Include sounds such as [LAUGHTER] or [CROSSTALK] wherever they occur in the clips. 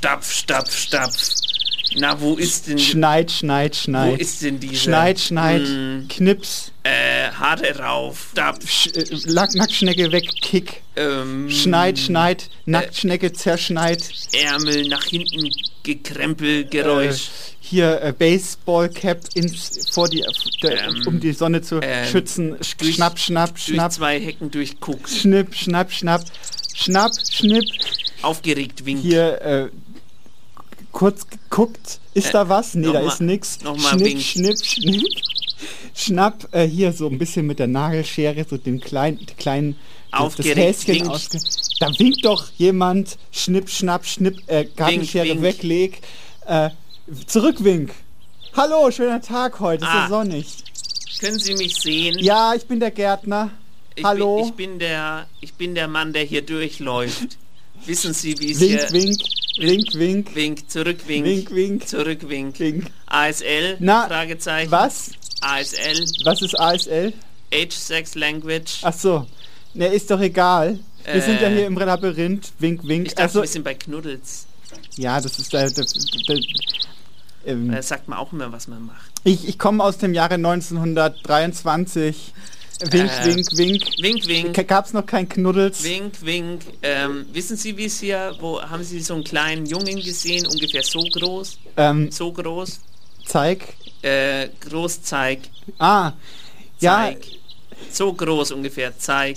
Stapf, Stapf, Stapf. Na, wo ist denn... Schneid, schneid, schneid. Wo ist denn diese... Schneid, schneid, Hm, Knips, äh, Haare rauf. Stapf. Sch äh, Lack, Nacktschnecke weg, Kick. Ähm, Schneid, schneid, Nacktschnecke zerschneid. Ärmel nach hinten, Gekrempel, Geräusch. Äh, hier äh, Baseballcap ins vor die, Ähm, um die Sonne zu ähm, schützen. Sch durch- schnapp, schnapp, durch schnapp, zwei Hecken durchguckt. schnipp, schnapp, schnapp, schnapp, schnipp. Aufgeregt winkt. Hier äh, kurz geguckt. Ist Äh, da was? Nee, da mal- ist nix. noch mal schnipp, wink. schnipp, schnipp. Schnapp, äh, hier so ein bisschen mit der Nagelschere, so den kleinen, kleinen, das- das Häschen ausge... Da winkt doch jemand, schnipp, schnapp, schnipp, äh, Gartenschere wink. wegleg, äh, zurückwink. Hallo, schöner Tag heute, ist Ah. ja sonnig. Können Sie mich sehen? Ja, ich bin der Gärtner. ich hallo. Bin, ich, bin der, ich bin der Mann, der hier durchläuft. Wissen Sie, wie es hier... wink, wink, wink, Wink, zurückwink. wink, wink, Zurückwink. wink. ASL? Na, Fragezeichen. Was? ASL? Was ist ASL? Age, Sex, Language? Ach so. Ne, ist doch egal. Wir sind ja Äh. hier im Labyrinth. Wink, wink. Ich dachte, also, wir sind bei Knuddels. ja, das ist der. der, der ähm, Da sagt man auch immer, was man macht. ich ich komme aus dem Jahre 1923. Wink, Äh, wink, wink. Wink, wink. G- Gab's noch kein Knuddels? Wink, wink. Ähm, wissen Sie, wie es hier, wo haben Sie so einen kleinen Jungen gesehen, ungefähr so groß? Ähm, So groß? zeig. Äh, groß, zeig, Ah, ja, zeig. So groß ungefähr, zeig.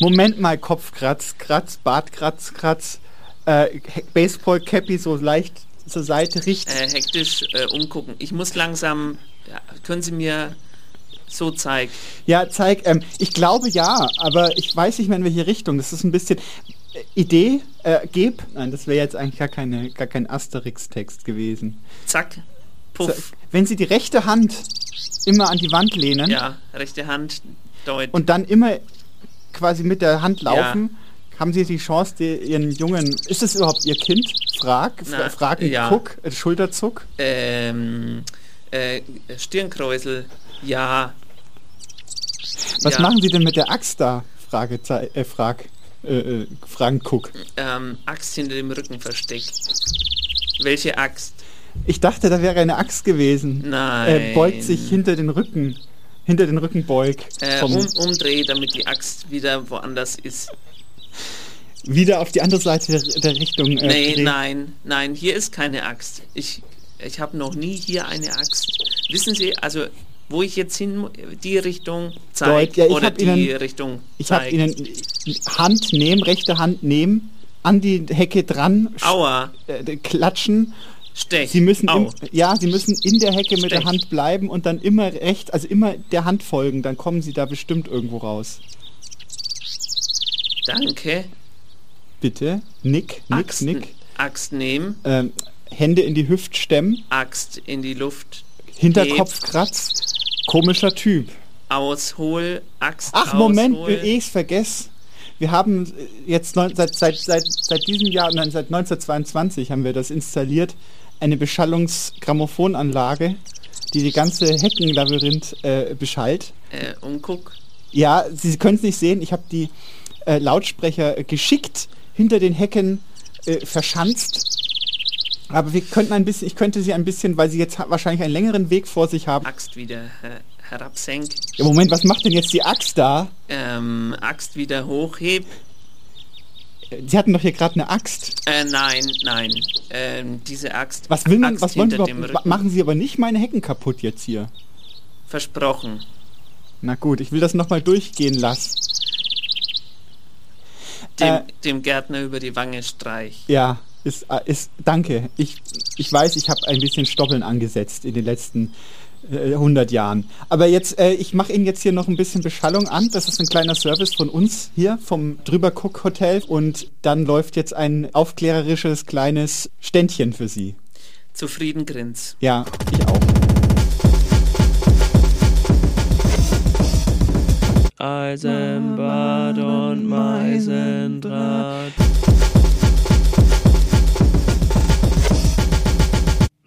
Moment mal, Kopfkratz, Kratz, Bartkratz, Kratz. Äh, Baseball-Cappy so leicht zur Seite richten. Äh, hektisch äh, umgucken. Ich muss langsam, ja, können Sie mir so zeigen? Ja, zeig. Ähm, ich glaube ja, aber ich weiß nicht mehr in welche Richtung. Das ist ein bisschen äh, Idee. Äh, geb. Nein, das wäre jetzt eigentlich gar keine, gar kein Asterix-Text gewesen. Zack, puff. wenn Sie die rechte Hand immer an die Wand lehnen Ja, rechte Hand, Deut. und dann immer quasi mit der Hand laufen, haben Sie die Chance, die, Ihren Jungen. Ist es überhaupt Ihr Kind? Frag. Na, Fragen, ja. Guck, äh, Schulterzuck. ähm, äh, Stirnkräusel, ja. Was ja. machen Sie denn mit der Axt da? Fragezei äh, Frag. Äh, äh, Fragen, guck. Ähm, Axt hinter dem Rücken versteckt. Welche Axt? Ich dachte, da wäre eine Axt gewesen. Nein. Er beugt sich hinter den Rücken. Hinter den Rückenbeug. Äh, vom- um, umdreht, damit die Axt wieder woanders ist. wieder auf die andere Seite der, der Richtung. Äh, nee, dreht. nein, nein, hier ist keine Axt. Ich, ich habe noch nie hier eine Axt. Wissen Sie, also wo ich jetzt hin, die Richtung zeige ja, oder die Ihnen- Richtung Ich habe. Ihnen Hand nehmen, rechte Hand nehmen, an die Hecke dran, Aua, äh, klatschen. Stech. Sie müssen, im, ja, Sie müssen in der Hecke mit der Stech. Hand bleiben und dann immer rechts, also immer der Hand folgen, dann kommen Sie da bestimmt irgendwo raus. Danke. Bitte, nick, nick, Axt, nick. Axt nehmen, Ähm, Hände in die Hüft stemmen, Axt in die Luft, Hinterkopf kratz. Komischer Typ. aushol, Axt Ach, Moment, aushol. ich es vergesse. Wir haben jetzt neun, seit, seit, seit, seit diesem Jahr, nein, seit 1922 haben wir das installiert, eine Beschallungsgrammophonanlage, die die ganze Heckenlabyrinth äh, beschallt. Äh, umguck. Ja, Sie können es nicht sehen, ich habe die äh, Lautsprecher geschickt hinter den Hecken äh, verschanzt. Aber wir könnten ein bisschen, ich könnte sie ein bisschen, weil sie jetzt wahrscheinlich einen längeren Weg vor sich haben. Axt wieder äh, herabsenk. Ja, Moment, was macht denn jetzt die Axt da? Ähm, Axt wieder hochheb. Äh, Sie hatten doch hier gerade eine Axt. Äh, nein, nein. Ähm, diese Axt. Was will man, Axt was wollen Sie überhaupt? Machen Sie aber nicht meine Hecken kaputt jetzt hier. Versprochen. Na gut, ich will das nochmal durchgehen lassen. Dem, Äh. dem Gärtner über die Wange streich. Ja, ist, äh, ist danke. Ich, ich weiß, ich habe ein bisschen Stoppeln angesetzt in den letzten äh, 100 Jahren. Aber jetzt, äh, ich mache Ihnen jetzt hier noch ein bisschen Beschallung an. Das ist ein kleiner Service von uns hier, vom Drüberguck Hotel. Und dann läuft jetzt ein aufklärerisches kleines Ständchen für Sie. Zufrieden grins. Ja, ich auch. Eisenbad und Meisendraht.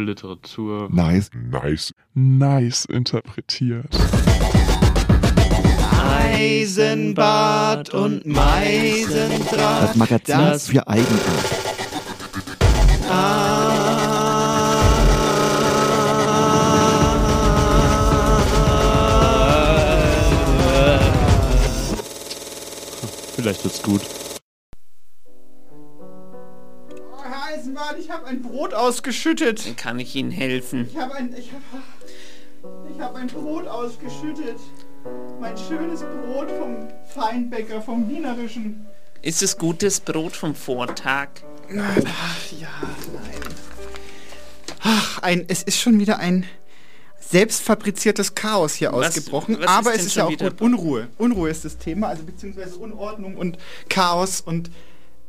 Literatur. Nice. Nice, nice interpretiert. Eisenbart und Meisendraht. Das Magazin Das- für Eigenart. Vielleicht wird's gut. Herr Eisenbahn, ich habe ein Brot ausgeschüttet. Dann kann ich Ihnen helfen. Ich habe ein, ich hab, ich hab ein Brot ausgeschüttet. Mein schönes Brot vom Feinbäcker, vom Wienerischen. Ist es gutes Brot vom Vortag? Ach, ja, nein. Ach, ein, es ist schon wieder ein selbstfabriziertes Chaos hier Was- ausgebrochen. was aber es ist ja auch gut. Unruhe. Unruhe ist das Thema, also beziehungsweise Unordnung und Chaos und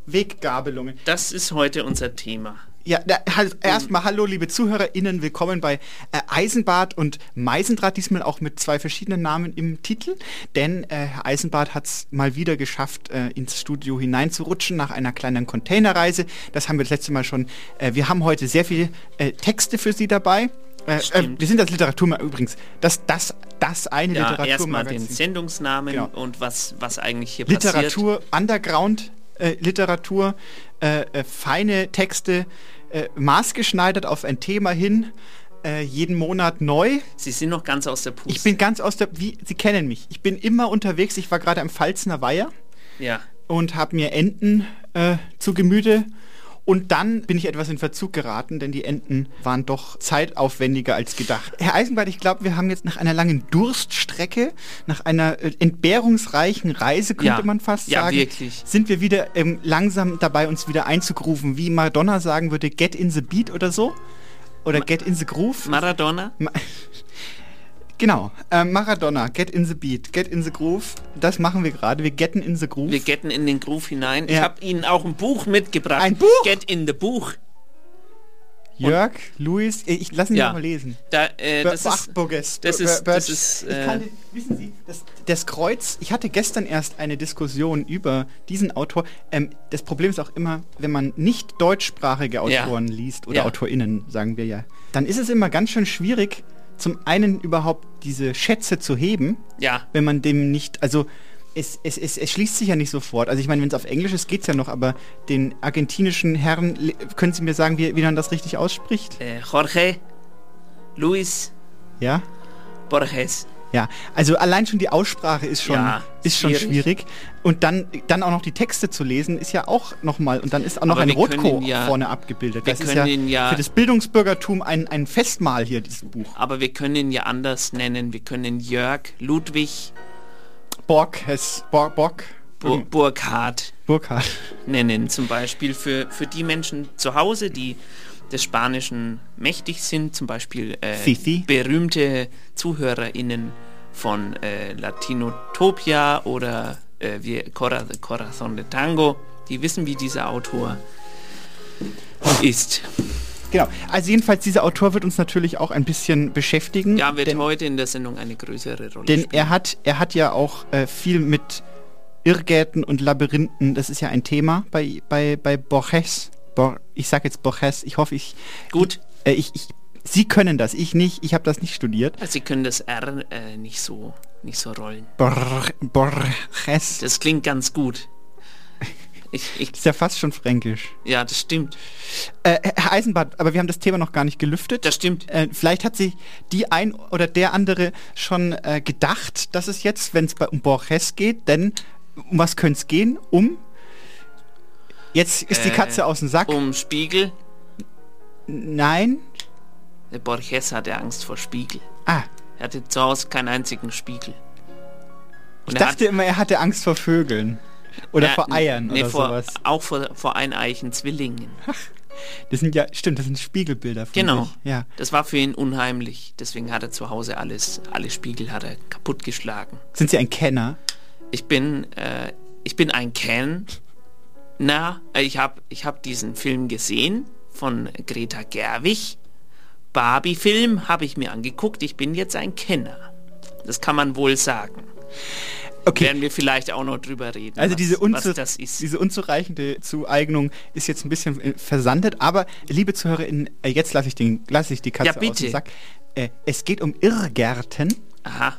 Weggabelungen. Das ist heute unser Thema. Ja, da, halt, erstmal hallo, liebe ZuhörerInnen, willkommen bei äh, Eisenbart und Meisendraht, diesmal auch mit zwei verschiedenen Namen im Titel, denn äh, Herr Eisenbart hat es mal wieder geschafft, äh, ins Studio hineinzurutschen nach einer kleinen Containerreise. Das haben wir das letzte Mal schon. Äh, wir haben heute sehr viele äh, Texte für Sie dabei. Äh, äh, wir sind das Literaturmagazin übrigens. Das, das, das eine Ja, erstmal den Literaturmagazin. Sendungsnamen Genau. und was, was eigentlich hier passiert. Literatur, Underground äh, Literatur, äh, äh, feine Texte, äh, maßgeschneidert auf ein Thema hin, äh, jeden Monat neu. Sie sind noch ganz aus der Puste. Ich bin ganz aus der, wie Sie kennen mich. Ich bin immer unterwegs. Ich war gerade am Pfalzner Weiher ja. und habe mir Enten äh, zu Gemüte. Und dann bin ich etwas in Verzug geraten, denn die Enten waren doch zeitaufwendiger als gedacht. Herr Eisenbart, ich glaube, wir haben jetzt nach einer langen Durststrecke, nach einer äh, entbehrungsreichen Reise, könnte Ja. man fast Ja, sagen, wirklich. sind wir wieder ähm, langsam dabei, uns wieder einzugrufen, wie Madonna sagen würde, get in the beat oder so. Oder get in the groove. Maradona? [LAUGHS] Genau, äh, Maradona, get in the beat, get in the groove. Das machen wir gerade. Wir getten in the groove. Wir getten in den Groove hinein. Ich Ja. habe Ihnen auch ein Buch mitgebracht. Ein Buch? Get in the Buch. Jörg, Luis, äh, ich lasse ihn Ja. mal lesen. Da, äh, das Ach, ist, Burgess. das ist- das ist, ich äh, kann, wissen Sie, das, das Kreuz, ich hatte gestern erst eine Diskussion über diesen Autor. Ähm, das Problem ist auch immer, wenn man nicht deutschsprachige Ja. Autoren liest oder Ja. AutorInnen, sagen wir ja, dann ist es immer ganz schön schwierig, zum einen überhaupt diese Schätze zu heben, ja. wenn man dem nicht, also es, es, es, es schließt sich ja nicht sofort. Also ich meine, wenn es auf Englisch ist, geht's ja noch, aber den argentinischen Herren, können Sie mir sagen, wie, wie man das richtig ausspricht? Äh, Jorge Luis Ja? Borges. Ja, also allein schon die Aussprache ist schon, Ja, ist schon schwierig. schwierig. Und dann, dann auch noch die Texte zu lesen, ist ja auch nochmal, und dann ist auch noch Aber ein Rotko ja- vorne abgebildet. Das ist ja, ja- für das Bildungsbürgertum ein, ein Festmahl hier, dieses Buch. Aber wir können ihn ja anders nennen. Wir können Jörg Ludwig Borges, Bor, Borg, Bur Burkhardt Burkhardt. nennen. Zum Beispiel für, für die Menschen zu Hause, die des Spanischen mächtig sind. Zum Beispiel äh, berühmte ZuhörerInnen von äh, Latinotopia oder äh, wie Cora, Corazon de Tango. Die wissen, wie dieser Autor ist. Genau. Also jedenfalls, dieser Autor wird uns natürlich auch ein bisschen beschäftigen. Ja, wird denn, heute in der Sendung eine größere Rolle denn spielen. er hat, er hat ja auch äh, viel mit Irrgäten und Labyrinthen, das ist ja ein Thema bei, bei, bei Borges. Bor, ich sag jetzt Borges, ich hoffe, ich... Gut. Äh, ich, ich, Sie können das, ich nicht, ich habe das nicht studiert. Also Sie können das R äh, nicht so nicht so rollen. Bor, Borges. Das klingt ganz gut. Ich, ich, ist ja fast schon fränkisch. ja, das stimmt. Äh, Herr Eisenbart, aber wir haben das Thema noch gar nicht gelüftet. Das stimmt. Äh, vielleicht hat sich die ein oder der andere schon äh, gedacht, dass es jetzt, wenn es um Borges geht, denn um was könnte es gehen? Um Jetzt ist die Äh, Katze aus dem Sack. Um Spiegel. Nein. Der Borges hatte Angst vor Spiegel. Ah, Er hatte zu Hause keinen einzigen Spiegel. ich er dachte immer, er hatte Angst vor Vögeln. Oder Ja, vor Eiern nee, oder vor, sowas. Auch vor, vor eineichen Zwillingen. [LAUGHS] Das sind ja, stimmt, das sind Spiegelbilder von Genau. sich. Ja. Das war für ihn unheimlich. Deswegen hat er zu Hause alles, alle Spiegel hat er kaputtgeschlagen. Sind Sie ein Kenner? Ich bin, äh, ich bin ein Ken. Na, ich habe ich hab diesen Film gesehen von Greta Gerwig. Barbie-Film habe ich mir angeguckt. Ich bin jetzt ein Kenner. Das kann man wohl sagen. Okay. Werden wir vielleicht auch noch drüber reden. Also was, diese, unzu diese unzureichende Zueignung ist jetzt ein bisschen äh, versandet, aber liebe ZuhörerInnen, äh, jetzt lasse ich, den- lasse ich die Katze Ja, aus bitte. dem Sack. Äh, es geht um Irrgärten Aha.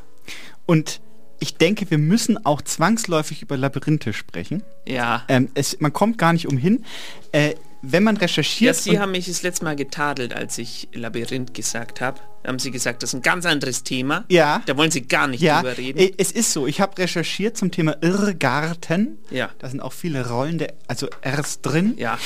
und ich denke, wir müssen auch zwangsläufig über Labyrinthe sprechen. Ja. Ähm, es, man kommt gar nicht umhin. Äh, wenn man Ja, recherchiert... Sie und- haben mich das letzte Mal getadelt, als ich Labyrinth gesagt habe. Haben Sie gesagt, das ist ein ganz anderes Thema. Ja. Da wollen Sie gar nicht ja, drüber reden. äh, es ist so. Ich habe recherchiert zum Thema Irrgarten. Ja. Da sind auch viele rollende, also Rs drin. Ja.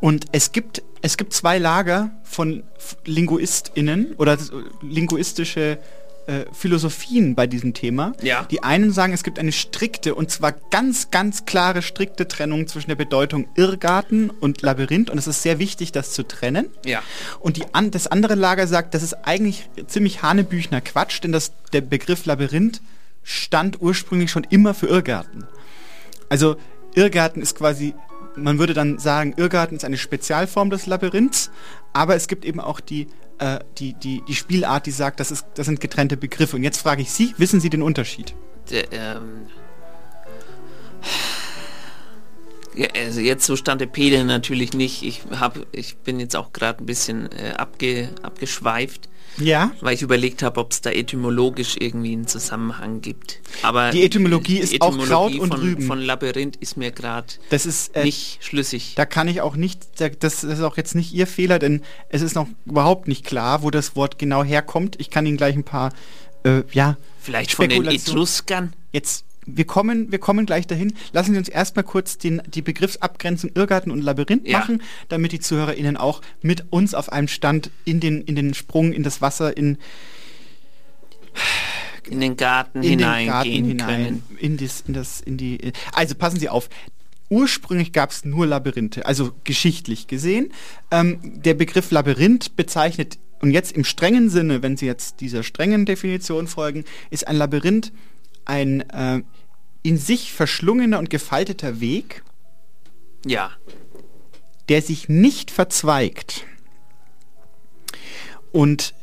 Und es gibt, es gibt zwei Lager von LinguistInnen oder s- linguistische äh, Philosophien bei diesem Thema. Ja. Die einen sagen, es gibt eine strikte und zwar ganz, ganz klare, strikte Trennung zwischen der Bedeutung Irrgarten und Labyrinth und es ist sehr wichtig, das zu trennen. Ja. Und die an, das andere Lager sagt, das ist eigentlich ziemlich hanebüchner Quatsch, denn das, der Begriff Labyrinth stand ursprünglich schon immer für Irrgarten. Also Irrgarten ist quasi, man würde dann sagen, Irrgarten ist eine Spezialform des Labyrinths, aber es gibt eben auch die, äh, die, die, die Spielart, die sagt, das, ist, das sind getrennte Begriffe. Und jetzt frage ich Sie, wissen Sie den Unterschied? Der, ähm, ja, also jetzt so stand der Pede natürlich nicht. Ich hab, ich bin jetzt auch gerade ein bisschen äh, abge, abgeschweift, Ja. weil ich überlegt habe, ob es da etymologisch irgendwie einen Zusammenhang gibt. Aber Die Etymologie ist auch Kraut und von, Rüben. von Labyrinth ist mir gerade Das ist äh, nicht schlüssig. Da kann ich auch nicht, da- das ist auch jetzt nicht Ihr Fehler, denn es ist noch überhaupt nicht klar, wo das Wort genau herkommt. Ich kann Ihnen gleich ein paar, äh, ja, Vielleicht von den Etruskern? jetzt, wir kommen, wir kommen gleich dahin. Lassen Sie uns erstmal kurz den, die Begriffsabgrenzung Irrgarten und Labyrinth Ja. machen, damit die ZuhörerInnen auch mit uns auf einem Stand in den, in den Sprung in das Wasser, in, in den Garten in hineingehen hinein, können. in das, in das, in die. Also passen Sie auf. Ursprünglich gab es nur Labyrinthe, also geschichtlich gesehen. Ähm, der Begriff Labyrinth bezeichnet, und jetzt im strengen Sinne, wenn Sie jetzt dieser strengen Definition folgen, ist ein Labyrinth ein äh, in sich verschlungener und gefalteter Weg, Ja, der sich nicht verzweigt. Und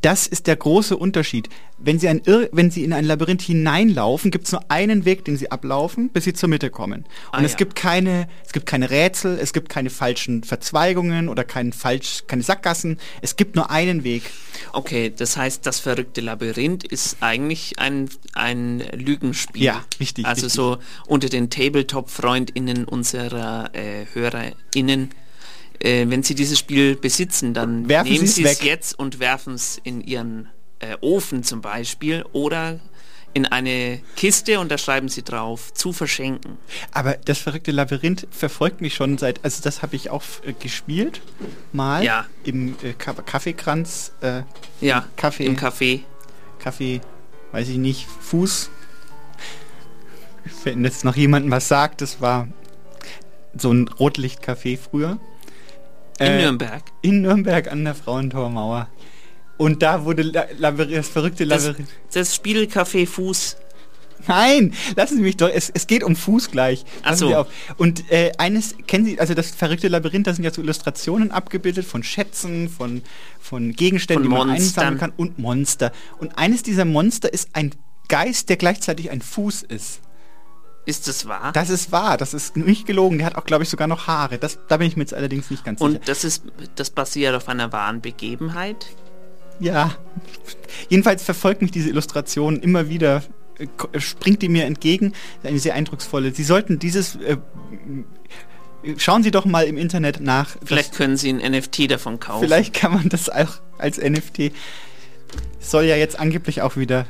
das ist der große Unterschied. Wenn Sie, ein Irr wenn Sie in ein Labyrinth hineinlaufen, gibt es nur einen Weg, den Sie ablaufen, bis Sie zur Mitte kommen. Und Ah, es ja. gibt keine, es gibt keine Rätsel, es gibt keine falschen Verzweigungen oder keinen falsch, keine Sackgassen. Es gibt nur einen Weg. okay, das heißt, das verrückte Labyrinth ist eigentlich ein, ein Lügenspiel. Ja, richtig, Also richtig. so unter den Tabletop-FreundInnen unserer äh, HörerInnen, äh, wenn sie dieses Spiel besitzen, dann Werfen nehmen Sie es jetzt und werfen es in ihren äh, Ofen zum Beispiel oder in eine Kiste und da schreiben sie drauf, zu verschenken. Aber das verrückte Labyrinth verfolgt mich schon seit, also das habe ich auch äh, gespielt, mal Ja. im äh, Ka Kaffeekranz, äh, Ja, Kaffee. im Café. Kaffee, weiß ich nicht, Fuß. Wenn jetzt noch jemandem was sagt, das war so ein Rotlichtcafé früher. In Äh, Nürnberg. In Nürnberg an der Frauentormauer. Und da wurde La Labyrinth, das verrückte Das, Labyrinth. das Spielcafé Fuß. Nein, lassen Sie mich doch. Es, es geht um Fuß gleich. Ach Passen so. Sie auf. Und äh, eines, kennen Sie, also das verrückte Labyrinth, da sind ja so Illustrationen abgebildet von Schätzen, von, von Gegenständen, Von die man einsammeln kann und Monster. Und eines dieser Monster ist ein Geist, der gleichzeitig ein Fuß ist. Ist das wahr? Das ist wahr, das ist nicht gelogen. Der hat auch, glaube ich, sogar noch Haare. Das, da bin ich mir jetzt allerdings nicht ganz sicher. Und das ist, das basiert auf einer wahren Begebenheit. Ja. Jedenfalls verfolgt mich diese Illustration immer wieder, äh, äh, springt die mir entgegen. Eine sehr eindrucksvolle. Sie sollten dieses. Äh, schauen Sie doch mal im Internet nach. Vielleicht können Sie ein NFT davon kaufen. vielleicht kann man das auch als NFT. Soll ja jetzt angeblich auch wieder.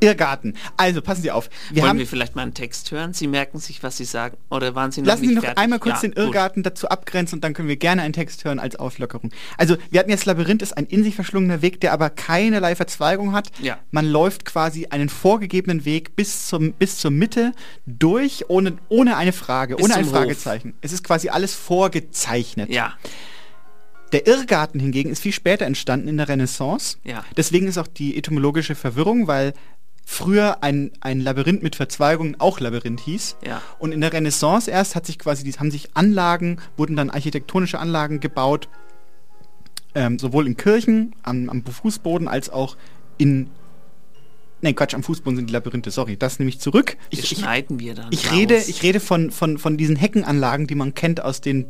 Irrgarten. Also, passen Sie auf. Wir Wollen haben, wir vielleicht mal einen Text hören? Sie merken sich, was Sie sagen. Oder waren Sie noch Lassen Sie noch fertig? einmal kurz Ja, den gut. Irrgarten dazu abgrenzen und dann können wir gerne einen Text hören als Auflockerung. Also, wir hatten jetzt Labyrinth ist ein in sich verschlungener Weg, der aber keinerlei Verzweigung hat. Ja. Man läuft quasi einen vorgegebenen Weg bis, zum, bis zur Mitte durch, ohne, ohne eine Frage, Bis ohne ein Hof. Fragezeichen. Es ist quasi alles vorgezeichnet. Ja, Der Irrgarten hingegen ist viel später entstanden in der Renaissance. Ja. Deswegen ist auch die etymologische Verwirrung, weil früher ein, ein Labyrinth mit Verzweigungen auch Labyrinth hieß. Ja. Und in der Renaissance erst hat sich quasi, die, haben sich Anlagen, wurden dann architektonische Anlagen gebaut, ähm, sowohl in Kirchen, am, am Fußboden, als auch in Nein, Quatsch, am Fußboden sind die Labyrinthe, sorry, das nehme ich zurück. das Ich, ich, schneiden wir dann ich raus. rede, ich rede von, von, von diesen Heckenanlagen, die man kennt aus den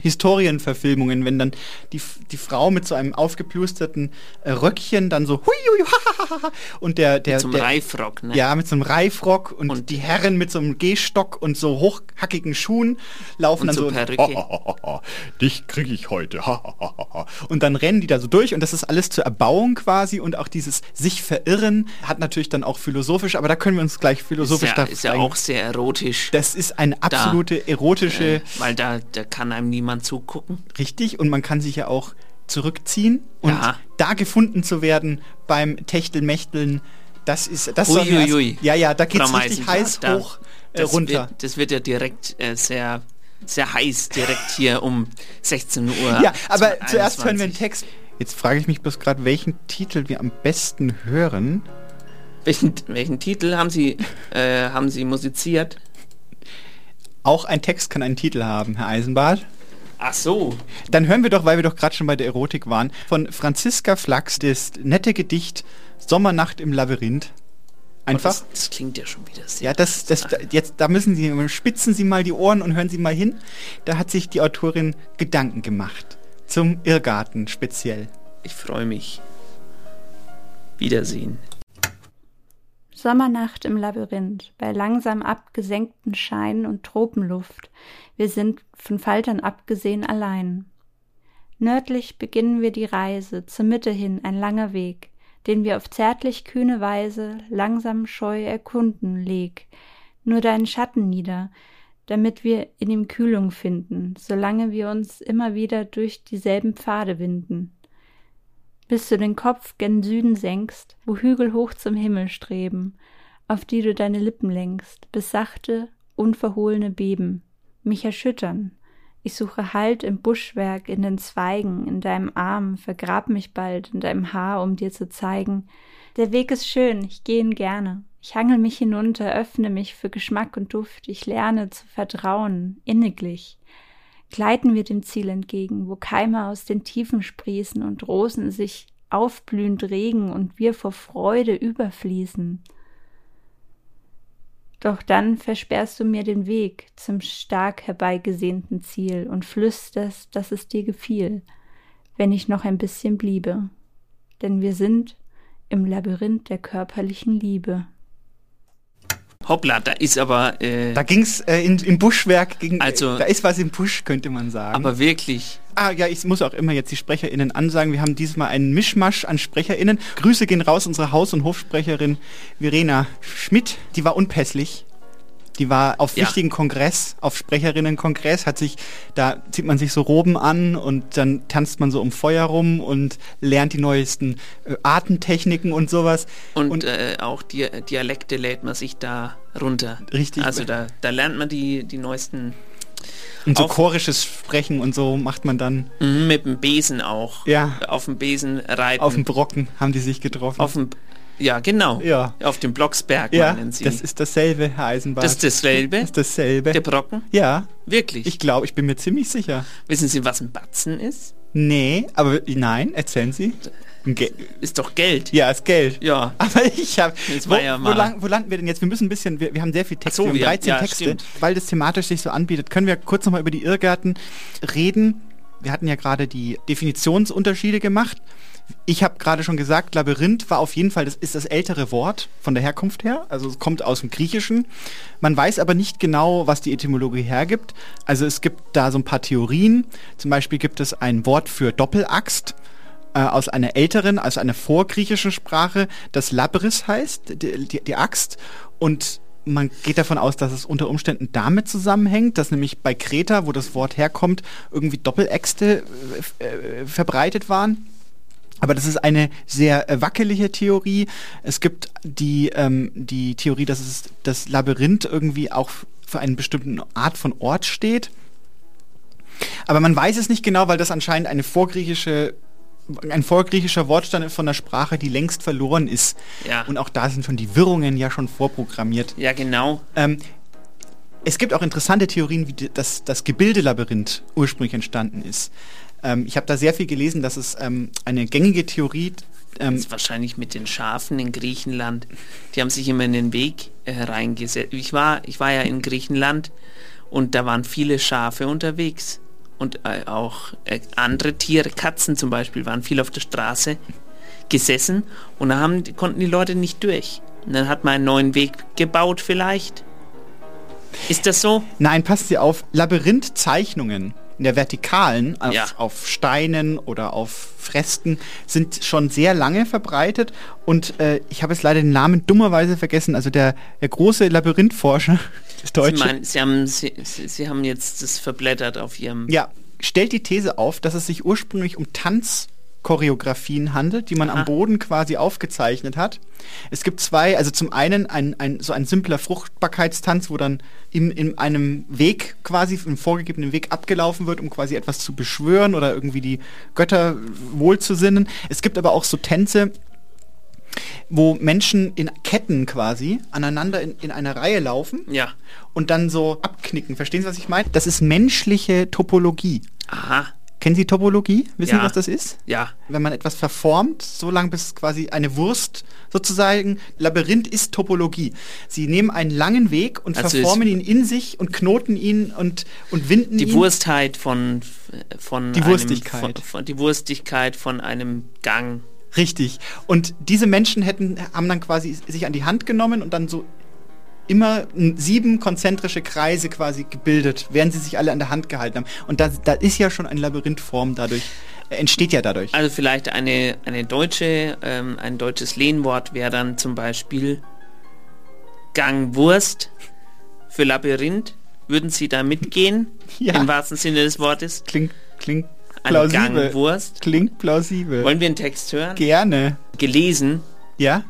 Historienverfilmungen, wenn dann die, die Frau mit so einem aufgeplusterten äh, Röckchen dann so hui, hui, ha, ha, ha, und der, der, Zum der Reifrock, ne? ja, mit so einem Reifrock und, Und- die Herren mit so einem Gehstock und so hochhackigen Schuhen laufen dann so so. Perücke. "Ha, ha, ha, ha, dich krieg ich heute. Ha, ha, ha, ha." und dann rennen die da so durch und das ist alles zur Erbauung quasi und auch dieses sich verirren hat natürlich dann auch philosophisch, aber da können wir uns gleich philosophisch ist ja, da ist ja auch sehr erotisch. Das ist eine absolute erotische äh, weil da, da kann einem niemand zugucken. richtig und man kann sich ja auch zurückziehen und Ja. da gefunden zu werden beim Techtelmächteln, das ist das hui, erst- hui. ja ja, da geht's Frau richtig heiß da- hoch äh, das runter. Wird, das wird ja direkt äh, sehr, sehr heiß, direkt hier um 16 Uhr. Ja, aber 21. zuerst hören wir einen Text. Jetzt frage ich mich bloß gerade, welchen Titel wir am besten hören. Welchen, welchen Titel haben Sie, äh, haben Sie musiziert? Auch ein Text kann einen Titel haben, Herr Eisenbart. Ach so. Dann hören wir doch, weil wir doch gerade schon bei der Erotik waren, von Franziska Flachs das nette Gedicht Sommernacht im Labyrinth. Einfach. Das, das klingt ja schon wieder sehr. Ja, das, das, da- jetzt, da müssen Sie, spitzen Sie mal die Ohren und hören Sie mal hin. Da hat sich die Autorin Gedanken gemacht. Zum Irrgarten speziell. Ich freue mich. Wiedersehen. Sommernacht im Labyrinth, bei langsam abgesenkten Schein und Tropenluft. Wir sind von Faltern abgesehen allein. Nördlich beginnen wir die Reise, zur Mitte hin ein langer Weg, den wir auf zärtlich kühne Weise langsam scheu erkunden, leg. Nur deinen Schatten nieder, damit wir in ihm Kühlung finden, solange wir uns immer wieder durch dieselben Pfade winden bis du den Kopf gen Süden senkst, wo Hügel hoch zum Himmel streben, auf die du deine Lippen lenkst, bis sachte, unverhohlene Beben mich erschüttern. Ich suche Halt im Buschwerk, in den Zweigen, in deinem Arm, vergrab mich bald in deinem Haar, um dir zu zeigen. Der Weg ist schön, ich gehe ihn gerne. Ich hangel mich hinunter, öffne mich für Geschmack und Duft, ich lerne zu vertrauen, inniglich gleiten wir dem Ziel entgegen, wo Keime aus den Tiefen sprießen und Rosen sich aufblühend regen und wir vor Freude überfließen. Doch dann versperrst du mir den Weg zum stark herbeigesehnten Ziel und flüsterst, dass es dir gefiel, wenn ich noch ein bisschen bliebe. Denn wir sind im Labyrinth der körperlichen Liebe. Hoppla, da ist aber, äh, Da ging's äh, in, im Buschwerk gegen. Also- da ist was im Busch, könnte man sagen. aber wirklich. Ah ja, ich muss auch immer jetzt die SprecherInnen ansagen. Wir haben diesmal einen Mischmasch an SprecherInnen. Grüße gehen raus, unsere Haus- und Hofsprecherin Verena Schmidt. Die war unpässlich. Die war auf Ja. wichtigen Kongress, auf Sprecherinnenkongress, hat sich, da zieht man sich so Roben an und dann tanzt man so um Feuer rum und lernt die neuesten äh, Atemtechniken und sowas. Und, äh, auch Di Dialekte lädt man sich da runter. Richtig. Also da, da lernt man die, die neuesten Und so auf- chorisches Sprechen und so macht man dann Mhm, mit dem Besen auch. Ja. Auf dem Besen reiten. auf dem Brocken, haben die sich getroffen. Auf dem, ja, genau. Ja. Auf dem Blocksberg ja, meinen Sie. das ist dasselbe, Herr Eisenbart. Das ist dasselbe? Das ist dasselbe. der Brocken? Ja, Wirklich? ich glaube, ich bin mir ziemlich sicher. Wissen Sie, was ein Batzen ist? Nee, aber nein, erzählen Sie. Ge Ist doch Geld. ja, ist Geld. Ja. Aber ich habe. Wo, ja wo, mal- lang, wo landen wir denn jetzt? Wir müssen ein bisschen. Wir, wir haben sehr viel Text. So, wir haben wir- 13 ja, Texte. stimmt. Weil das thematisch sich so anbietet, können wir kurz nochmal über die Irrgärten reden. Wir hatten ja gerade die Definitionsunterschiede gemacht. Ich habe gerade schon gesagt, Labyrinth war auf jeden Fall, das ist das ältere Wort von der Herkunft her. Also es kommt aus dem Griechischen. Man weiß aber nicht genau, was die Etymologie hergibt. Also es gibt da so ein paar Theorien. Zum Beispiel gibt es ein Wort für Doppelaxt. äh, aus einer älteren, also einer vorgriechischen Sprache, das Labris heißt, die, die, die Axt. Und man geht davon aus, dass es unter Umständen damit zusammenhängt, dass nämlich bei Kreta, wo das Wort herkommt, irgendwie Doppeläxte äh, äh, verbreitet waren. Aber das ist eine sehr äh, wackelige Theorie. Es gibt die, ähm, die Theorie, dass es das Labyrinth irgendwie auch für eine bestimmte Art von Ort steht. Aber man weiß es nicht genau, weil das anscheinend eine vorgriechische ein vorgriechischer Wortstand von der Sprache, die längst verloren ist. Ja. Und auch da sind schon die Wirrungen ja schon vorprogrammiert. Ja, genau. Ähm, es gibt auch interessante Theorien, wie das, das Gebilde-Labyrinth ursprünglich entstanden ist. Ähm, ich habe da sehr viel gelesen, dass es ähm, eine gängige Theorie ähm, Das ist wahrscheinlich mit den Schafen in Griechenland. Die haben sich immer in den Weg äh, reingesetzt. Ich war, ich war ja in Griechenland und da waren viele Schafe unterwegs. Und äh, auch äh, andere Tiere, Katzen zum Beispiel, waren viel auf der Straße gesessen und da haben, konnten die Leute nicht durch. Und dann hat man einen neuen Weg gebaut vielleicht. Ist das so? Nein, passt Sie auf, Labyrinthzeichnungen in der Vertikalen auf, Ja. auf Steinen oder auf Fresken sind schon sehr lange verbreitet und äh, ich habe jetzt leider den Namen dummerweise vergessen. Also der, der große Labyrinthforscher, [LAUGHS] das Sie, Deutsche, meinen, Sie, haben, Sie, Sie, Sie haben jetzt das verblättert auf Ihrem... ja, stellt die These auf, dass es sich ursprünglich um Tanzchoreografien handelt, die man Aha. am Boden quasi aufgezeichnet hat. Es gibt zwei, also zum einen ein, ein, so ein simpler Fruchtbarkeitstanz, wo dann in, in einem Weg quasi, im vorgegebenen Weg abgelaufen wird, um quasi etwas zu beschwören oder irgendwie die Götter wohlzusinnen. Es gibt aber auch so Tänze, wo Menschen in Ketten quasi aneinander in, in einer Reihe laufen Ja. und dann so abknicken. Verstehen Sie, was ich meine? Das ist menschliche Topologie. Aha. Kennen Sie Topologie? Wissen Ja. Sie, was das ist? Ja. Wenn man etwas verformt, so lange bis quasi eine Wurst sozusagen, Labyrinth ist Topologie. Sie nehmen einen langen Weg und Also verformen ihn in sich und knoten ihn und, und winden Die ihn. Wurstheit von, von Die einem, Wurstigkeit. Von, von, die Wurstigkeit von einem Gang. Richtig. Und diese Menschen hätten, haben dann quasi sich an die Hand genommen und dann so immer sieben konzentrische Kreise quasi gebildet, während sie sich alle an der Hand gehalten haben. Und da, da ist ja schon eine Labyrinthform dadurch, äh, entsteht ja dadurch. Also vielleicht eine, eine deutsche, ähm, ein deutsches Lehnwort wäre dann zum Beispiel Gangwurst für Labyrinth. Würden Sie da mitgehen? [LAUGHS] Ja. Im wahrsten Sinne des Wortes? Klingt, klingt Eine plausibel. Gangwurst. Klingt plausibel. Wollen wir einen Text hören? Gerne. Gelesen. Ja?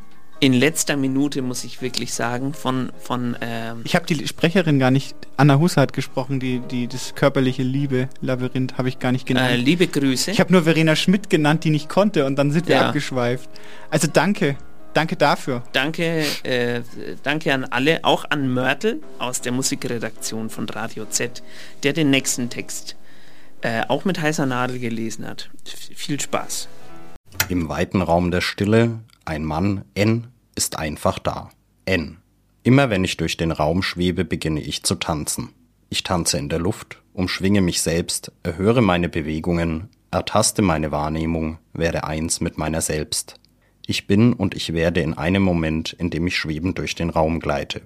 In letzter Minute, muss ich wirklich sagen, von, von ähm, Ich habe die Sprecherin gar nicht, Anna Husse hat gesprochen, die, die das körperliche Liebe Labyrinth habe ich gar nicht genannt. äh, liebe Grüße. ich habe nur Verena Schmidt genannt, die nicht konnte und dann sind wir Ja. abgeschweift. Also danke. Danke dafür. Danke, äh, danke an alle, auch an Mörtel aus der Musikredaktion von Radio Z, der den nächsten Text äh, auch mit heißer Nadel gelesen hat. F viel Spaß. Im weiten Raum der Stille, ein Mann, N, ist einfach da. N. Immer wenn ich durch den Raum schwebe, beginne ich zu tanzen. Ich tanze in der Luft, umschwinge mich selbst, erhöre meine Bewegungen, ertaste meine Wahrnehmung, werde eins mit meiner selbst. Ich bin und ich werde in einem Moment, in dem ich schwebend durch den Raum gleite.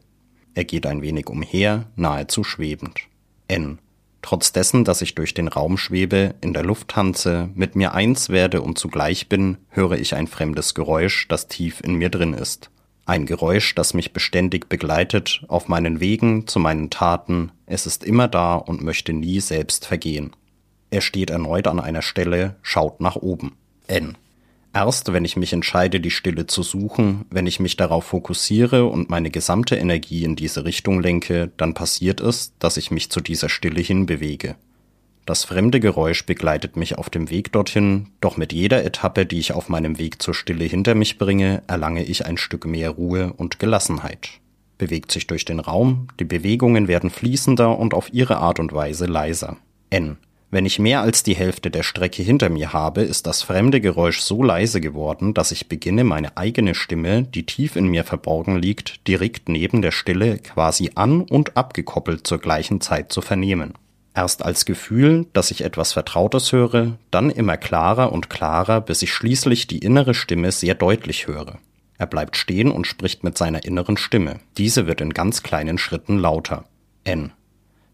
Er geht ein wenig umher, nahezu schwebend. N. Trotz dessen, dass ich durch den Raum schwebe, in der Luft tanze, mit mir eins werde und zugleich bin, höre ich ein fremdes Geräusch, das tief in mir drin ist. Ein Geräusch, das mich beständig begleitet, auf meinen Wegen, zu meinen Taten, es ist immer da und möchte nie selbst vergehen. Er steht erneut an einer Stelle, schaut nach oben. N. Erst wenn ich mich entscheide, die Stille zu suchen, wenn ich mich darauf fokussiere und meine gesamte Energie in diese Richtung lenke, dann passiert es, dass ich mich zu dieser Stille hinbewege. Das fremde Geräusch begleitet mich auf dem Weg dorthin, doch mit jeder Etappe, die ich auf meinem Weg zur Stille hinter mich bringe, erlange ich ein Stück mehr Ruhe und Gelassenheit. Bewegt sich durch den Raum, die Bewegungen werden fließender und auf ihre Art und Weise leiser. N. Wenn ich mehr als die Hälfte der Strecke hinter mir habe, ist das fremde Geräusch so leise geworden, dass ich beginne, meine eigene Stimme, die tief in mir verborgen liegt, direkt neben der Stille quasi an und abgekoppelt zur gleichen Zeit zu vernehmen. Erst als Gefühl, dass ich etwas Vertrautes höre, dann immer klarer und klarer, bis ich schließlich die innere Stimme sehr deutlich höre. Er bleibt stehen und spricht mit seiner inneren Stimme. Diese wird in ganz kleinen Schritten lauter. N.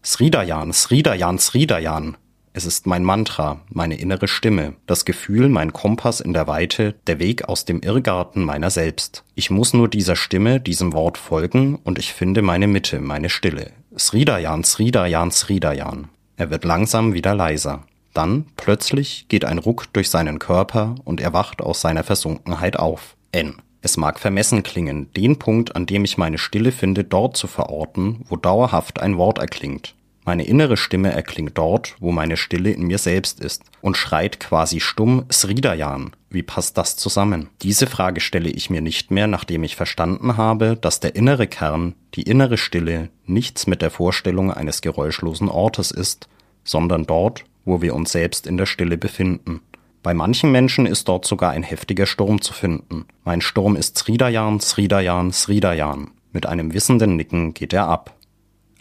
Sridayan, Sridayan, Sridayan. Es ist mein Mantra, meine innere Stimme, das Gefühl, mein Kompass in der Weite, der Weg aus dem Irrgarten meiner selbst. Ich muss nur dieser Stimme, diesem Wort folgen und ich finde meine Mitte, meine Stille. Sridayan, Sridayan, Sridayan. Er wird langsam wieder leiser. Dann, plötzlich, geht ein Ruck durch seinen Körper und er wacht aus seiner Versunkenheit auf. N. Es mag vermessen klingen, den Punkt, an dem ich meine Stille finde, dort zu verorten, wo dauerhaft ein Wort erklingt. Meine innere Stimme erklingt dort, wo meine Stille in mir selbst ist und schreit quasi stumm Sridayan. Wie passt das zusammen? Diese Frage stelle ich mir nicht mehr, nachdem ich verstanden habe, dass der innere Kern, die innere Stille, nichts mit der Vorstellung eines geräuschlosen Ortes ist, sondern dort, wo wir uns selbst in der Stille befinden. Bei manchen Menschen ist dort sogar ein heftiger Sturm zu finden. Mein Sturm ist Sridayan, Sridayan, Sridayan. Mit einem wissenden Nicken geht er ab.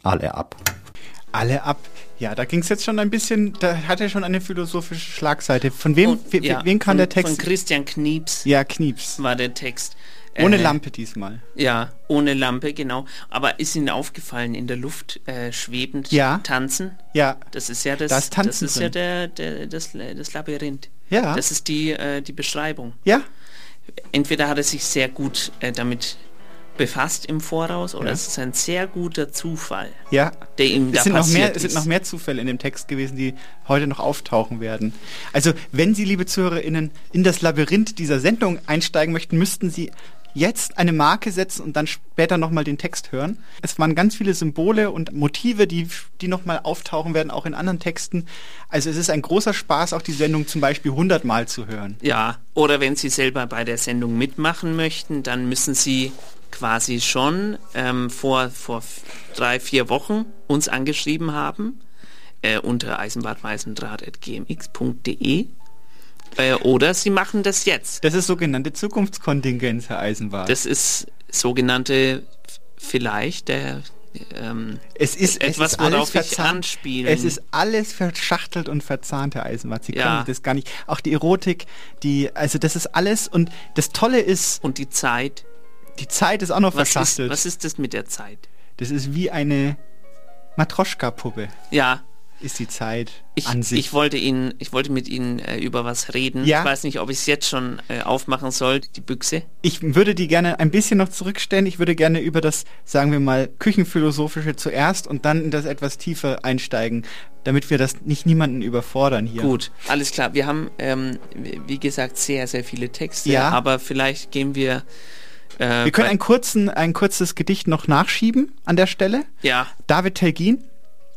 Alle ab. Alle ab. Ja, da ging es jetzt schon ein bisschen, da hat er schon eine philosophische Schlagseite. Von wem, Und, we, ja, wen kann von, der Text? Von Christian Knieps ja, Knieps. war der Text. Ohne Äh, Lampe diesmal. Ja, ohne Lampe, genau. Aber ist Ihnen aufgefallen, in der Luft äh, schwebend Ja. tanzen? Ja, Das ist ja das, Da ist Tanzen das ist ja drin. der, der, das, das Labyrinth. ja, Das ist die, äh, die Beschreibung. ja. Entweder hat er sich sehr gut äh, damit befasst im Voraus oder Ja. es ist ein sehr guter Zufall, Ja, der ihm da es sind, noch mehr, es ist. sind noch mehr Zufälle in dem Text gewesen, die heute noch auftauchen werden. Also, wenn Sie, liebe ZuhörerInnen, in das Labyrinth dieser Sendung einsteigen möchten, müssten Sie jetzt eine Marke setzen und dann später nochmal den Text hören. Es waren ganz viele Symbole und Motive, die, die nochmal auftauchen werden, auch in anderen Texten. Also es ist ein großer Spaß, auch die Sendung zum Beispiel hundertmal zu hören. Ja, oder wenn Sie selber bei der Sendung mitmachen möchten, dann müssen Sie quasi schon ähm, vor, vor drei, vier Wochen uns angeschrieben haben äh, unter eisenbadweisendraht.gmx.de äh, oder Sie machen das jetzt. Das ist sogenannte Zukunftskontingenz, Herr Eisenbart. Das ist sogenannte vielleicht der ähm, es ist etwas, es ist alles worauf ich verzahnt. anspiele. Es ist alles verschachtelt und verzahnt, Herr Eisenbart. Sie Ja. können das gar nicht. Auch die Erotik, die, also das ist alles. Und das Tolle ist, und die Zeit. Die Zeit ist auch noch Was ist, verschachtelt. was ist das mit der Zeit? das ist wie eine Matroschka-Puppe, Ja, ist die Zeit Ich, an sich. ich wollte Ihnen, ich wollte mit Ihnen äh, über was reden. Ja. Ich weiß nicht, ob ich es jetzt schon äh, aufmachen soll, die Büchse. Ich würde die gerne ein bisschen noch zurückstellen. Ich würde gerne über das, sagen wir mal, Küchenphilosophische zuerst und dann in das etwas tiefer einsteigen, damit wir das nicht niemanden überfordern hier. Gut, alles klar. Wir haben, ähm, wie wie gesagt, sehr, sehr viele Texte, Ja. aber vielleicht gehen wir. Äh, Wir können ein, kurzen, ein kurzes Gedicht noch nachschieben an der Stelle. ja, David Telgin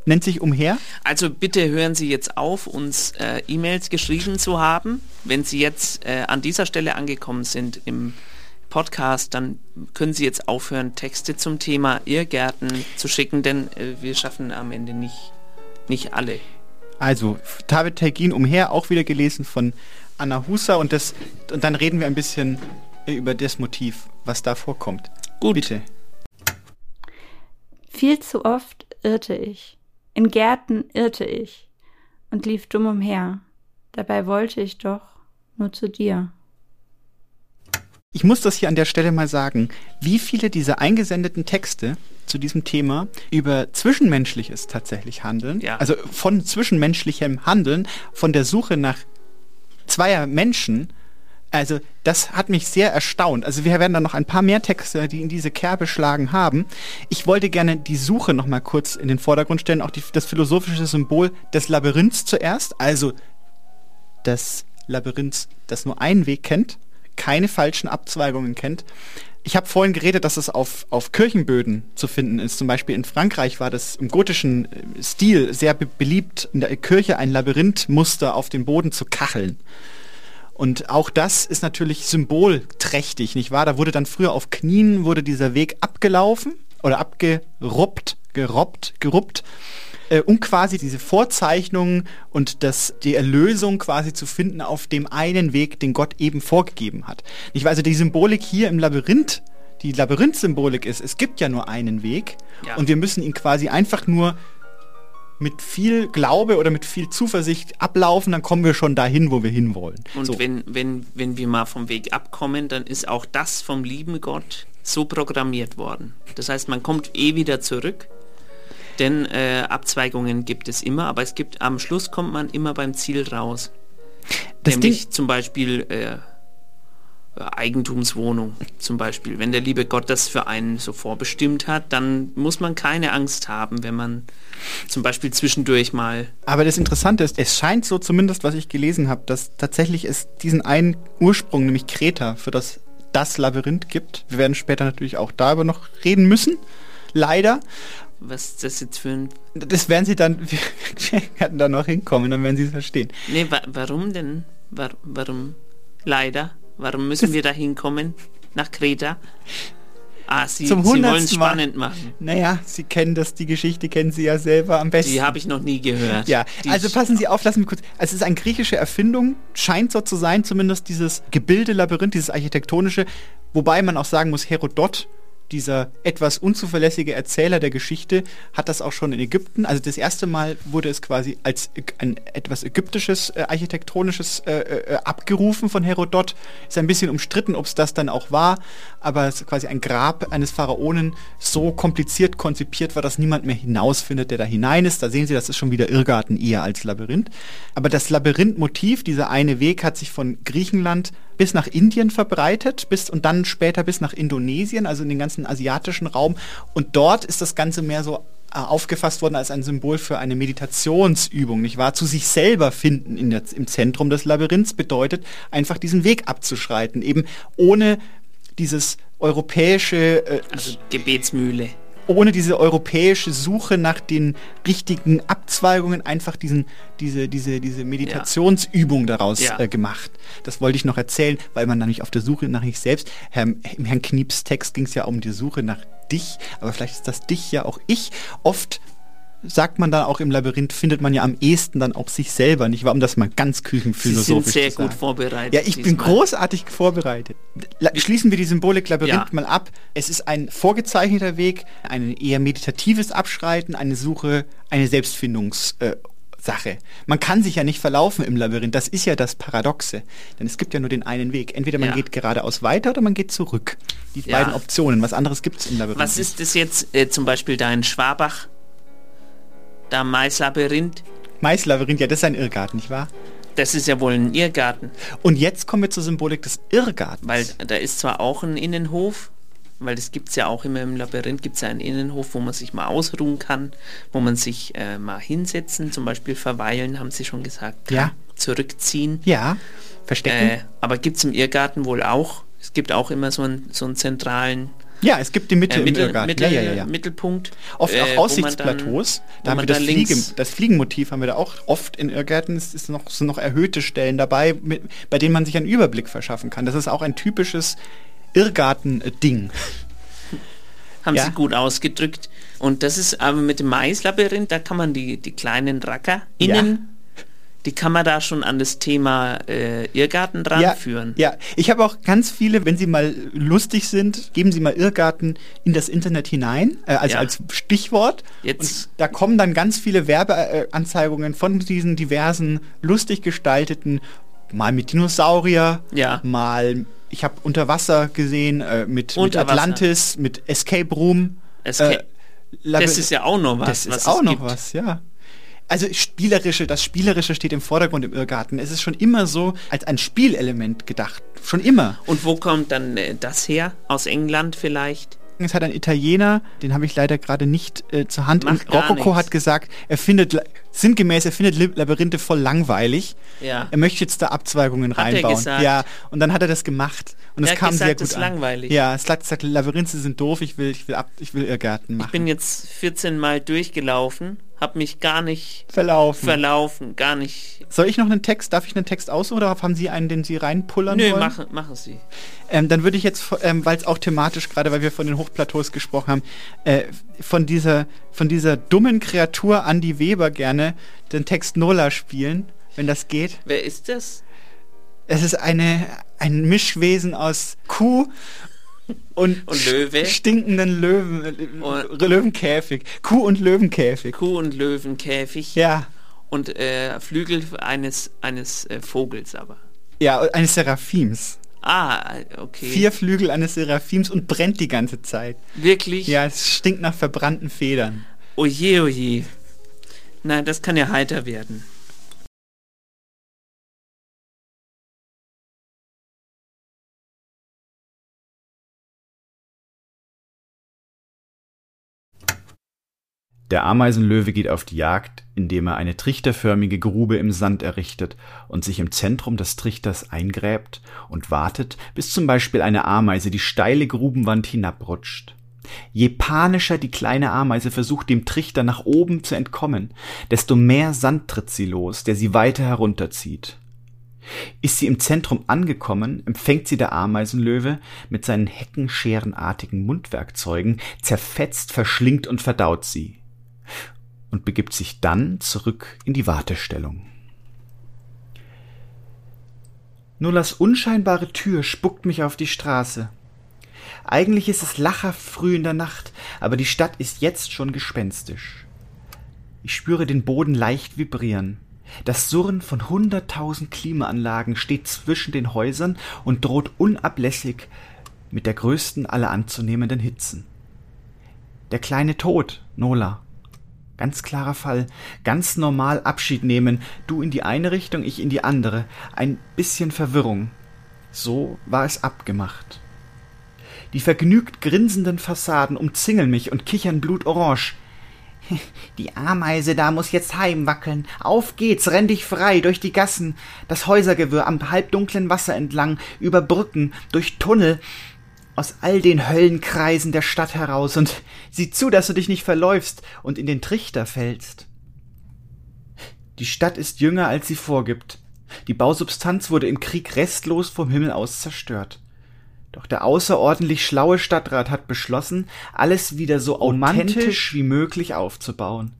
nennt sich Umher. also bitte hören Sie jetzt auf, uns äh, E-Mails geschrieben zu haben. Wenn Sie jetzt äh, an dieser Stelle angekommen sind im Podcast, dann können Sie jetzt aufhören, Texte zum Thema Irrgärten zu schicken, denn äh, wir schaffen am Ende nicht, nicht alle. Also David Telgin Umher, auch wieder gelesen von Anna Husser und, das, und dann reden wir ein bisschen über das Motiv, was da vorkommt. Gut. Bitte. Viel zu oft irrte ich. In Gärten irrte ich und lief dumm umher. Dabei wollte ich doch nur zu dir. Ich muss das hier an der Stelle mal sagen, wie viele dieser eingesendeten Texte zu diesem Thema über Zwischenmenschliches tatsächlich handeln, Ja. also von zwischenmenschlichem Handeln, von der Suche nach zweier Menschen, also das hat mich sehr erstaunt. Also wir werden dann noch ein paar mehr Texte, die in diese Kerbe schlagen haben. Ich wollte gerne die Suche noch mal kurz in den Vordergrund stellen, auch die, das philosophische Symbol des Labyrinths zuerst, also des Labyrinths, das nur einen Weg kennt, keine falschen Abzweigungen kennt. Ich habe vorhin geredet, dass es auf, auf Kirchenböden zu finden ist. Zum Beispiel in Frankreich war das im gotischen äh, Stil sehr be beliebt, in der Kirche ein Labyrinthmuster auf den Boden zu kacheln. Und auch das ist natürlich symbolträchtig, nicht wahr? Da wurde dann früher auf Knien, wurde dieser Weg abgelaufen oder abgeruppt, gerobbt, geruppt, äh, um quasi diese Vorzeichnungen und das, die Erlösung quasi zu finden auf dem einen Weg, den Gott eben vorgegeben hat. Nicht wahr? Also die Symbolik hier im Labyrinth, die Labyrinth-Symbolik ist, es gibt ja nur einen Weg Ja. und wir müssen ihn quasi einfach nur mit viel Glaube oder mit viel Zuversicht ablaufen, dann kommen wir schon dahin, wo wir hinwollen. Und so. wenn, wenn, wenn wir mal vom Weg abkommen, dann ist auch das vom lieben Gott so programmiert worden. Das heißt, man kommt eh wieder zurück. Denn äh, Abzweigungen gibt es immer, aber es gibt am Schluss kommt man immer beim Ziel raus. Das Nämlich Ding- zum Beispiel äh, Eigentumswohnung zum Beispiel. Wenn der liebe Gott das für einen so vorbestimmt hat, dann muss man keine Angst haben, wenn man zum Beispiel zwischendurch mal Aber das Interessante ist, es scheint so zumindest, was ich gelesen habe, dass tatsächlich es diesen einen Ursprung, nämlich Kreta, für das das Labyrinth gibt. Wir werden später natürlich auch darüber noch reden müssen. Leider. was ist das jetzt für ein Das werden Sie dann, [LAUGHS] wir werden da noch hinkommen, dann werden Sie es verstehen. Nee, wa warum denn? Wa warum? Leider. Warum müssen wir [LAUGHS] da hinkommen? Nach Kreta? Ah, Sie, Zum Sie wollen es spannend machen. Naja, Sie kennen das, die Geschichte kennen Sie ja selber am besten. Die habe ich noch nie gehört. Ja, Die also passen Sie auf, lassen wir kurz. Also es ist eine griechische Erfindung, scheint so zu sein, zumindest dieses Gebilde-Labyrinth, dieses architektonische, wobei man auch sagen muss, Herodot, dieser etwas unzuverlässige Erzähler der Geschichte, hat das auch schon in Ägypten. Also das erste Mal wurde es quasi als ein etwas ägyptisches, äh, architektonisches äh, äh, abgerufen von Herodot. Ist ein bisschen umstritten, ob es das dann auch war, aber es ist quasi ein Grab eines Pharaonen so kompliziert konzipiert war, dass niemand mehr hinausfindet, der da hinein ist. Da sehen Sie, das ist schon wieder Irrgarten eher als Labyrinth. Aber das Labyrinth-Motiv, dieser eine Weg, hat sich von Griechenland bis nach Indien verbreitet, bis und dann später bis nach Indonesien, also in den ganzen asiatischen Raum. Und dort ist das Ganze mehr so äh, aufgefasst worden als ein Symbol für eine Meditationsübung, nicht wahr? Zu sich selber finden in der, im Zentrum des Labyrinths bedeutet, einfach diesen Weg abzuschreiten, eben ohne dieses europäische, äh, Also Gebetsmühle. Ohne diese europäische Suche nach den richtigen Abzweigungen einfach diesen, diese, diese, diese Meditationsübung daraus Ja. äh, gemacht. Das wollte ich noch erzählen, weil man nämlich auf der Suche nach sich selbst, Herr, im Herrn Knieps Text ging es ja um die Suche nach dich, aber vielleicht ist das dich ja auch ich. Oft sagt man dann auch im Labyrinth, findet man ja am ehesten dann auch sich selber, nicht wahr? Um das mal ganz Sie küchenphilosophisch sind sehr zu gut sagen. vorbereitet. Ja, ich bin großartig vorbereitet. Schließen wir die Symbolik Labyrinth Ja. mal ab. Es ist ein vorgezeichneter Weg, ein eher meditatives Abschreiten, eine Suche, eine Selbstfindungssache. Äh, Sache. Man kann sich ja nicht verlaufen im Labyrinth. Das ist ja das Paradoxe. Denn es gibt ja nur den einen Weg. Entweder man Ja. geht geradeaus weiter oder man geht zurück. Die Ja. beiden Optionen. Was anderes gibt es im Labyrinth. Was ist das jetzt äh, zum Beispiel da in Schwabach? Da Maislabyrinth? Maislabyrinth, ja, das ist ein Irrgarten, nicht wahr? Das ist ja wohl ein Irrgarten, Und jetzt kommen wir zur Symbolik des Irrgartens. weil da ist zwar auch ein Innenhof, weil das gibt es ja auch immer im Labyrinth, gibt es ja einen Innenhof, wo man sich mal ausruhen kann, wo man sich äh, mal hinsetzen, zum Beispiel verweilen, haben sie schon gesagt. Ja. Zurückziehen. ja, verstecken. Äh, aber gibt es im Irrgarten wohl auch. Es gibt auch immer so einen, so einen zentralen ja, es gibt die Mitte äh, im Mittel, Irrgarten. Mittel, ja, ja, ja. Mittelpunkt. Oft äh, auch man Aussichtsplateaus. dann- da haben wir das, Fliegen, das Fliegenmotiv haben wir da auch oft in Irrgärten. Es ist noch, sind noch erhöhte Stellen dabei, mit, bei denen man sich einen Überblick verschaffen kann. Das ist auch ein typisches Irrgarten-Ding. [LAUGHS] haben Ja. sie gut ausgedrückt. Und das ist aber mit dem Maislabyrinth, da kann man die, die kleinen Racker innen, die kann man da schon an das Thema äh, Irrgarten dran Ja, führen. ja, ich habe auch ganz viele, wenn Sie mal lustig sind, geben Sie mal Irrgarten in das Internet hinein, äh, also Ja. als Stichwort. Jetzt- Und da kommen dann ganz viele Werbeanzeigungen von diesen diversen lustig gestalteten, mal mit Dinosaurier, Ja. mal, ich habe unter Wasser gesehen, äh, mit, mit. Atlantis, mit Escape Room. Esca- äh, das ist ja auch noch was. das was ist es auch noch was, ja. Also spielerische, das Spielerische steht im Vordergrund im Irrgarten. Es ist schon immer so als ein Spielelement gedacht. Schon immer. Und wo kommt dann äh, das her? Aus England vielleicht? Es hat ein Italiener, den habe ich leider gerade nicht äh, zur Hand. Macht Und nichts. hat gesagt, er findet sinngemäß, er findet Lab- Labyrinthe voll langweilig. Ja. Er möchte jetzt da Abzweigungen Hat reinbauen. Ja, und dann hat er das gemacht. Und es kam gesagt, sehr gut ist an. langweilig. Ja, es hat gesagt, Labyrinthe sind doof, ich will, ich will, ab, ich will Irrgarten machen. Ich bin jetzt 14 Mal durchgelaufen, habe mich gar nicht verlaufen. verlaufen, gar nicht. Soll ich noch einen Text, darf ich einen Text aussuchen oder haben Sie einen, den Sie reinpullern Nö, wollen? machen, machen Sie. Ähm, dann würde ich jetzt, ähm, weil es auch thematisch, gerade weil wir von den Hochplateaus gesprochen haben, äh, von, dieser, von dieser dummen Kreatur Andy Weber gerne den Text Nola spielen, wenn das geht. Wer ist das? Es ist eine, ein Mischwesen aus Kuh und, [LAUGHS] Und Löwe? stinkenden Löwen, Und- Löwenkäfig. Kuh und Löwenkäfig. Kuh und Löwenkäfig. Ja, Und äh, Flügel eines, eines äh, Vogels aber. ja, eines Seraphims. Ah, okay. Vier Flügel eines Seraphims und brennt die ganze Zeit. Wirklich? Ja, es stinkt nach verbrannten Federn. Oje, oje. Na, das kann ja heiter werden. Der Ameisenlöwe geht auf die Jagd, indem er eine trichterförmige Grube im Sand errichtet und sich im Zentrum des Trichters eingräbt und wartet, bis zum Beispiel eine Ameise die steile Grubenwand hinabrutscht. Je panischer die kleine Ameise versucht, dem Trichter nach oben zu entkommen, desto mehr Sand tritt sie los, der sie weiter herunterzieht. Ist sie im Zentrum angekommen, empfängt sie der Ameisenlöwe mit seinen heckenscherenartigen Mundwerkzeugen, zerfetzt, verschlingt und verdaut sie und begibt sich dann zurück in die Wartestellung. Nullas unscheinbare Tür spuckt mich auf die Straße. Eigentlich ist es lachhaft früh in der Nacht, aber die Stadt ist jetzt schon gespenstisch. Ich spüre den Boden leicht vibrieren. Das Surren von hunderttausend Klimaanlagen steht zwischen den Häusern und droht unablässig mit der größten aller anzunehmenden Hitzen. Der kleine Tod, Nola. Ganz klarer Fall. Ganz normal Abschied nehmen. Du in die eine Richtung, ich in die andere. Ein bisschen Verwirrung. So war es abgemacht. Die vergnügt grinsenden Fassaden umzingeln mich und kichern blutorange. [LAUGHS] Die Ameise da muss jetzt heimwackeln. Auf geht's, renn dich frei durch die Gassen, das Häusergewirr am halbdunklen Wasser entlang, über Brücken, durch Tunnel, aus all den Höllenkreisen der Stadt heraus und sieh zu, dass du dich nicht verläufst und in den Trichter fällst. Die Stadt ist jünger, als sie vorgibt. Die Bausubstanz wurde im Krieg restlos vom Himmel aus zerstört. Doch der außerordentlich schlaue Stadtrat hat beschlossen, alles wieder so authentisch wie möglich aufzubauen.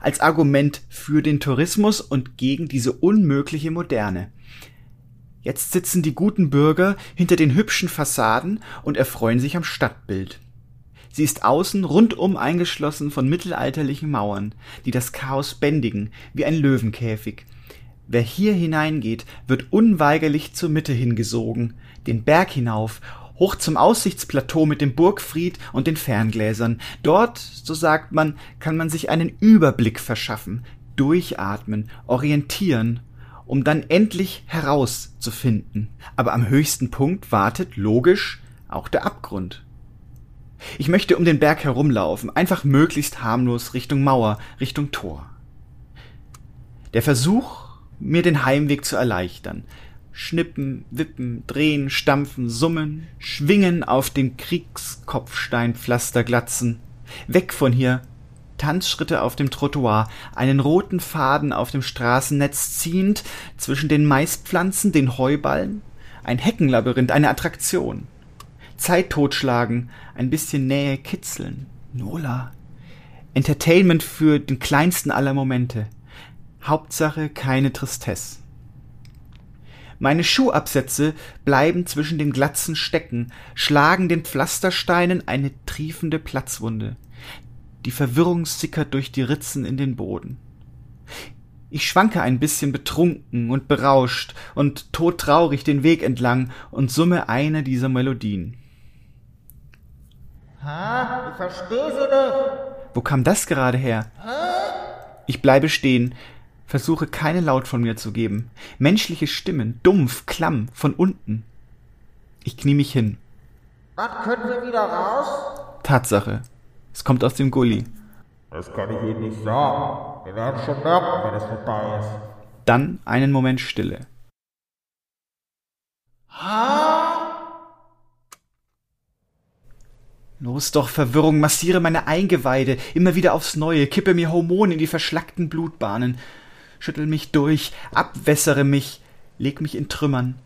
Als Argument für den Tourismus und gegen diese unmögliche Moderne. Jetzt sitzen die guten Bürger hinter den hübschen Fassaden und erfreuen sich am Stadtbild. Sie ist außen rundum eingeschlossen von mittelalterlichen Mauern, die das Chaos bändigen, wie ein Löwenkäfig. Wer hier hineingeht, wird unweigerlich zur Mitte hingesogen, den Berg hinauf, hoch zum Aussichtsplateau mit dem Burgfried und den Ferngläsern. Dort, so sagt man, kann man sich einen Überblick verschaffen, durchatmen, orientieren um dann endlich herauszufinden. Aber am höchsten Punkt wartet logisch auch der Abgrund. Ich möchte um den Berg herumlaufen, einfach möglichst harmlos Richtung Mauer, Richtung Tor. Der Versuch, mir den Heimweg zu erleichtern. Schnippen, wippen, drehen, stampfen, summen, schwingen auf den Kriegskopfsteinpflasterglatzen. Weg von hier, Tanzschritte auf dem Trottoir, einen roten Faden auf dem Straßennetz ziehend, zwischen den Maispflanzen, den Heuballen, ein Heckenlabyrinth, eine Attraktion. Zeit totschlagen, ein bisschen Nähe kitzeln. Nola. Entertainment für den kleinsten aller Momente. Hauptsache keine Tristesse. Meine Schuhabsätze bleiben zwischen den Glatzen stecken, schlagen den Pflastersteinen eine triefende Platzwunde. Die Verwirrung sickert durch die Ritzen in den Boden. Ich schwanke ein bisschen betrunken und berauscht und todtraurig den Weg entlang und summe eine dieser Melodien. Ha? Ich verstehe sie nicht. Wo kam das gerade her? Ich bleibe stehen, versuche keine Laut von mir zu geben. Menschliche Stimmen, dumpf, klamm, von unten. Ich knie mich hin. Was können wir wieder raus? Tatsache. Es kommt aus dem Gully. Das kann ich Ihnen nicht sagen. Wir werden schon merken, wenn es vorbei ist. Dann einen Moment Stille. Ha? Los doch, Verwirrung, massiere meine Eingeweide, immer wieder aufs Neue, kippe mir Hormone in die verschlackten Blutbahnen, schüttel mich durch, abwässere mich, leg mich in Trümmern.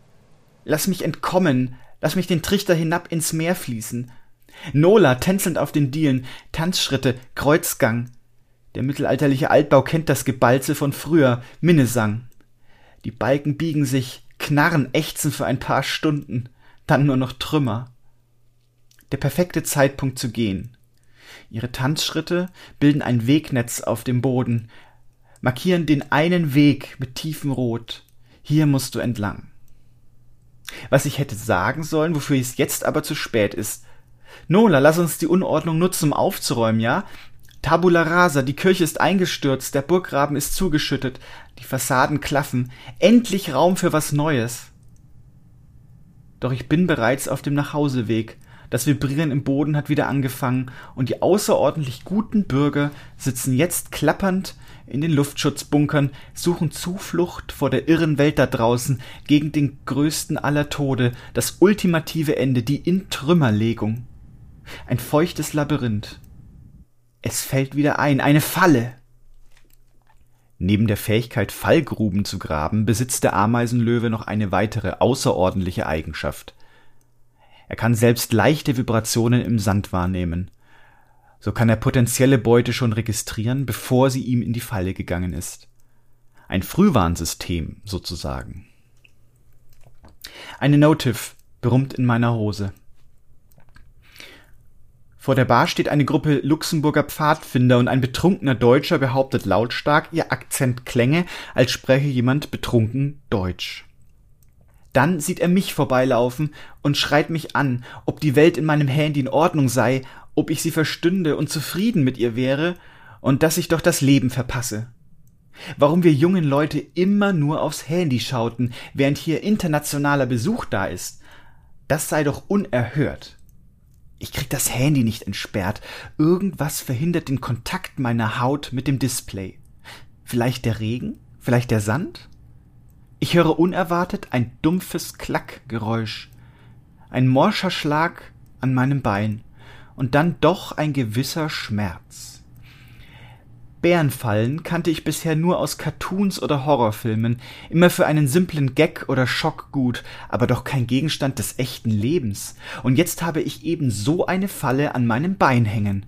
Lass mich entkommen, lass mich den Trichter hinab ins Meer fließen, Nola tänzelnd auf den Dielen, Tanzschritte, Kreuzgang. Der mittelalterliche Altbau kennt das Gebalze von früher, Minnesang. Die Balken biegen sich, knarren, ächzen für ein paar Stunden, dann nur noch Trümmer. Der perfekte Zeitpunkt zu gehen. Ihre Tanzschritte bilden ein Wegnetz auf dem Boden, markieren den einen Weg mit tiefem Rot. Hier musst du entlang. Was ich hätte sagen sollen, wofür es jetzt aber zu spät ist, Nola, lass uns die Unordnung nutzen, um aufzuräumen, ja? Tabula rasa, die Kirche ist eingestürzt, der Burggraben ist zugeschüttet, die Fassaden klaffen, endlich Raum für was Neues. Doch ich bin bereits auf dem Nachhauseweg, das Vibrieren im Boden hat wieder angefangen, und die außerordentlich guten Bürger sitzen jetzt klappernd in den Luftschutzbunkern, suchen Zuflucht vor der irren Welt da draußen gegen den größten aller Tode, das ultimative Ende, die Intrümmerlegung. Ein feuchtes Labyrinth. Es fällt wieder ein, eine Falle. Neben der Fähigkeit, Fallgruben zu graben, besitzt der Ameisenlöwe noch eine weitere außerordentliche Eigenschaft. Er kann selbst leichte Vibrationen im Sand wahrnehmen. So kann er potenzielle Beute schon registrieren, bevor sie ihm in die Falle gegangen ist. Ein Frühwarnsystem sozusagen. Eine Notif brummt in meiner Hose. Vor der Bar steht eine Gruppe Luxemburger Pfadfinder und ein betrunkener Deutscher behauptet lautstark, ihr Akzent klänge, als spreche jemand betrunken Deutsch. Dann sieht er mich vorbeilaufen und schreit mich an, ob die Welt in meinem Handy in Ordnung sei, ob ich sie verstünde und zufrieden mit ihr wäre und dass ich doch das Leben verpasse. Warum wir jungen Leute immer nur aufs Handy schauten, während hier internationaler Besuch da ist, das sei doch unerhört. Ich krieg das Handy nicht entsperrt. Irgendwas verhindert den Kontakt meiner Haut mit dem Display. Vielleicht der Regen? Vielleicht der Sand? Ich höre unerwartet ein dumpfes Klackgeräusch, ein morscher Schlag an meinem Bein und dann doch ein gewisser Schmerz. Bärenfallen kannte ich bisher nur aus Cartoons oder Horrorfilmen, immer für einen simplen Gag oder Schock gut, aber doch kein Gegenstand des echten Lebens. Und jetzt habe ich eben so eine Falle an meinem Bein hängen.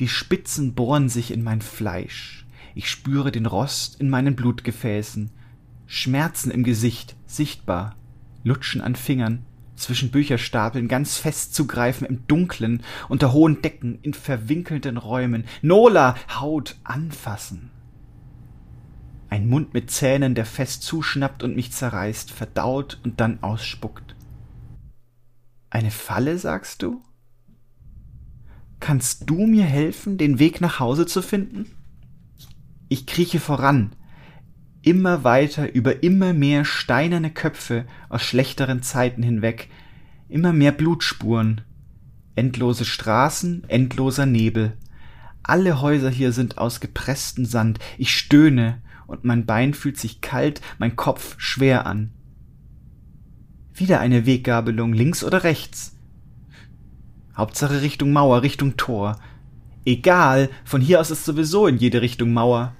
Die Spitzen bohren sich in mein Fleisch. Ich spüre den Rost in meinen Blutgefäßen. Schmerzen im Gesicht, sichtbar, Lutschen an Fingern, zwischen Bücherstapeln ganz fest zugreifen im Dunklen, unter hohen Decken, in verwinkelten Räumen. Nola, Haut anfassen. Ein Mund mit Zähnen, der fest zuschnappt und mich zerreißt, verdaut und dann ausspuckt. Eine Falle, sagst du? Kannst du mir helfen, den Weg nach Hause zu finden? Ich krieche voran, immer weiter über immer mehr steinerne Köpfe aus schlechteren Zeiten hinweg, immer mehr Blutspuren, endlose Straßen, endloser Nebel. Alle Häuser hier sind aus gepresstem Sand. Ich stöhne und mein Bein fühlt sich kalt, mein Kopf schwer an. Wieder eine Weggabelung links oder rechts. Hauptsache Richtung Mauer, Richtung Tor. Egal, von hier aus ist sowieso in jede Richtung Mauer.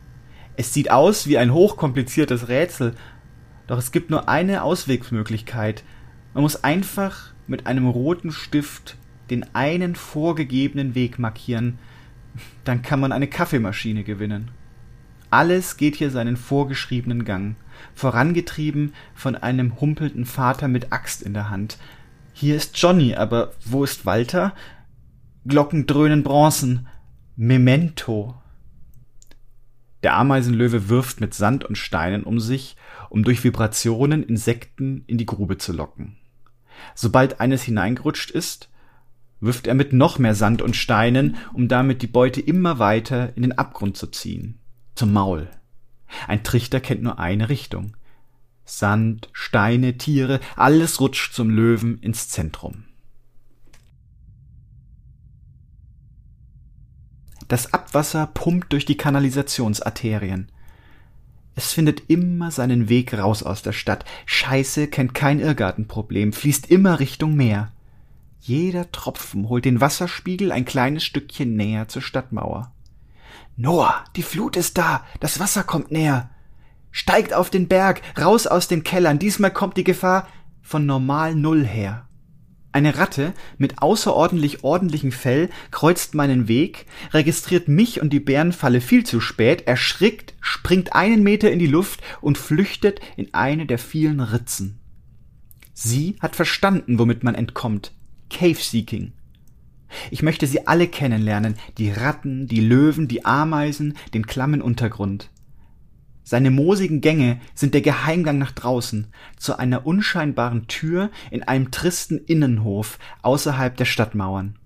Es sieht aus wie ein hochkompliziertes Rätsel, doch es gibt nur eine Auswegsmöglichkeit. Man muss einfach mit einem roten Stift den einen vorgegebenen Weg markieren, dann kann man eine Kaffeemaschine gewinnen. Alles geht hier seinen vorgeschriebenen Gang, vorangetrieben von einem humpelnden Vater mit Axt in der Hand. Hier ist Johnny, aber wo ist Walter? Glocken dröhnen Bronzen. Memento. Der Ameisenlöwe wirft mit Sand und Steinen um sich, um durch Vibrationen Insekten in die Grube zu locken. Sobald eines hineingerutscht ist, wirft er mit noch mehr Sand und Steinen, um damit die Beute immer weiter in den Abgrund zu ziehen. Zum Maul. Ein Trichter kennt nur eine Richtung. Sand, Steine, Tiere, alles rutscht zum Löwen ins Zentrum. Das Abwasser pumpt durch die Kanalisationsarterien. Es findet immer seinen Weg raus aus der Stadt. Scheiße kennt kein Irrgartenproblem, fließt immer Richtung Meer. Jeder Tropfen holt den Wasserspiegel ein kleines Stückchen näher zur Stadtmauer. Noah, die Flut ist da, das Wasser kommt näher. Steigt auf den Berg, raus aus den Kellern, diesmal kommt die Gefahr von normal Null her. Eine Ratte mit außerordentlich ordentlichem Fell kreuzt meinen Weg, registriert mich und die Bärenfalle viel zu spät, erschrickt, springt einen Meter in die Luft und flüchtet in eine der vielen Ritzen. Sie hat verstanden, womit man entkommt. Cave Seeking. Ich möchte sie alle kennenlernen, die Ratten, die Löwen, die Ameisen, den klammen Untergrund. Seine moosigen Gänge sind der Geheimgang nach draußen, zu einer unscheinbaren Tür in einem tristen Innenhof außerhalb der Stadtmauern.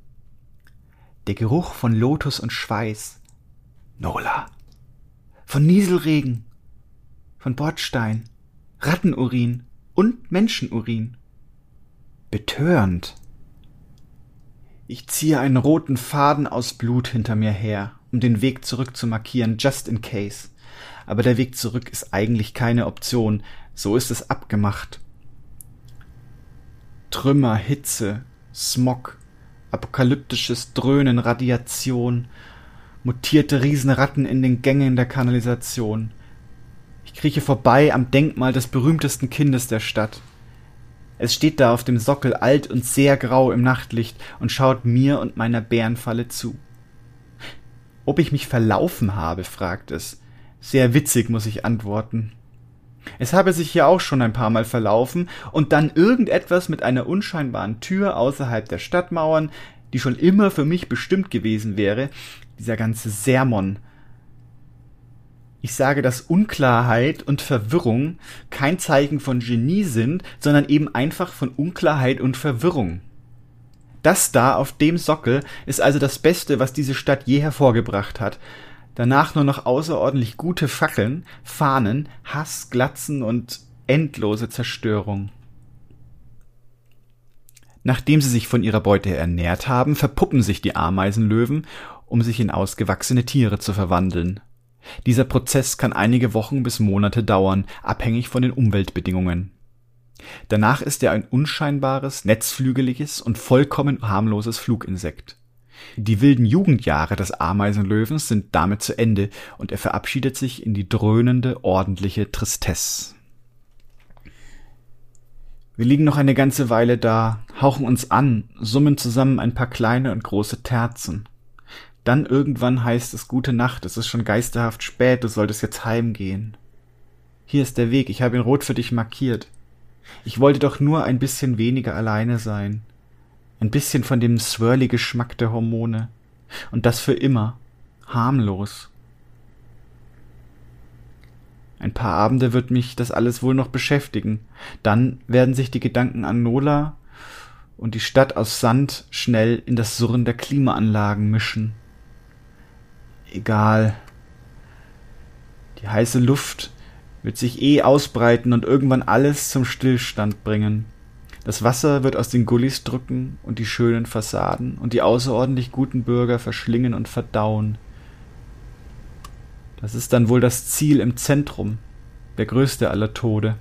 Der Geruch von Lotus und Schweiß. Nola. Von Nieselregen. Von Bordstein. Rattenurin und Menschenurin. Betörend. Ich ziehe einen roten Faden aus Blut hinter mir her, um den Weg zurück zu markieren, just in case. Aber der Weg zurück ist eigentlich keine Option, so ist es abgemacht. Trümmer, Hitze, Smog, apokalyptisches Dröhnen, Radiation, mutierte Riesenratten in den Gängen der Kanalisation. Ich krieche vorbei am Denkmal des berühmtesten Kindes der Stadt. Es steht da auf dem Sockel alt und sehr grau im Nachtlicht und schaut mir und meiner Bärenfalle zu. Ob ich mich verlaufen habe, fragt es. Sehr witzig, muss ich antworten. Es habe sich hier auch schon ein paar Mal verlaufen und dann irgendetwas mit einer unscheinbaren Tür außerhalb der Stadtmauern, die schon immer für mich bestimmt gewesen wäre, dieser ganze Sermon, ich sage, dass Unklarheit und Verwirrung kein Zeichen von Genie sind, sondern eben einfach von Unklarheit und Verwirrung. Das da auf dem Sockel ist also das Beste, was diese Stadt je hervorgebracht hat. Danach nur noch außerordentlich gute Fackeln, Fahnen, Hass, Glatzen und endlose Zerstörung. Nachdem sie sich von ihrer Beute ernährt haben, verpuppen sich die Ameisenlöwen, um sich in ausgewachsene Tiere zu verwandeln. Dieser Prozess kann einige Wochen bis Monate dauern, abhängig von den Umweltbedingungen. Danach ist er ein unscheinbares, netzflügeliges und vollkommen harmloses Fluginsekt. Die wilden Jugendjahre des Ameisenlöwens sind damit zu Ende und er verabschiedet sich in die dröhnende, ordentliche Tristesse. Wir liegen noch eine ganze Weile da, hauchen uns an, summen zusammen ein paar kleine und große Terzen. Dann irgendwann heißt es gute Nacht, es ist schon geisterhaft spät, du solltest jetzt heimgehen. Hier ist der Weg, ich habe ihn rot für dich markiert. Ich wollte doch nur ein bisschen weniger alleine sein. Ein bisschen von dem Swirly-Geschmack der Hormone. Und das für immer. Harmlos. Ein paar Abende wird mich das alles wohl noch beschäftigen. Dann werden sich die Gedanken an Nola und die Stadt aus Sand schnell in das Surren der Klimaanlagen mischen egal. Die heiße Luft wird sich eh ausbreiten und irgendwann alles zum Stillstand bringen. Das Wasser wird aus den Gullis drücken und die schönen Fassaden und die außerordentlich guten Bürger verschlingen und verdauen. Das ist dann wohl das Ziel im Zentrum, der größte aller Tode.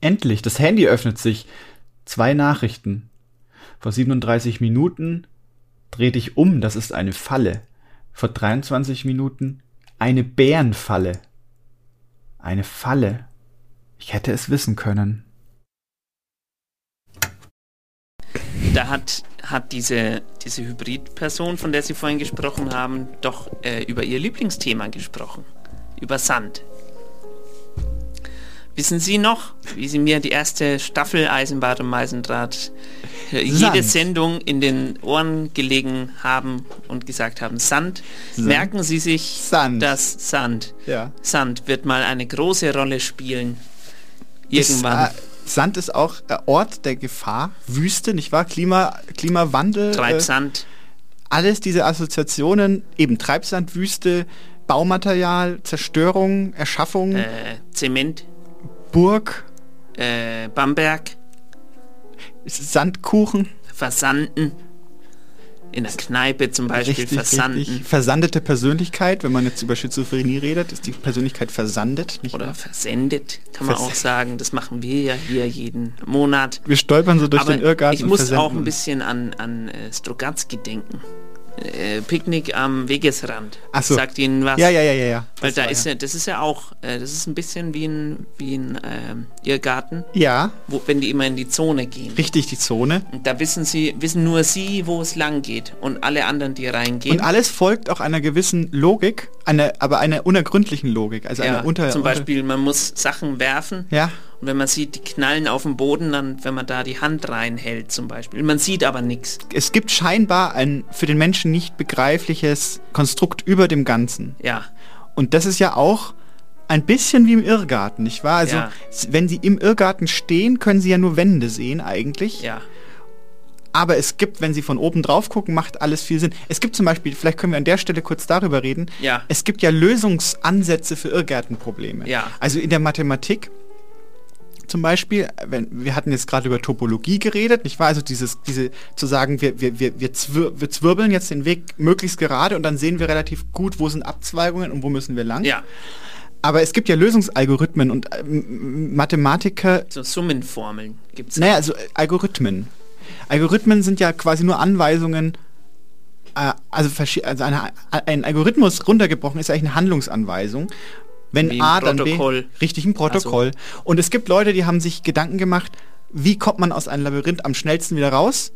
Endlich, das Handy öffnet sich. Zwei Nachrichten. Vor 37 Minuten Dreh dich um, das ist eine Falle. Vor 23 Minuten eine Bärenfalle. Eine Falle. Ich hätte es wissen können. Da hat, hat diese, diese Hybridperson, von der Sie vorhin gesprochen haben, doch äh, über ihr Lieblingsthema gesprochen. Über Sand. Wissen Sie noch, wie Sie mir die erste Staffel Eisenbad und Meisendraht äh, jede Sendung in den Ohren gelegen haben und gesagt haben, Sand. Sand. Merken Sie sich, Sand. dass Sand, ja. Sand wird mal eine große Rolle spielen. Irgendwann. Ist, äh, Sand ist auch äh, Ort der Gefahr, Wüste, nicht wahr? Klima, Klimawandel. Treibsand. Äh, alles diese Assoziationen, eben Treibsand, Wüste, Baumaterial, Zerstörung, Erschaffung. Äh, Zement. Burg. Äh, Bamberg. Sandkuchen. Versanden. In der Kneipe zum Beispiel richtig, versanden. Richtig. Versandete Persönlichkeit, wenn man jetzt über Schizophrenie redet, ist die Persönlichkeit versandet. Oder wahr? versendet, kann man Vers auch sagen. Das machen wir ja hier jeden Monat. Wir stolpern so durch Aber den Irrgarten. Ich muss auch ein bisschen an, an äh, Strogatzky denken. Äh, Picknick am Wegesrand. Ach so. Sagt Ihnen was? Ja, ja, ja, ja. ja. Weil da ist ja, das ist ja auch, äh, das ist ein bisschen wie ein, wie ein ähm, Irrgarten. Ja. Wo, wenn die immer in die Zone gehen. Richtig, die Zone. Und da wissen sie, wissen nur sie, wo es lang geht und alle anderen, die reingehen. Und alles folgt auch einer gewissen Logik, eine, aber einer unergründlichen Logik. Also ja, eine unter, zum Beispiel, man muss Sachen werfen. Ja. Und wenn man sieht, die knallen auf dem Boden, dann, wenn man da die Hand reinhält zum Beispiel. Man sieht aber nichts. Es gibt scheinbar ein für den Menschen nicht begreifliches Konstrukt über dem Ganzen. Ja. Und das ist ja auch ein bisschen wie im Irrgarten, nicht wahr? Also, Ja. wenn Sie im Irrgarten stehen, können Sie ja nur Wände sehen eigentlich. Ja. Aber es gibt, wenn Sie von oben drauf gucken, macht alles viel Sinn. Es gibt zum Beispiel, vielleicht können wir an der Stelle kurz darüber reden. Ja. Es gibt ja Lösungsansätze für Irrgärtenprobleme. Ja. Also in der Mathematik zum Beispiel, wenn, wir hatten jetzt gerade über Topologie geredet, nicht wahr? Also dieses, diese, zu sagen, wir, wir, wir, wir, zwir wir zwirbeln jetzt den Weg möglichst gerade und dann sehen wir relativ gut, wo sind Abzweigungen und wo müssen wir lang. Ja. Aber es gibt ja Lösungsalgorithmen und ähm, Mathematiker. So Summenformeln gibt es. Naja, also äh, Algorithmen. Algorithmen sind ja quasi nur Anweisungen, äh, also, also eine, ein Algorithmus runtergebrochen ist eigentlich eine Handlungsanweisung. Wenn Wie A, dann B. Richtig, ein Protokoll. Und es gibt Leute, die haben sich Gedanken gemacht, wie kommt man aus einem Labyrinth am schnellsten wieder raus?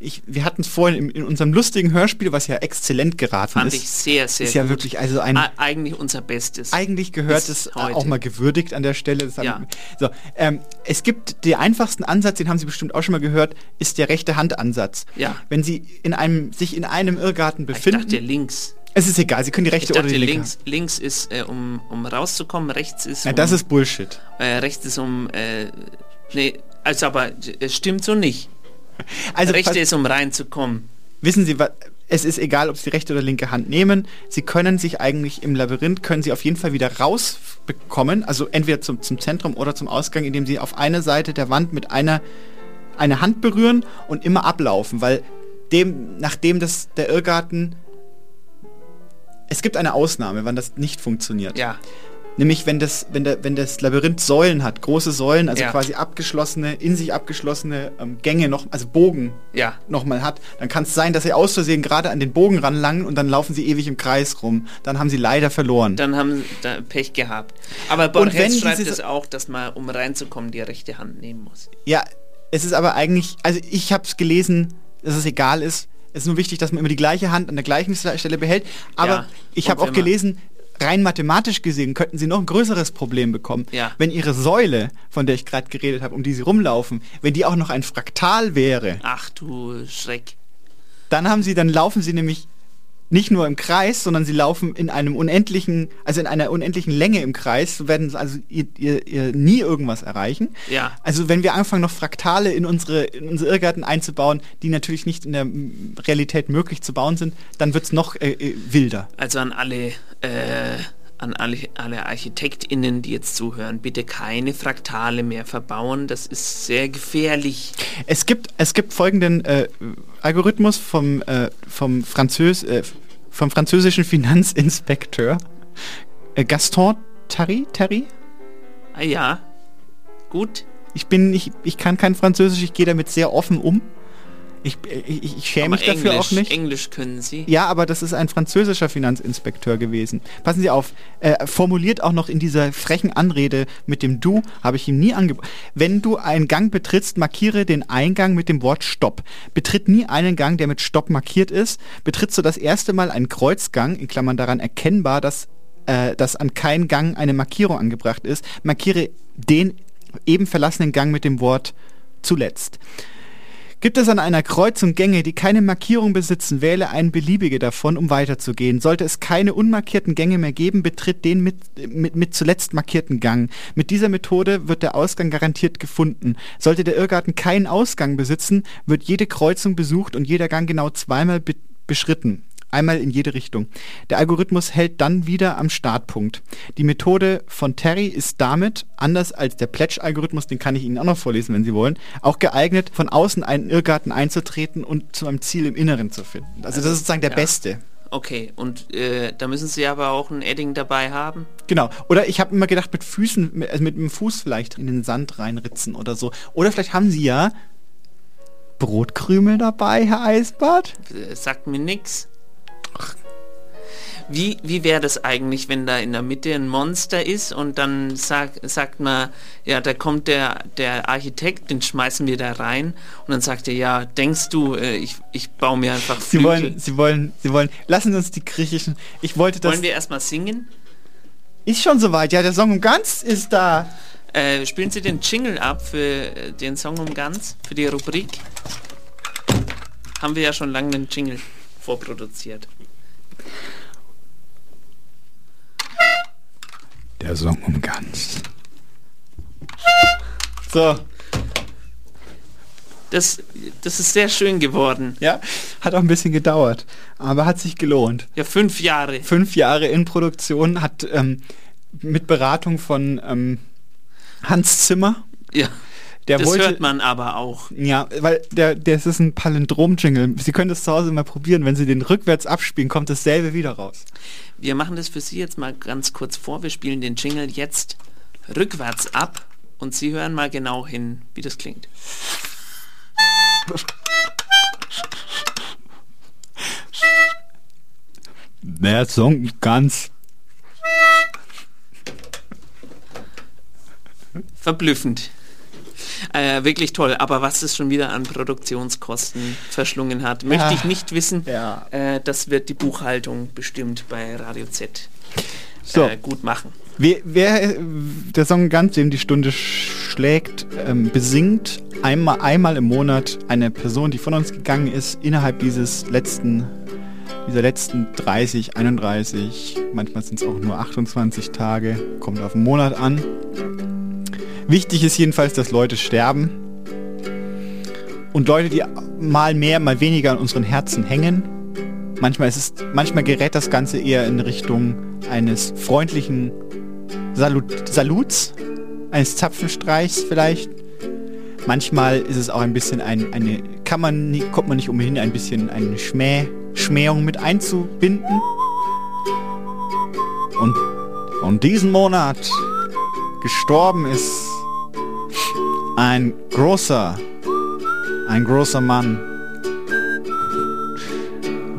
Ich, wir hatten es vorhin in, in unserem lustigen Hörspiel, was ja exzellent geraten Fand ist. ich sehr, sehr ist ja gut. wirklich also ein A- Eigentlich unser Bestes. eigentlich gehört es heute. auch mal gewürdigt an der Stelle. Ja. so, ähm, es gibt den einfachsten Ansatz, den haben Sie bestimmt auch schon mal gehört, ist der rechte Handansatz. Ja. Wenn Sie in einem, sich in einem Irrgarten Ich befinden, dachte links. Es ist egal, Sie können die rechte oder dachte die linke. links. Links ist, äh, um, um rauszukommen, rechts ist Ja, um, das ist Bullshit. äh, rechts ist um, äh, nee, also aber es stimmt so nicht. Also Rechte ist um reinzukommen. wissen Sie, es ist egal, ob Sie die rechte oder linke Hand nehmen. Sie können sich eigentlich im Labyrinth, können Sie auf jeden Fall wieder rausbekommen, also entweder zum, zum Zentrum oder zum Ausgang, indem Sie auf eine Seite der Wand mit einer eine Hand berühren und immer ablaufen, weil dem, nachdem das der Irrgarten es gibt eine Ausnahme, wann das nicht funktioniert. Ja. Nämlich wenn das, wenn der, wenn das Labyrinth Säulen hat, große Säulen, also Ja. quasi abgeschlossene, in sich abgeschlossene ähm, Gänge noch, also Bogen Ja. nochmal hat, dann kann es sein, dass sie aus Versehen gerade an den Bogen ranlangen und dann laufen sie ewig im Kreis rum. Dann haben sie leider verloren. Dann haben sie Pech gehabt. Aber Borges wenn schreibt es auch, dass man, um reinzukommen, die rechte Hand nehmen muss. Ja, es ist aber eigentlich, also ich habe es gelesen, dass es egal ist. Es ist nur wichtig, dass man immer die gleiche Hand an der gleichen Stelle behält. Aber Ja, ich habe auch gelesen, rein mathematisch gesehen könnten sie noch ein größeres Problem bekommen. Ja. Wenn ihre Säule, von der ich gerade geredet habe, um die sie rumlaufen, wenn die auch noch ein Fraktal wäre, Ach du Schreck. dann haben sie, dann laufen sie nämlich nicht nur im Kreis, sondern sie laufen in einem unendlichen, also in einer unendlichen Länge im Kreis, werden sie also ihr, ihr, ihr nie irgendwas erreichen. Ja. Also wenn wir anfangen, noch Fraktale in unsere, in unsere Irrgärten einzubauen, die natürlich nicht in der Realität möglich zu bauen sind, dann wird es noch äh, äh, wilder. Also an alle, äh, an alle, alle ArchitektInnen, die jetzt zuhören, bitte keine Fraktale mehr verbauen. Das ist sehr gefährlich. Es gibt, es gibt folgenden äh, Algorithmus vom, äh, vom, Französ, äh, vom französischen Finanzinspekteur äh, Gaston Terry, Terry? Ah ja, gut. Ich bin nicht, ich kann kein Französisch, ich gehe damit sehr offen um. Ich, ich, ich schäme mich Aber dafür Englisch, auch nicht. Englisch können Sie. Ja, aber das ist ein französischer Finanzinspekteur gewesen. Passen Sie auf, äh, formuliert auch noch in dieser frechen Anrede mit dem Du, habe ich ihm nie angeboten. Wenn du einen Gang betrittst, markiere den Eingang mit dem Wort Stopp. Betritt nie einen Gang, der mit Stopp markiert ist. Betrittst du das erste Mal einen Kreuzgang, in Klammern daran erkennbar, dass, äh, dass an keinem Gang eine Markierung angebracht ist, markiere den eben verlassenen Gang mit dem Wort zuletzt. Gibt es an einer Kreuzung Gänge, die keine Markierung besitzen, wähle einen beliebige davon, um weiterzugehen. Sollte es keine unmarkierten Gänge mehr geben, betritt den mit, mit, mit zuletzt markierten Gang. Mit dieser Methode wird der Ausgang garantiert gefunden. Sollte der Irrgarten keinen Ausgang besitzen, wird jede Kreuzung besucht und jeder Gang genau zweimal be beschritten. Einmal in jede Richtung. Der Algorithmus hält dann wieder am Startpunkt. Die Methode von Terry ist damit, anders als der Pledge-Algorithmus, den kann ich Ihnen auch noch vorlesen, wenn Sie wollen, auch geeignet, von außen einen Irrgarten einzutreten und zu einem Ziel im Inneren zu finden. Also, das ist sozusagen der ja. beste. Okay, und äh, da müssen Sie aber auch ein Edding dabei haben. Genau. Oder ich habe immer gedacht, mit Füßen, mit, also mit dem Fuß vielleicht in den Sand reinritzen oder so. Oder vielleicht haben Sie ja Brotkrümel dabei, Herr Eisbart? Äh, Sagt mir nix. Wie, wie wäre das eigentlich, wenn da in der Mitte ein Monster ist und dann sag, sagt man, ja, da kommt der, der Architekt, den schmeißen wir da rein und dann sagt er, ja, denkst du, äh, ich, ich baue mir einfach Sie Flügel. wollen, Sie wollen, Sie wollen, lassen Sie uns die griechischen, ich wollte das, Wollen wir erstmal singen? ist schon soweit, ja, der Song um ganz ist da. Äh, spielen Sie den Jingle ab für äh, den Song um ganz, für die Rubrik? Haben wir ja schon lange den Jingle vorproduziert. Der Song um ganz. So. Das, das ist sehr schön geworden. Ja, hat auch ein bisschen gedauert, aber hat sich gelohnt. Ja, fünf Jahre. Fünf Jahre in Produktion, hat ähm, mit Beratung von ähm, Hans Zimmer. Ja. Der das wollte, hört man aber auch. Ja, weil der, das ist ein Palindrom-Jingle. Sie können das zu Hause mal probieren. Wenn Sie den rückwärts abspielen, kommt dasselbe wieder raus. Wir machen das für Sie jetzt mal ganz kurz vor. Wir spielen den Jingle jetzt rückwärts ab und Sie hören mal genau hin, wie das klingt. Der Song ganz verblüffend. Äh, wirklich toll, aber was es schon wieder an Produktionskosten verschlungen hat, möchte Ja. ich nicht wissen. Ja. Äh, das wird die Buchhaltung bestimmt bei Radio Z So. äh, gut machen. Wer, wer der Song ganz, dem die Stunde schlägt, ähm, besingt einmal, einmal im Monat eine Person, die von uns gegangen ist, innerhalb dieses letzten, dieser letzten 30, 31, manchmal sind es auch nur 28 Tage, kommt auf den Monat an. Wichtig ist jedenfalls, dass Leute sterben. Und Leute, die mal mehr, mal weniger an unseren Herzen hängen. Manchmal, ist es, manchmal gerät das Ganze eher in Richtung eines freundlichen Salut, Saluts, eines Zapfenstreichs vielleicht. Manchmal ist es auch ein bisschen ein, eine, kann man kommt man nicht umhin, ein bisschen eine Schmäh, Schmähung mit einzubinden. Und, und diesen Monat gestorben ist ein großer, ein großer Mann.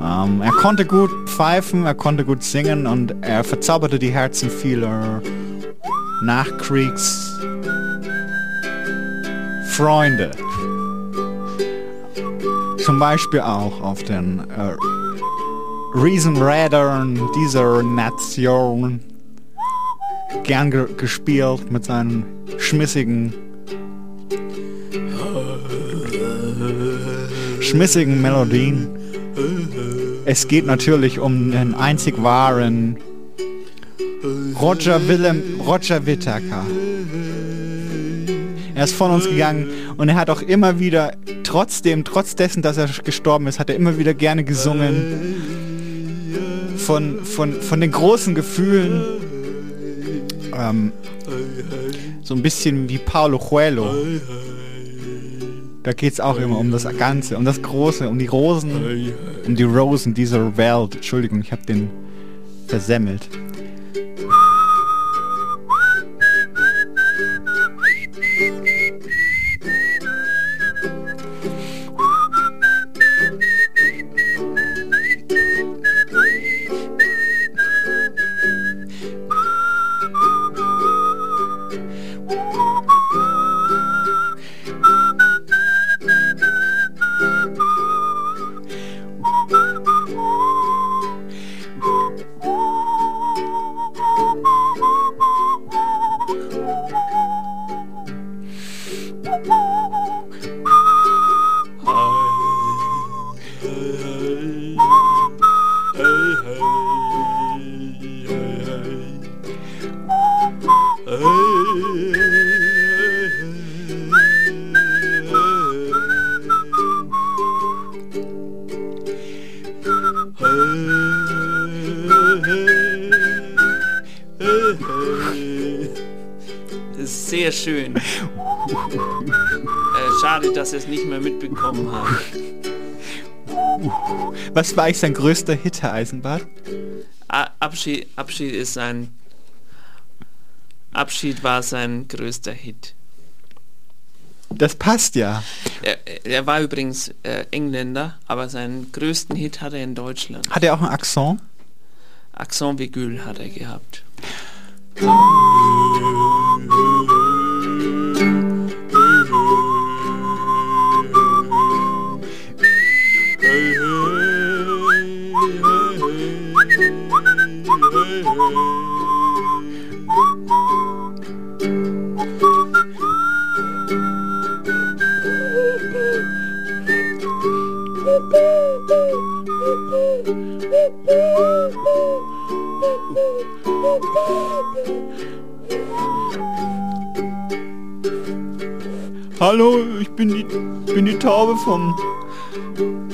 Ähm, er konnte gut pfeifen, er konnte gut singen und er verzauberte die Herzen vieler Nachkriegs Freunde. Zum Beispiel auch auf den äh, Riesenrädern dieser Nation gern ge gespielt mit seinen schmissigen schmissigen Melodien. Es geht natürlich um den einzig wahren Roger Willem Roger Whittaker. Er ist von uns gegangen und er hat auch immer wieder, trotzdem, trotz dessen, dass er gestorben ist, hat er immer wieder gerne gesungen von, von, von den großen Gefühlen. Ähm, so ein bisschen wie Paulo Coelho. Da geht es auch immer um das Ganze, um das Große, um die Rosen, um die Rosen dieser Welt. Entschuldigung, ich habe den versemmelt. Dass ihr es nicht mehr mitbekommen habt. Was war eigentlich sein größter Hit, Herr Eisenbart? Abschied, Abschied ist sein. Abschied war sein größter Hit. Das passt ja. Er, er war übrigens äh, Engländer, aber seinen größten Hit hat er in Deutschland. Hat er auch einen Akzent? Accent Vigül hat er gehabt. Vom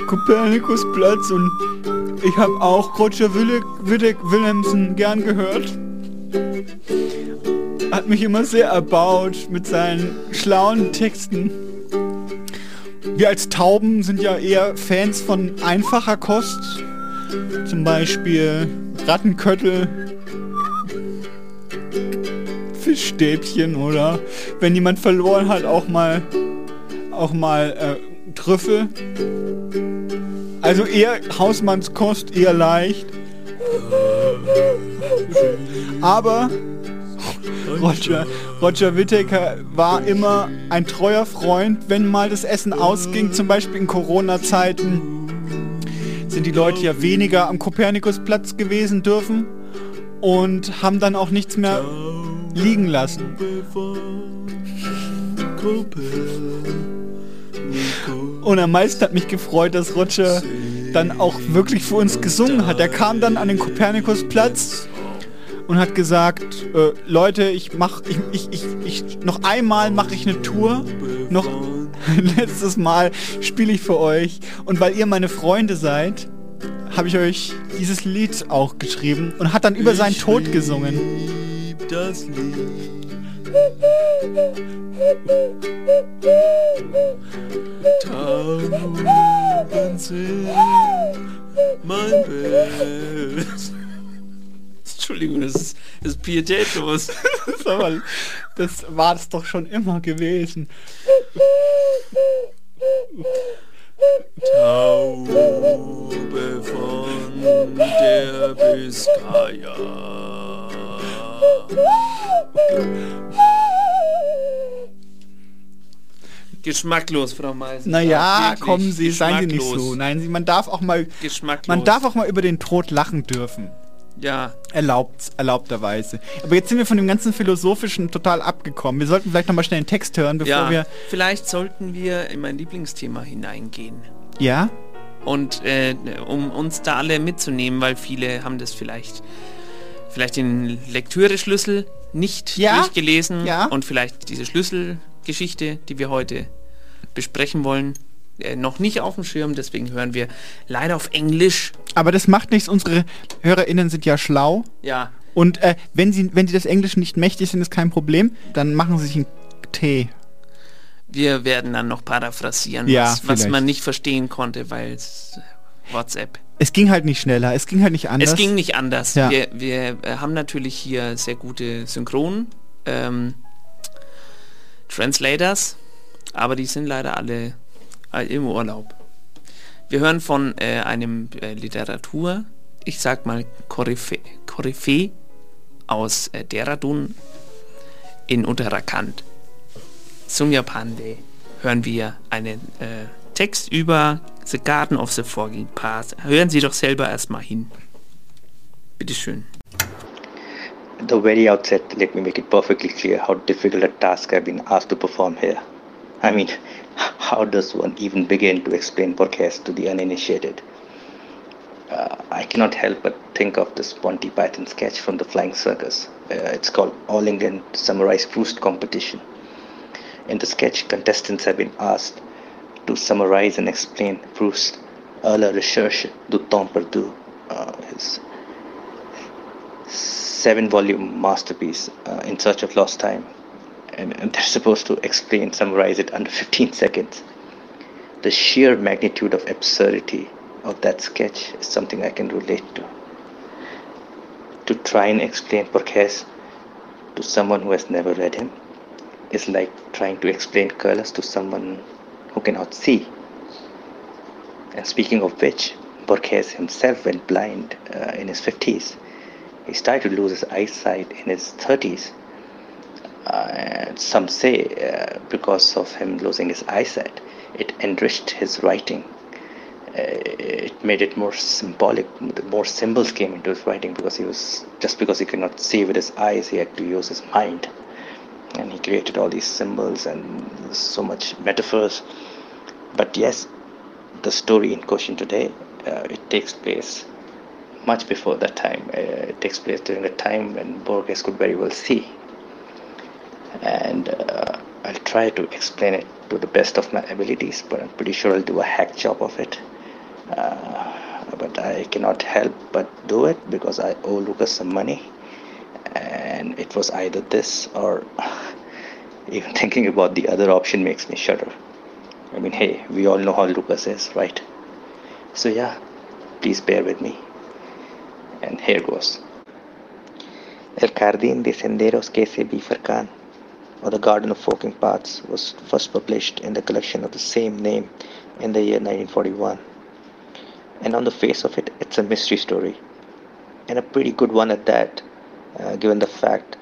Kopernikusplatz und ich habe auch Roger Wille, Willemsen gern gehört. Hat mich immer sehr erbaut mit seinen schlauen Texten. Wir als Tauben sind ja eher Fans von einfacher Kost. Zum Beispiel Rattenköttel, Fischstäbchen oder wenn jemand verloren hat, auch mal auch mal äh, Trüffel. Also eher Hausmannskost, eher leicht. Aber Roger, Roger Whittaker war immer ein treuer Freund, wenn mal das Essen ausging, zum Beispiel in Corona-Zeiten sind die Leute ja weniger am Kopernikusplatz gewesen dürfen und haben dann auch nichts mehr liegen lassen. Und am meisten hat mich gefreut, dass Roger dann auch wirklich für uns gesungen hat. Er kam dann an den Kopernikusplatz und hat gesagt, äh, Leute, ich mach, ich, ich, ich, ich noch einmal mache ich eine Tour, noch [LAUGHS] letztes Mal spiele ich für euch und weil ihr meine Freunde seid, habe ich euch dieses Lied auch geschrieben und hat dann über seinen Tod gesungen. Das Lied. Tauben sind mein Bett. Entschuldigung, das ist, das ist pietätlos. [LAUGHS] das war es doch schon immer gewesen. Taube von der Biskaya. Geschmacklos, Frau Meiser. Naja, kommen Sie, seien Sie nicht so. Nein, man darf auch mal, man darf auch mal über den Tod lachen dürfen. Ja, Erlaubt, erlaubterweise. Aber jetzt sind wir von dem ganzen Philosophischen total abgekommen. Wir sollten vielleicht nochmal schnell den Text hören, bevor ja. wir. Vielleicht sollten wir in mein Lieblingsthema hineingehen. Ja? Und äh, um uns da alle mitzunehmen, weil viele haben das vielleicht, vielleicht den Lektüre-Schlüssel nicht Ja, durchgelesen ja. und vielleicht diese Schlüsselgeschichte, die wir heute besprechen wollen, äh, noch nicht auf dem Schirm. Deswegen hören wir leider auf Englisch. Aber das macht nichts. Unsere HörerInnen sind ja schlau. Ja, Und äh, wenn, sie, wenn sie das Englisch nicht mächtig sind, ist kein Problem. Dann machen sie sich einen Tee. wir werden dann noch paraphrasieren, Ja, was, was man nicht verstehen konnte, weil es äh, WhatsApp. Es ging halt nicht schneller. Es ging halt nicht anders. Es ging nicht anders. Ja. Wir, wir äh, haben natürlich hier sehr gute Synchron ähm, Translators, aber die sind leider alle äh, im Urlaub. Wir hören von äh, einem äh, Literatur, ich sag mal Koryphä Koryphäe aus äh, Dehradun in Uttarakhand. Sumya Pandey hören wir einen äh, Text über The Garden of the Forging Path. Hören Sie doch selber erstmal hin. Bitteschön. At the very outset, let me make it perfectly clear how difficult a task I've been asked to perform here. I mean, how does one even begin to explain Borges to the uninitiated? Uh, I cannot help but think of this Monty Python sketch from the Flying Circus. Uh, it's called All England Summarize Proust Competition. In the sketch, contestants have been asked to summarize and explain Proust à la recherche du temps perdu, uh, his seven volume masterpiece uh, in search of lost time. And, and they're supposed to explain summarize it under 15 seconds. The sheer magnitude of absurdity of that sketch is something i can relate to. To try and explain Borges to someone who has never read him is like trying to explain colors to someone who cannot see and speaking of which Borges himself went blind uh, in his 50s he started to lose his eyesight in his 30s. Uh, some say uh, because of him losing his eyesight, it enriched his writing. Uh, it made it more symbolic. More symbols came into his writing because he was just because he could not see with his eyes, he had to use his mind, and he created all these symbols and so much metaphors. But yes, the story in question today uh, it takes place much before that time. Uh, it takes place during the time when Borges could very well see. And uh, I'll try to explain it to the best of my abilities, but I'm pretty sure I'll do a hack job of it. Uh, but I cannot help but do it because I owe Lucas some money, and it was either this or [SIGHS] even thinking about the other option makes me shudder. I mean, hey, we all know how Lucas is, right? So, yeah, please bear with me. And here goes. El Jardín de Senderos que se bifurcan, or The Garden of Forking Paths, was first published in the collection of the same name in the year 1941. And on the face of it, it's a mystery story, and a pretty good one at that, uh, given the fact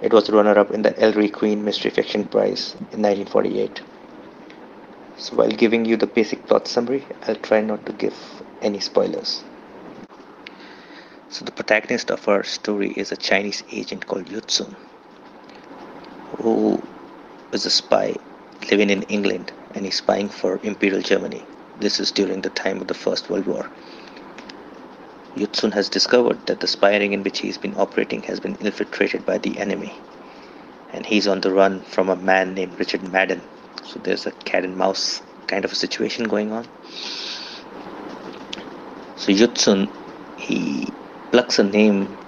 it was runner up in the Ellery Queen Mystery Fiction Prize in 1948. So, while giving you the basic plot summary, I'll try not to give any spoilers. So, the protagonist of our story is a Chinese agent called Yutsun, who is a spy living in England and he's spying for Imperial Germany. This is during the time of the First World War. Yutsun has discovered that the spy ring in which he's been operating has been infiltrated by the enemy, and he's on the run from a man named Richard Madden. So there's a cat and mouse kind of a situation going on. So Yutsun, he plucks a name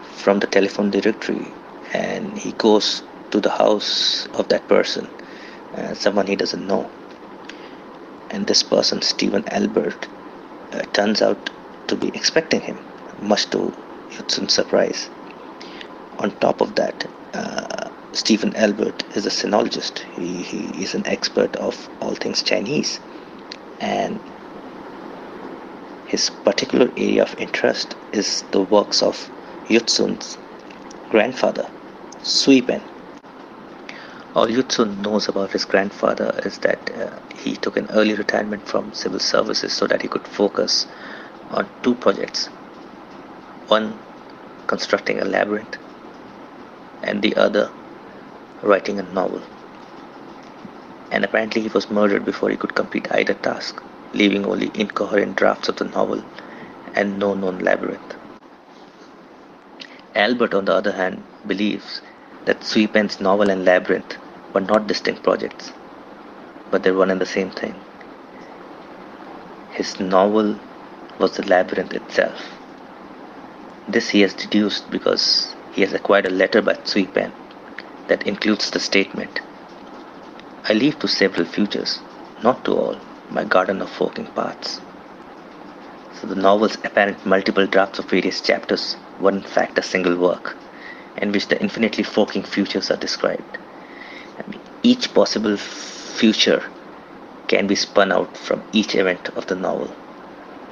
from the telephone directory and he goes to the house of that person, uh, someone he doesn't know. And this person, Stephen Albert, uh, turns out to be expecting him, much to Yutsun's surprise. On top of that, uh, Stephen Albert is a sinologist. He, he is an expert of all things Chinese. And his particular area of interest is the works of Yutsun's grandfather, Sui Ben. All Yutsun knows about his grandfather is that uh, he took an early retirement from civil services so that he could focus on two projects one constructing a labyrinth, and the other writing a novel. And apparently, he was murdered before he could complete either task, leaving only incoherent drafts of the novel and no known labyrinth. Albert, on the other hand, believes that Sui Pen's novel and labyrinth were not distinct projects, but they're one and the same thing. His novel was the labyrinth itself. This he has deduced because he has acquired a letter by Sui Pen that includes the statement I leave to several futures, not to all, my garden of forking paths. So the novel's apparent multiple drafts of various chapters were in fact a single work, in which the infinitely forking futures are described. I mean, each possible future can be spun out from each event of the novel,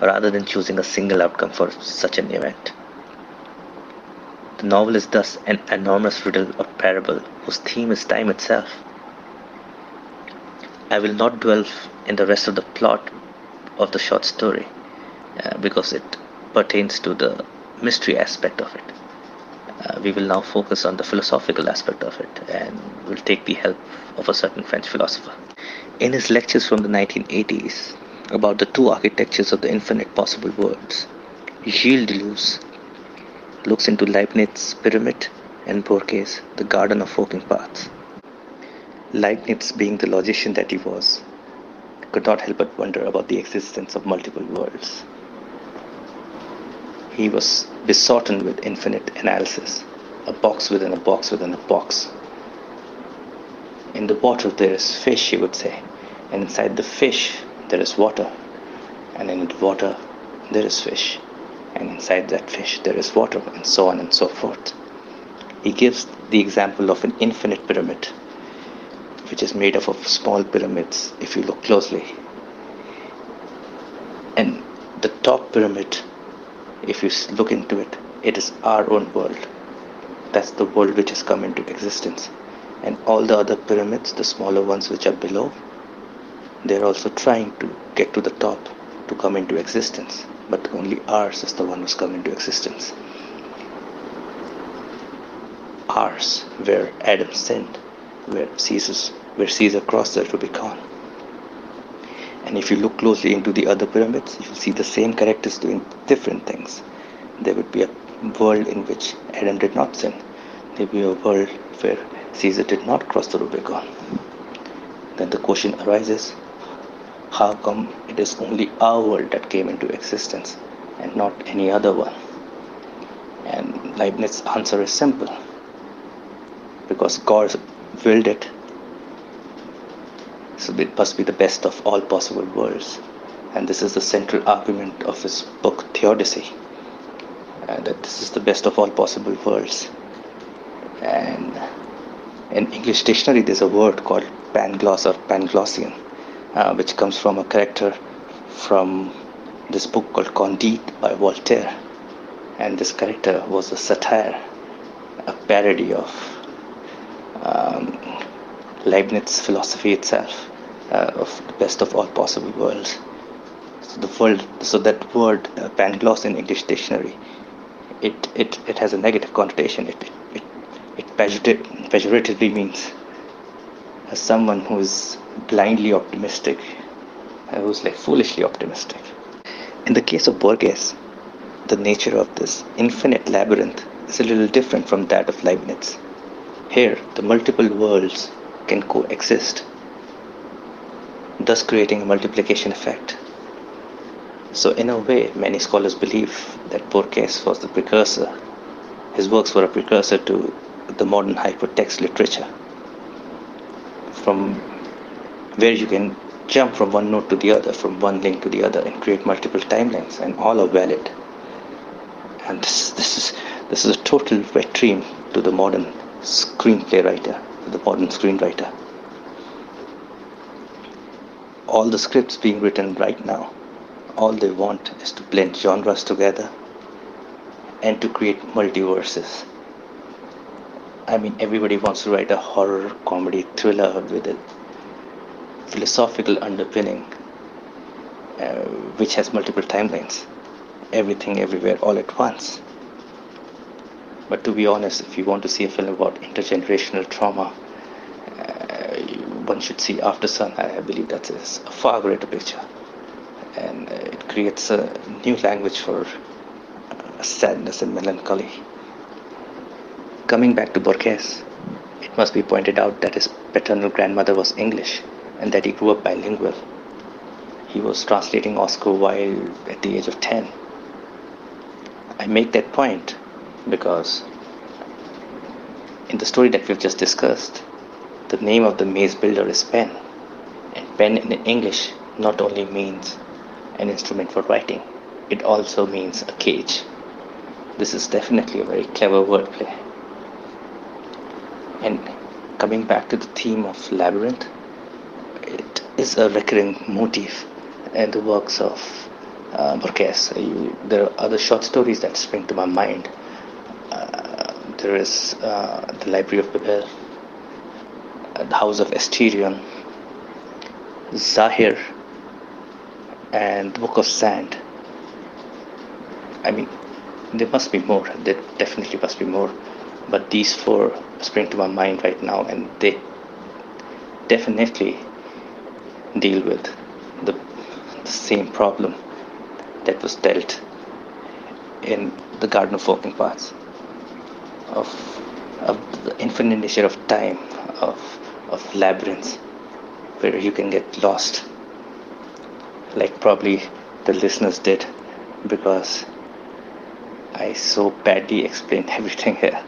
rather than choosing a single outcome for such an event. The novel is thus an enormous riddle or parable whose theme is time itself. I will not dwell in the rest of the plot of the short story uh, because it pertains to the mystery aspect of it. Uh, we will now focus on the philosophical aspect of it and will take the help of a certain French philosopher. In his lectures from the 1980s about the two architectures of the infinite possible worlds, Gilles Deleuze looks into Leibniz's pyramid and Borges' the garden of forking paths. Leibniz, being the logician that he was, could not help but wonder about the existence of multiple worlds. He was besotten with infinite analysis, a box within a box within a box. In the bottle there is fish, he would say, and inside the fish there is water, and in the water there is fish, and inside that fish there is water, and so on and so forth. He gives the example of an infinite pyramid, which is made up of small pyramids if you look closely. And the top pyramid, if you look into it, it is our own world. That's the world which has come into existence. And all the other pyramids, the smaller ones which are below, they're also trying to get to the top to come into existence. But only ours is the one who's come into existence. Ours, where Adam sinned, where Caesar's, where Caesar crossed the Rubicon. And if you look closely into the other pyramids, you will see the same characters doing different things. There would be a world in which Adam did not sin. There would be a world where Caesar did not cross the Rubicon. then the question arises how come it is only our world that came into existence and not any other one? And Leibniz's answer is simple because God willed it, so it must be the best of all possible worlds. And this is the central argument of his book Theodicy, uh, that this is the best of all possible worlds. And in English dictionary, there's a word called pangloss or panglossian, uh, which comes from a character from this book called Candide by Voltaire. And this character was a satire, a parody of um, Leibniz's philosophy itself, uh, of the best of all possible worlds. So the world, so that word uh, pangloss in English dictionary, it, it, it has a negative connotation. It, it, it pejorative, pejoratively means someone who is blindly optimistic, I was like foolishly optimistic. In the case of Borges, the nature of this infinite labyrinth is a little different from that of Leibniz. Here, the multiple worlds can coexist, thus creating a multiplication effect. So, in a way, many scholars believe that Borges was the precursor. His works were a precursor to the modern hypertext literature, from where you can jump from one node to the other, from one link to the other, and create multiple timelines, and all are valid. And this, this is this is a total wet dream to the modern screenplay writer, to the modern screenwriter. All the scripts being written right now, all they want is to blend genres together and to create multiverses. I mean, everybody wants to write a horror comedy thriller with a philosophical underpinning, uh, which has multiple timelines, everything, everywhere, all at once. But to be honest, if you want to see a film about intergenerational trauma, uh, one should see After Sun. I believe that is a far greater picture, and uh, it creates a new language for uh, sadness and melancholy. Coming back to Borges, it must be pointed out that his paternal grandmother was English and that he grew up bilingual. He was translating Oscar Wilde at the age of 10. I make that point because in the story that we've just discussed, the name of the maze builder is pen. And pen in English not only means an instrument for writing, it also means a cage. This is definitely a very clever wordplay. And coming back to the theme of labyrinth, it is a recurring motif in the works of uh, Borges. You, there are other short stories that spring to my mind. Uh, there is uh, the Library of Babel, uh, the House of Asterion, Zahir, and the Book of Sand. I mean, there must be more. There definitely must be more. But these four spring to my mind right now, and they definitely deal with the, the same problem that was dealt in the Garden of Walking Paths of, of the infinite nature of time, of, of labyrinths, where you can get lost, like probably the listeners did, because I so badly [LAUGHS] explained everything here.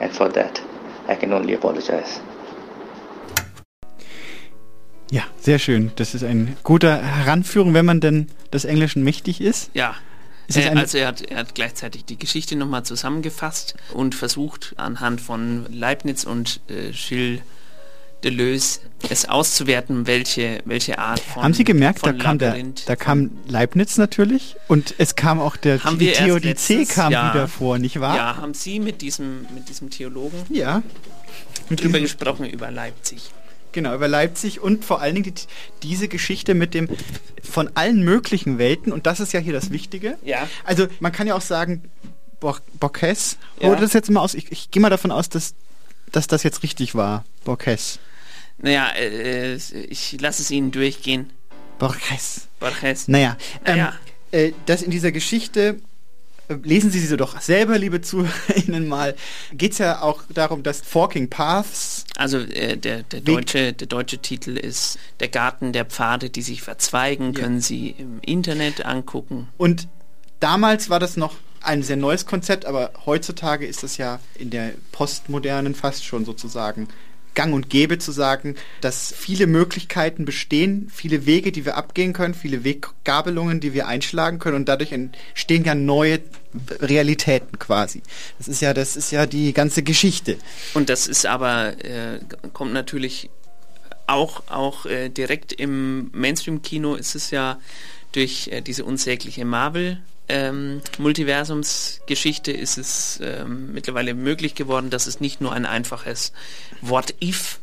And for that, I can only apologize. Ja, sehr schön. Das ist ein guter Heranführung, wenn man denn des Englischen mächtig ist. Ja. Ist Äh, eine- also er hat, er hat gleichzeitig die Geschichte nochmal zusammengefasst und versucht anhand von Leibniz und äh, Gilles Deleuze es auszuwerten, welche, welche Art von Haben Sie gemerkt, da kam, der, da kam Leibniz natürlich und es kam auch der haben die Theodizee kam ja, wieder vor, nicht wahr? Ja, haben Sie mit diesem, mit diesem Theologen Ja. Drüber gesprochen, über Leipzig. Genau, über Leipzig und vor allen Dingen die, diese Geschichte mit dem von allen möglichen Welten und das ist ja hier das Wichtige. Ja. Also man kann ja auch sagen, Bo Borges, Ja. oder das jetzt mal aus, ich, ich gehe mal davon aus, dass, dass das jetzt richtig war, Borges. Naja, äh, ich lasse es Ihnen durchgehen. Borges. Borges. Naja, Naja. Ähm, äh, dass in dieser Geschichte lesen Sie sie doch selber, liebe ZuhörerInnen, mal. Geht es ja auch darum, dass Forking Paths. Also äh, der, der, deutsche, der deutsche Titel ist Der Garten der Pfade, die sich verzweigen, ja. können Sie im Internet angucken. Und damals war das noch ein sehr neues Konzept, aber heutzutage ist das ja in der postmodernen fast schon sozusagen gang und gäbe zu sagen, dass viele Möglichkeiten bestehen, viele Wege, die wir abgehen können, viele Weggabelungen, die wir einschlagen können und dadurch entstehen ja neue Realitäten quasi. Das ist ja, das ist ja die ganze Geschichte. Und das ist aber, äh, kommt natürlich auch, auch äh, direkt im Mainstream-Kino ist es ja durch äh, diese unsägliche Marvel ähm, Multiversumsgeschichte ist es ähm, mittlerweile möglich geworden, dass es nicht nur ein einfaches What-If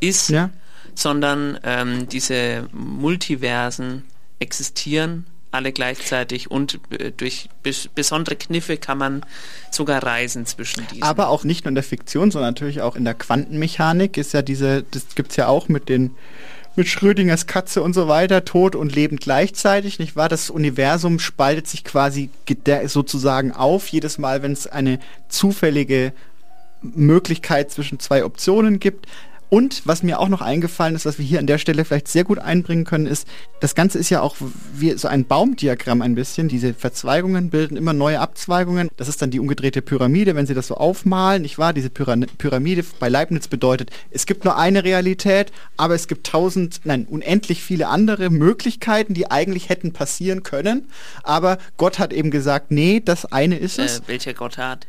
ist, ja. sondern ähm, diese Multiversen existieren alle gleichzeitig und äh, durch bes besondere Kniffe kann man sogar reisen zwischen diesen. Aber auch nicht nur in der Fiktion, sondern natürlich auch in der Quantenmechanik ist ja diese, das gibt es ja auch mit den mit Schrödingers Katze und so weiter, tot und lebend gleichzeitig, nicht wahr? Das Universum spaltet sich quasi sozusagen auf, jedes Mal, wenn es eine zufällige Möglichkeit zwischen zwei Optionen gibt. Und was mir auch noch eingefallen ist, was wir hier an der Stelle vielleicht sehr gut einbringen können, ist, das Ganze ist ja auch wie so ein Baumdiagramm ein bisschen. Diese Verzweigungen bilden immer neue Abzweigungen. Das ist dann die umgedrehte Pyramide, wenn Sie das so aufmalen, nicht wahr? Diese Pyramide bei Leibniz bedeutet, es gibt nur eine Realität, aber es gibt tausend, nein, unendlich viele andere Möglichkeiten, die eigentlich hätten passieren können. Aber Gott hat eben gesagt, nee, das eine ist es. Äh, welcher Gott hat?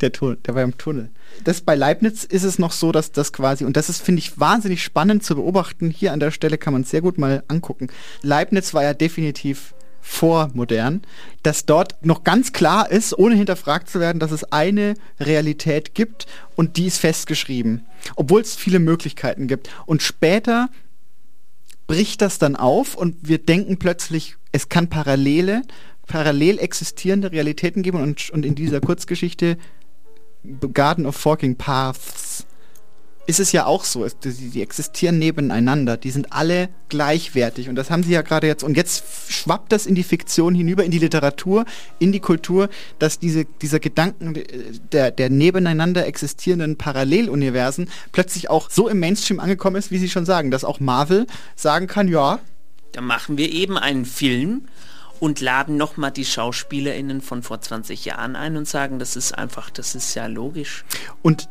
Der, der war im Tunnel. Das bei Leibniz ist es noch so, dass das quasi, und das ist, finde ich, wahnsinnig spannend zu beobachten. Hier an der Stelle kann man es sehr gut mal angucken. Leibniz war ja definitiv vormodern, dass dort noch ganz klar ist, ohne hinterfragt zu werden, dass es eine Realität gibt und die ist festgeschrieben, obwohl es viele Möglichkeiten gibt. Und später bricht das dann auf und wir denken plötzlich, es kann parallele, parallel existierende Realitäten geben und, und in dieser Kurzgeschichte Garden of Forking Paths ist es ja auch so. Die, die, existieren nebeneinander. Die sind alle gleichwertig. Und das haben sie ja gerade jetzt. Und jetzt schwappt das in die Fiktion hinüber, in die Literatur, in die Kultur, dass diese, dieser Gedanken der, der nebeneinander existierenden Paralleluniversen plötzlich auch so im Mainstream angekommen ist, wie Sie schon sagen, dass auch Marvel sagen kann, ja. Da machen wir eben einen Film und laden nochmal die SchauspielerInnen von vor 20 Jahren ein und sagen, das ist einfach, das ist ja logisch. Und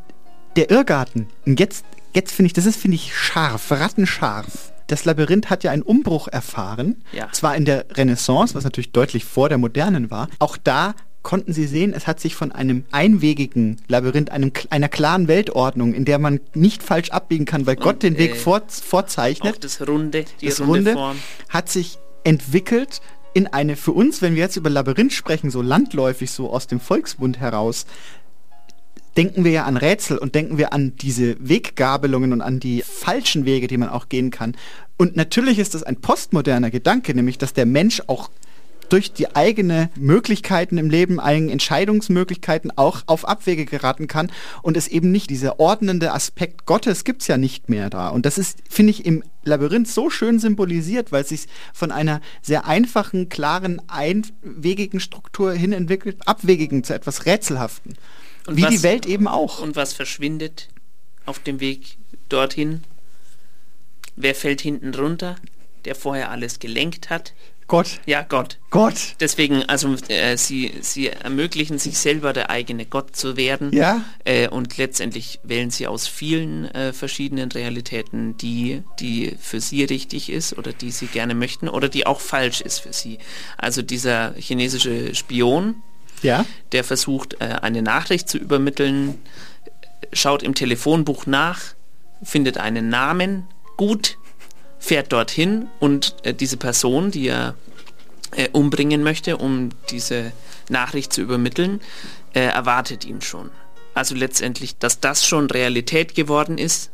der Irrgarten, jetzt, jetzt finde ich, das ist, finde ich, scharf, rattenscharf. Das Labyrinth hat ja einen Umbruch erfahren, ja. zwar in der Renaissance, was natürlich deutlich vor der Modernen war. Auch da konnten Sie sehen, es hat sich von einem einwegigen Labyrinth, einem, einer klaren Weltordnung, in der man nicht falsch abbiegen kann, weil Und, Gott den Weg äh, vor, vorzeichnet. Das Runde, die das runde, runde hat sich entwickelt in eine für uns, wenn wir jetzt über Labyrinth sprechen, so landläufig, so aus dem Volksmund heraus, denken wir ja an Rätsel und denken wir an diese Weggabelungen und an die falschen Wege, die man auch gehen kann. Und natürlich ist das ein postmoderner Gedanke, nämlich dass der Mensch auch durch die eigene Möglichkeiten im Leben, eigenen Entscheidungsmöglichkeiten auch auf Abwege geraten kann und es eben nicht dieser ordnende Aspekt Gottes gibt es ja nicht mehr da. Und das ist, finde ich, im Labyrinth so schön symbolisiert, weil es sich von einer sehr einfachen, klaren, einwegigen Struktur hin entwickelt, abwegigen zu etwas Rätselhaften. Und Wie was, die Welt eben auch. Und was verschwindet auf dem Weg dorthin? Wer fällt hinten runter? Der vorher alles gelenkt hat, Gott. Ja, Gott. Gott. Deswegen, also äh, sie, sie ermöglichen sich selber der eigene Gott zu werden. Ja. Äh, und letztendlich wählen sie aus vielen äh, verschiedenen Realitäten die, die für sie richtig ist oder die sie gerne möchten oder die auch falsch ist für sie. Also dieser chinesische Spion, ja. der versucht, äh, eine Nachricht zu übermitteln, schaut im Telefonbuch nach, findet einen Namen, gut, fährt dorthin und äh, diese Person, die er äh, umbringen möchte, um diese Nachricht zu übermitteln, äh, erwartet ihn schon. Also letztendlich, dass das schon Realität geworden ist,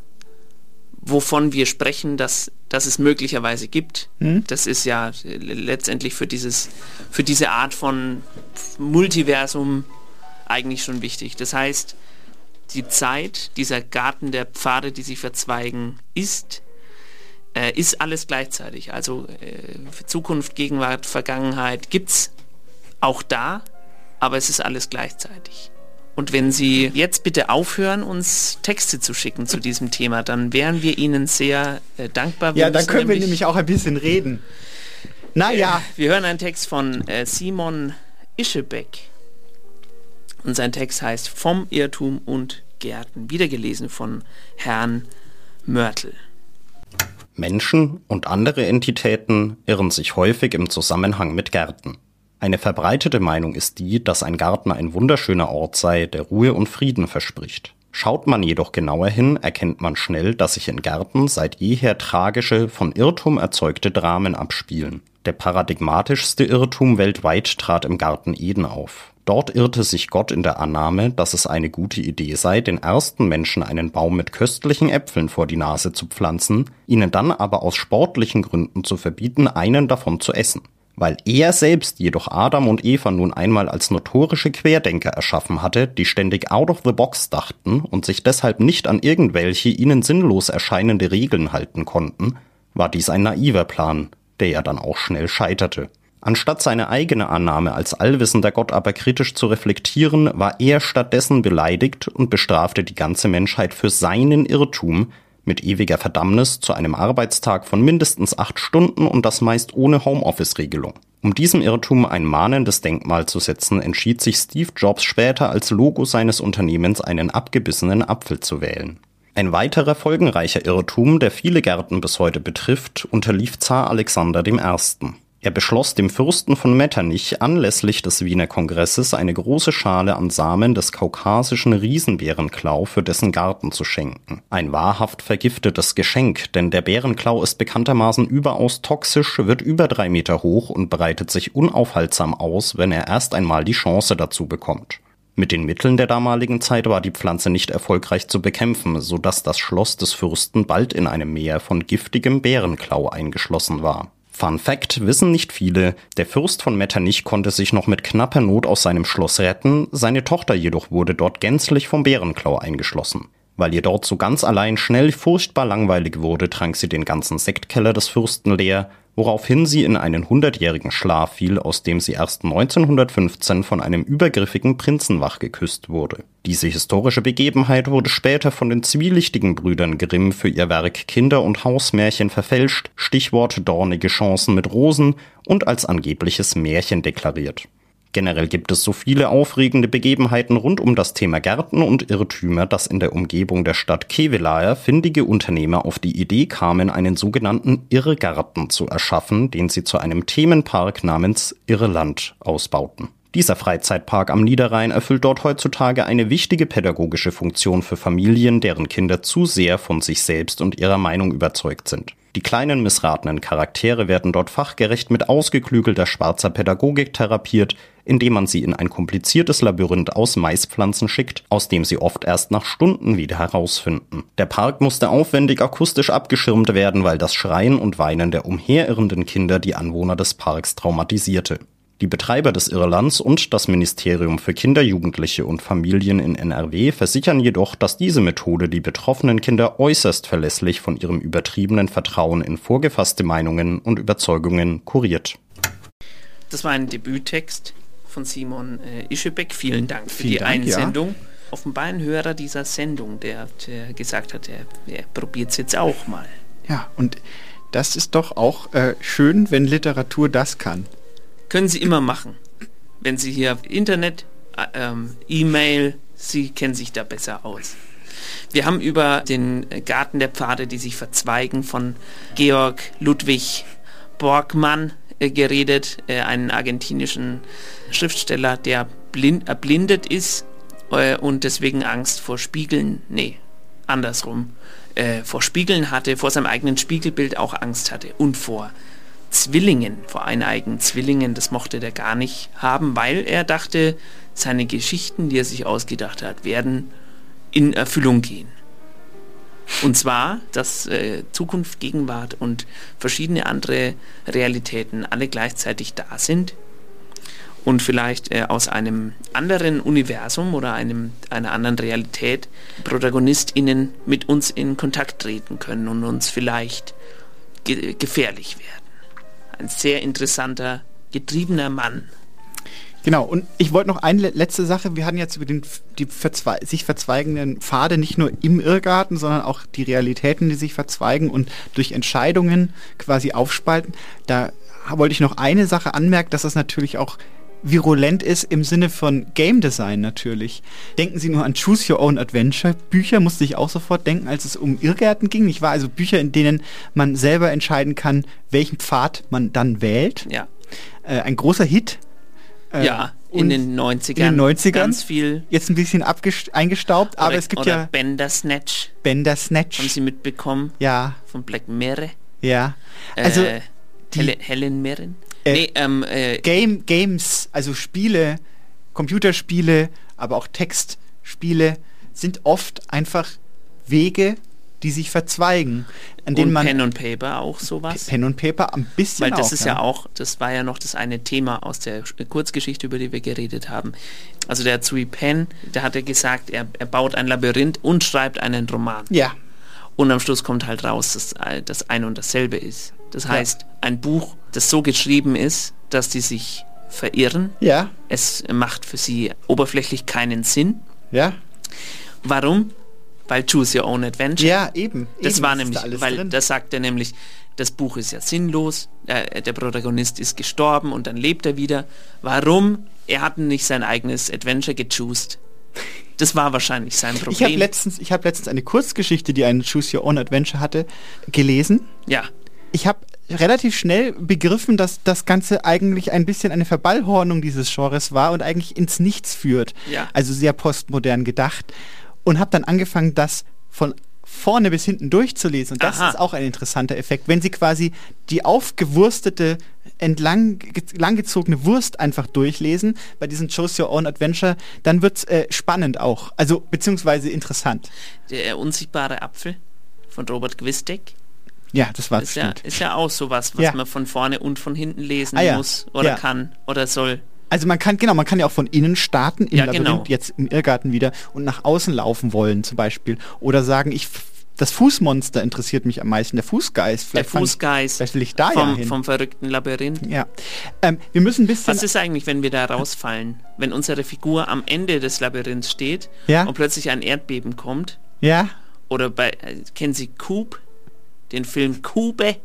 wovon wir sprechen, dass, dass es möglicherweise gibt, hm? das ist ja äh, letztendlich für, dieses, für diese Art von Multiversum eigentlich schon wichtig. Das heißt, die Zeit, dieser Garten der Pfade, die sich verzweigen, ist äh, ist alles gleichzeitig. Also äh, Zukunft, Gegenwart, Vergangenheit gibt es auch da, aber es ist alles gleichzeitig. Und wenn Sie jetzt bitte aufhören, uns Texte zu schicken zu diesem Thema, dann wären wir Ihnen sehr äh, dankbar. Wir Ja, dann können wir nämlich auch ein bisschen reden. Naja, [LAUGHS] Wir hören einen Text von äh, Simon Ischebeck. Und sein Text heißt Vom Irrtum und Gärten, wiedergelesen von Herrn Mörtel. Menschen und andere Entitäten irren sich häufig im Zusammenhang mit Gärten. Eine verbreitete Meinung ist die, dass ein Garten ein wunderschöner Ort sei, der Ruhe und Frieden verspricht. Schaut man jedoch genauer hin, erkennt man schnell, dass sich in Gärten seit jeher tragische, von Irrtum erzeugte Dramen abspielen. Der paradigmatischste Irrtum weltweit trat im Garten Eden auf. Dort irrte sich Gott in der Annahme, dass es eine gute Idee sei, den ersten Menschen einen Baum mit köstlichen Äpfeln vor die Nase zu pflanzen, ihnen dann aber aus sportlichen Gründen zu verbieten, einen davon zu essen. Weil er selbst jedoch Adam und Eva nun einmal als notorische Querdenker erschaffen hatte, die ständig out of the box dachten und sich deshalb nicht an irgendwelche ihnen sinnlos erscheinende Regeln halten konnten, war dies ein naiver Plan, der ja dann auch schnell scheiterte. Anstatt seine eigene Annahme als allwissender Gott aber kritisch zu reflektieren, war er stattdessen beleidigt und bestrafte die ganze Menschheit für seinen Irrtum mit ewiger Verdammnis zu einem Arbeitstag von mindestens acht Stunden und das meist ohne Homeoffice-Regelung. Um diesem Irrtum ein mahnendes Denkmal zu setzen, entschied sich Steve Jobs später als Logo seines Unternehmens einen abgebissenen Apfel zu wählen. Ein weiterer folgenreicher Irrtum, der viele Gärten bis heute betrifft, unterlief Zar Alexander I. Er beschloss dem Fürsten von Metternich anlässlich des Wiener Kongresses eine große Schale an Samen des kaukasischen Riesenbärenklau für dessen Garten zu schenken. Ein wahrhaft vergiftetes Geschenk, denn der Bärenklau ist bekanntermaßen überaus toxisch, wird über drei Meter hoch und breitet sich unaufhaltsam aus, wenn er erst einmal die Chance dazu bekommt. Mit den Mitteln der damaligen Zeit war die Pflanze nicht erfolgreich zu bekämpfen, so dass das Schloss des Fürsten bald in einem Meer von giftigem Bärenklau eingeschlossen war. Fun Fact wissen nicht viele, der Fürst von Metternich konnte sich noch mit knapper Not aus seinem Schloss retten, seine Tochter jedoch wurde dort gänzlich vom Bärenklau eingeschlossen. Weil ihr dort so ganz allein schnell furchtbar langweilig wurde, trank sie den ganzen Sektkeller des Fürsten leer, woraufhin sie in einen hundertjährigen Schlaf fiel, aus dem sie erst 1915 von einem übergriffigen Prinzen wachgeküsst wurde. Diese historische Begebenheit wurde später von den zwielichtigen Brüdern Grimm für ihr Werk Kinder- und Hausmärchen verfälscht, Stichwort dornige Chancen mit Rosen und als angebliches Märchen deklariert. Generell gibt es so viele aufregende Begebenheiten rund um das Thema Gärten und Irrtümer, dass in der Umgebung der Stadt Kevelaer findige Unternehmer auf die Idee kamen, einen sogenannten Irrgarten zu erschaffen, den sie zu einem Themenpark namens Irrland ausbauten. Dieser Freizeitpark am Niederrhein erfüllt dort heutzutage eine wichtige pädagogische Funktion für Familien, deren Kinder zu sehr von sich selbst und ihrer Meinung überzeugt sind. Die kleinen missratenen Charaktere werden dort fachgerecht mit ausgeklügelter schwarzer Pädagogik therapiert, indem man sie in ein kompliziertes Labyrinth aus Maispflanzen schickt, aus dem sie oft erst nach Stunden wieder herausfinden. Der Park musste aufwendig akustisch abgeschirmt werden, weil das Schreien und Weinen der umherirrenden Kinder die Anwohner des Parks traumatisierte. Die Betreiber des Irlands und das Ministerium für Kinder, Jugendliche und Familien in NRW versichern jedoch, dass diese Methode die betroffenen Kinder äußerst verlässlich von ihrem übertriebenen Vertrauen in vorgefasste Meinungen und Überzeugungen kuriert. Das war ein Debüttext von Simon äh, Ischebeck. Vielen Dank für Vielen die Dank, ja. Einsendung. Offenbar ein Hörer dieser Sendung, der, der gesagt hat, er, er probiert es jetzt auch mal. Ja, und das ist doch auch äh, schön, wenn Literatur das kann. Können Sie immer machen. Wenn Sie hier Internet, äh, ähm, E-Mail, Sie kennen sich da besser aus. Wir haben über den Garten der Pfade, die sich verzweigen, von Georg Ludwig Borgmann äh, geredet, äh, einen argentinischen Schriftsteller, der blind, erblindet ist äh, und deswegen Angst vor Spiegeln, nee, andersrum, äh, vor Spiegeln hatte, vor seinem eigenen Spiegelbild auch Angst hatte und vor Zwillingen, vor eineigen Zwillingen, das mochte der gar nicht haben, weil er dachte, seine Geschichten, die er sich ausgedacht hat, werden in Erfüllung gehen. Und zwar, dass äh, Zukunft, Gegenwart und verschiedene andere Realitäten alle gleichzeitig da sind und vielleicht äh, aus einem anderen Universum oder einem, einer anderen Realität ProtagonistInnen mit uns in Kontakt treten können und uns vielleicht ge gefährlich werden. Ein sehr interessanter, getriebener Mann. Genau, und ich wollte noch eine le- letzte Sache. Wir hatten jetzt über den, die verzwe sich verzweigenden Pfade nicht nur im Irrgarten, sondern auch die Realitäten, die sich verzweigen und durch Entscheidungen quasi aufspalten. Da wollte ich noch eine Sache anmerken, dass das natürlich auch virulent ist im Sinne von Game Design natürlich. Denken Sie nur an Choose Your Own Adventure Bücher, musste ich auch sofort denken, als es um Irrgärten ging. Ich war also Bücher, in denen man selber entscheiden kann, welchen Pfad man dann wählt. Ja. Äh, ein großer Hit. Äh, ja, in den 90ern. in den 90ern. Ganz viel. Jetzt ein bisschen eingestaubt, aber oder, es gibt oder ja Bender Snatch. Bender Snatch. Haben Sie mitbekommen? Ja, Von Black Mirror. ja. Also äh, Hel Helen Mirren. Äh, nee, ähm, äh, Game, Games, also Spiele, Computerspiele, aber auch Textspiele sind oft einfach Wege, die sich verzweigen, an denen man Pen und Paper auch sowas. Pen und Paper ein bisschen Weil das auch, ist ja. auch, das war ja noch das eine Thema aus der Sch- Kurzgeschichte, über die wir geredet haben. Also der Tsui Pen, der hat ja gesagt, er, er baut ein Labyrinth und schreibt einen Roman. Ja. Und am Schluss kommt halt raus, dass äh, das ein und dasselbe ist. Das Ja. heißt, ein Buch, das so geschrieben ist, dass die sich verirren. Ja. Es macht für sie oberflächlich keinen Sinn. Ja. Warum? Weil Choose Your Own Adventure. Ja, eben. Das eben, war nämlich, da alles weil drin. das sagt er nämlich, das Buch ist ja sinnlos, äh, der Protagonist ist gestorben und dann lebt er wieder. Warum? Er hat nicht sein eigenes Adventure gechoost. Das war wahrscheinlich sein Ich habe Problem. letztens, ich habe letztens eine Kurzgeschichte, die einen Choose Your Own Adventure hatte, gelesen. ja, Ich habe relativ schnell begriffen, dass das Ganze eigentlich ein bisschen eine Verballhornung dieses Genres war und eigentlich ins Nichts führt. Ja. Also sehr postmodern gedacht. Und habe dann angefangen, das von vorne bis hinten durchzulesen. Und das Aha. ist auch ein interessanter Effekt. Wenn Sie quasi die aufgewurstete, entlang ge- langgezogene Wurst einfach durchlesen, bei diesem Choose Your Own Adventure, dann wird es äh, spannend auch. Also beziehungsweise interessant. der unsichtbare Apfel von Robert Gwistek. Ja, das war Ist ja, ist ja auch sowas, was Ja. man von vorne und von hinten lesen Ah ja, muss oder ja. kann oder soll. Also man kann, genau, man kann ja auch von innen starten, im Ja, Labyrinth, genau. jetzt im Irrgarten wieder und nach außen laufen wollen zum Beispiel. Oder sagen, ich das Fußmonster interessiert mich am meisten, der Fußgeist. Der Vielleicht fang- Fußgeist Vielleicht will ich da vom, ja hin. vom verrückten Labyrinth. ja. Ähm, wir müssen ein bisschen... Was ist eigentlich, wenn wir da rausfallen? Wenn unsere Figur am Ende des Labyrinths steht Ja. und plötzlich ein Erdbeben kommt? Ja? Oder bei, äh, kennen Sie Cube? Den Film Kube?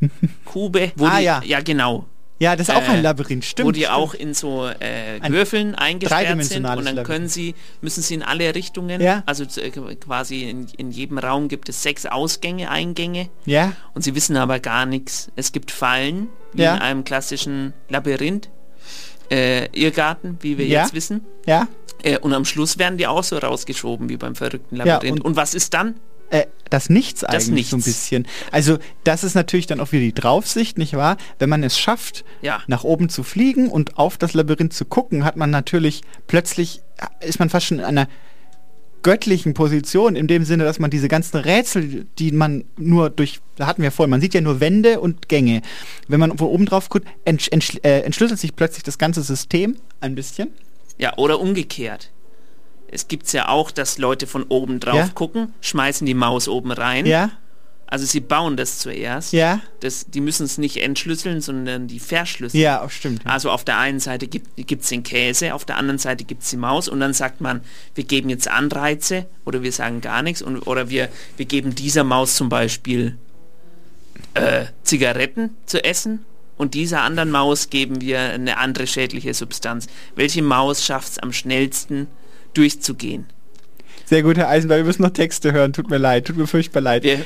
[LAUGHS] Kube? Wo Ah, die, ja. Ja, genau. Ja, das ist auch ein Äh, Labyrinth, stimmt. Wo die stimmt. auch in so äh, Ein Würfeln eingesperrt sind und dann können sie, müssen sie in alle Richtungen, Ja. also äh, quasi in, in jedem Raum gibt es sechs Ausgänge, Eingänge Ja? und sie wissen aber gar nichts. Es gibt Fallen, wie Ja. in einem klassischen Labyrinth, äh, Irrgarten, wie wir Ja. jetzt wissen. Ja? Äh, und am Schluss werden die auch so rausgeschoben wie beim verrückten Labyrinth. und- und, was ist dann? Äh, das Nichts eigentlich Nichts. so ein bisschen. Also das ist natürlich dann auch wieder die Draufsicht, nicht wahr? Wenn man es schafft, Ja. nach oben zu fliegen und auf das Labyrinth zu gucken, hat man natürlich plötzlich, ist man fast schon in einer göttlichen Position, in dem Sinne, dass man diese ganzen Rätsel, die man nur durch, da hatten wir vorhin, man sieht ja nur Wände und Gänge. Wenn man von oben drauf guckt, entsch, entsch, äh, entschlüsselt sich plötzlich das ganze System ein bisschen. Ja, oder umgekehrt. Es gibt ja auch, dass Leute von oben drauf Ja. gucken, schmeißen die Maus oben rein. Ja, Also sie bauen das zuerst. ja, Das, die müssen es nicht entschlüsseln, sondern die verschlüsseln. ja, auch stimmt. Also auf der einen Seite gibt es den Käse, auf der anderen Seite gibt es die Maus und dann sagt man, wir geben jetzt Anreize oder wir sagen gar nichts und, oder wir, wir geben dieser Maus zum Beispiel äh, Zigaretten zu essen und dieser anderen Maus geben wir eine andere schädliche Substanz. Welche Maus schafft es am schnellsten durchzugehen? Sehr gut, Herr Eisenberg, wir müssen noch Texte hören. Tut mir leid, tut mir furchtbar leid. Wir,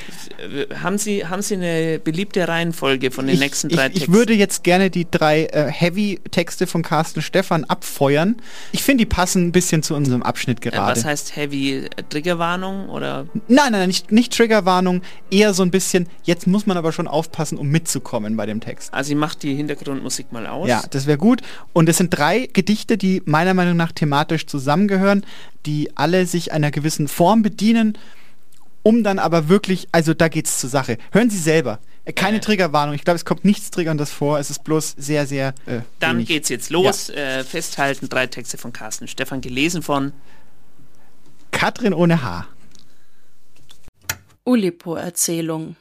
haben, Sie, haben Sie eine beliebte Reihenfolge von den ich, nächsten ich, drei ich Texten? würde jetzt gerne die drei äh, Heavy-Texte von Carsten Stephan abfeuern. Ich finde, die passen ein bisschen zu unserem Abschnitt äh, gerade. was heißt Heavy äh, Triggerwarnung oder Nein, nein, nein, nicht, nicht Triggerwarnung, eher so ein bisschen, jetzt muss man aber schon aufpassen, um mitzukommen bei dem Text. Also ich mache die Hintergrundmusik mal aus. Ja, das wäre gut. Und es sind drei Gedichte, die meiner Meinung nach thematisch zusammengehören, die alle sich einer gewissen Form bedienen, um dann aber wirklich, also da geht's zur Sache. Hören Sie selber. Keine Äh. Triggerwarnung. Ich glaube, es kommt nichts Triggerndes vor. Es ist bloß sehr, sehr. Äh, Dann wenig. geht's jetzt los. Äh, festhalten, drei Texte von Carsten Stefan, gelesen von Katrin ohne Haar. Ulipo-Erzählung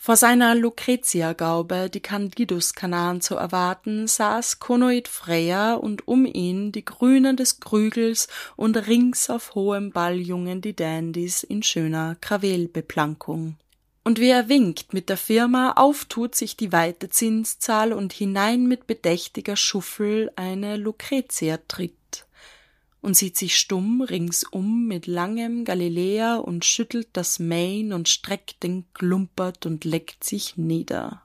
Vor seiner Lucretia-Gaube, die Candidus-Kanaren zu erwarten, saß Konoid Freya und um ihn die Grünen des Krügels und rings auf hohem Balljungen die Dandys in schöner Krawelbeplankung. Und wie er winkt mit der Firma, auftut sich die weite Zinszahl und hinein mit bedächtiger Schuffel eine Lucretia tritt und sieht sich stumm ringsum mit langem Galiläa und schüttelt das Main und streckt den Klumpert und leckt sich nieder.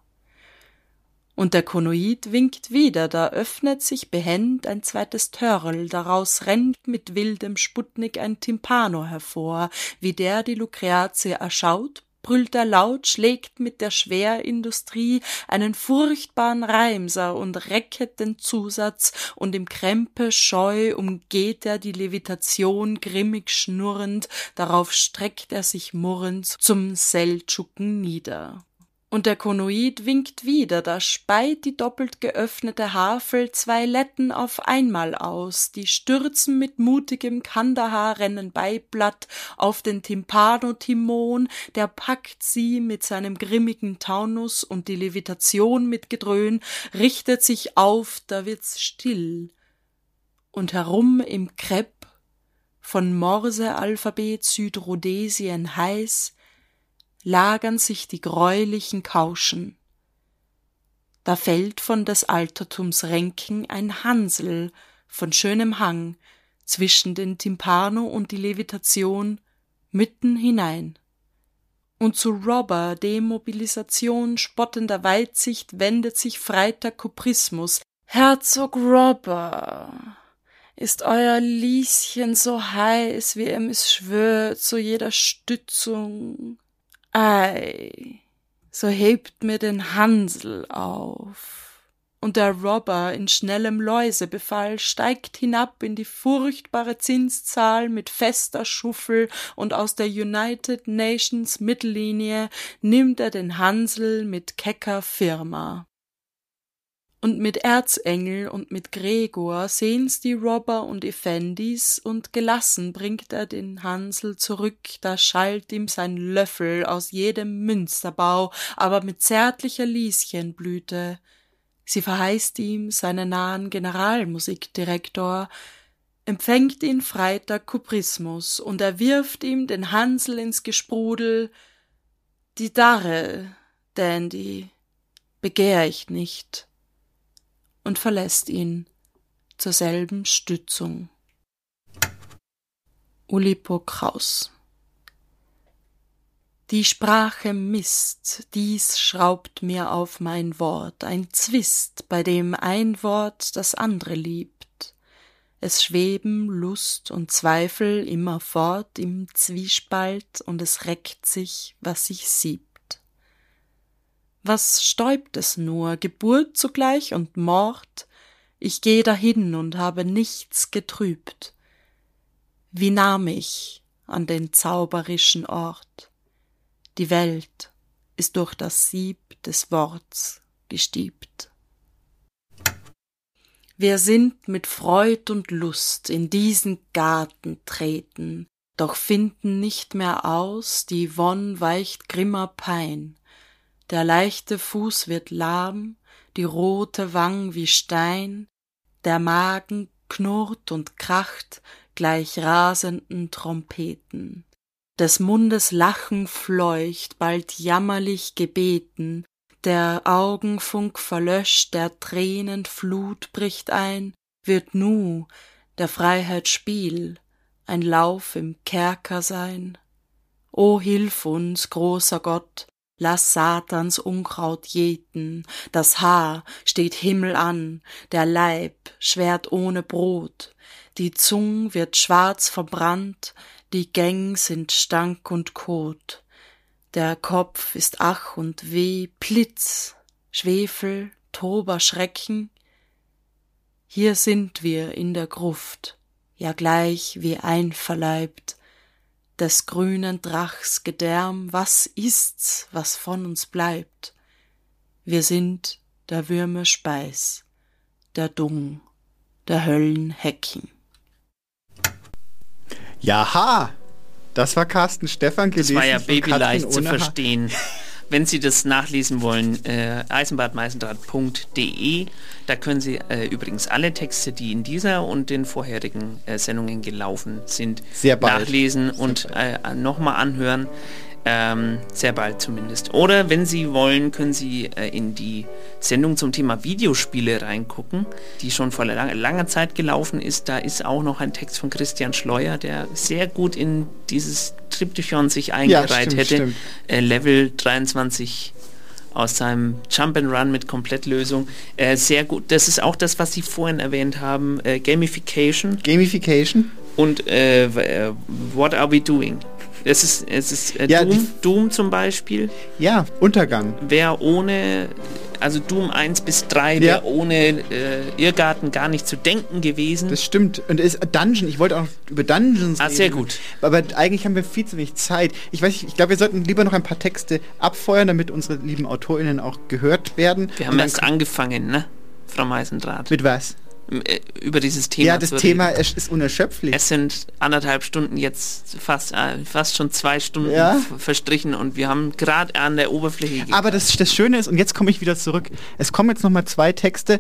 Und der Konoid winkt wieder, da öffnet sich behend ein zweites Törl, daraus rennt mit wildem Sputnik ein Timpano hervor, wie der die Lucreatie erschaut, brüllt er laut, schlägt mit der Schwerindustrie einen furchtbaren Reimser und recket den Zusatz, und im Krempe scheu umgeht er die Levitation grimmig schnurrend, darauf streckt er sich murrend zum Seldschuken nieder. Und der Konoid winkt wieder, da speit die doppelt geöffnete Havel zwei Letten auf einmal aus, die stürzen mit mutigem Kandahar-Rennen Beiblatt auf den Timpano-Timon, der packt sie mit seinem grimmigen Taunus und die Levitation mit Gedröhn richtet sich auf, da wird's still. Und herum im Krepp von Morse-Alphabet Südrhodesien heiß, lagern sich die greulichen Kauschen. Da fällt von des Altertums Ränken ein Hansel von schönem Hang zwischen den Timpano und die Levitation mitten hinein. Und zu Robber Demobilisation spottender Weitsicht wendet sich Freitag Kuprismus. Herzog Robber, ist euer Lieschen so heiß, wie er es schwört, zu jeder Stützung, Ei, so hebt mir den Hansel auf. Und der Robber in schnellem Läusebefall steigt hinab in die furchtbare Zinszahl mit fester Schuffel und aus der United Nations Mittellinie nimmt er den Hansel mit kecker Firma und mit Erzengel und mit Gregor sehen's die Robber und Effendis, und gelassen bringt er den Hansel zurück, da schallt ihm sein Löffel aus jedem Münsterbau, aber mit zärtlicher Lieschenblüte. Sie verheißt ihm seinen nahen Generalmusikdirektor, empfängt ihn Freitag Kuprismus, und er wirft ihm den Hansel ins Gesprudel. Die Darre, Dandy, begehr ich nicht und verlässt ihn zur selben Stützung. Ulipo Kraus Die Sprache misst, dies schraubt mir auf mein Wort, ein Zwist, bei dem ein Wort das andre liebt. Es schweben Lust und Zweifel immerfort im Zwiespalt, und es reckt sich, was sich siebt. Was stäubt es nur, Geburt zugleich und Mord? Ich geh dahin und habe nichts getrübt. Wie nahm ich an den zauberischen Ort? Die Welt ist durch das Sieb des Worts gestiebt. Wir sind mit Freud und Lust in diesen Garten treten, doch finden nicht mehr aus, die Wonn weicht grimmer Pein, der leichte Fuß wird lahm, die rote Wang wie Stein, der Magen knurrt und kracht gleich rasenden Trompeten. Des Mundes Lachen fleucht, bald jammerlich gebeten, der Augenfunk verlöscht, der Tränen Flut bricht ein, wird nu der Freiheit Spiel, ein Lauf im Kerker sein. O hilf uns, großer Gott, Lass Satans Unkraut jäten, das Haar steht Himmel an, der Leib schwert ohne Brot, die Zung wird schwarz verbrannt, die Gäng sind Stank und Kot, der Kopf ist ach und weh, Blitz, Schwefel, Tober Schrecken. Hier sind wir in der Gruft, ja gleich wie einverleibt, des grünen Drachs Gedärm, was ist's, was von uns bleibt? Wir sind der Würme Speis, der Dung, der Höllen Hecken. Jaha! Das war Carsten Stefan gelesen. Das war ja babyleicht Katrin zu verstehen. [LAUGHS] wenn Sie das nachlesen wollen, äh, eisenbadmeisendraht.de. Da können Sie äh, übrigens alle Texte, die in dieser und den vorherigen äh, Sendungen gelaufen sind, nachlesen und äh, nochmal anhören. Ähm, sehr bald zumindest. Oder wenn Sie wollen, können Sie äh, in die Sendung zum Thema Videospiele reingucken, die schon vor langer, langer Zeit gelaufen ist. Da ist auch noch ein Text von Christian Schleuer, der sehr gut in dieses Triptychon sich eingereiht stimmt, hätte. stimmt. Äh, Level 23 aus seinem Jump and Run mit Komplettlösung. Äh, sehr gut. Das ist auch das, was Sie vorhin erwähnt haben. Äh, Gamification. Gamification. Und äh, äh, What Are We Doing? Es ist, es ist äh, Ja, Doom, Doom zum Beispiel. Ja, Untergang. Wer ohne, also Doom 1 bis 3, Ja. wäre ohne äh, Irrgarten gar nicht zu denken gewesen. Das stimmt. Und es ist Dungeon. Ich wollte auch über Dungeons Ah, reden. sehr gut. Aber eigentlich haben wir viel zu wenig Zeit. Ich weiß ich glaube, wir sollten lieber noch ein paar Texte abfeuern, damit unsere lieben AutorInnen auch gehört werden. Wir haben erst angefangen, ne? Frau Meisendraht. Mit was? Äh, Über dieses Thema. ja, das Thema reden. ist unerschöpflich. Es sind anderthalb Stunden jetzt fast, äh, fast schon zwei Stunden Ja. verstrichen und wir haben gerade an der Oberfläche ge- Aber das, das Schöne ist, und jetzt komme ich wieder zurück, es kommen jetzt nochmal zwei Texte,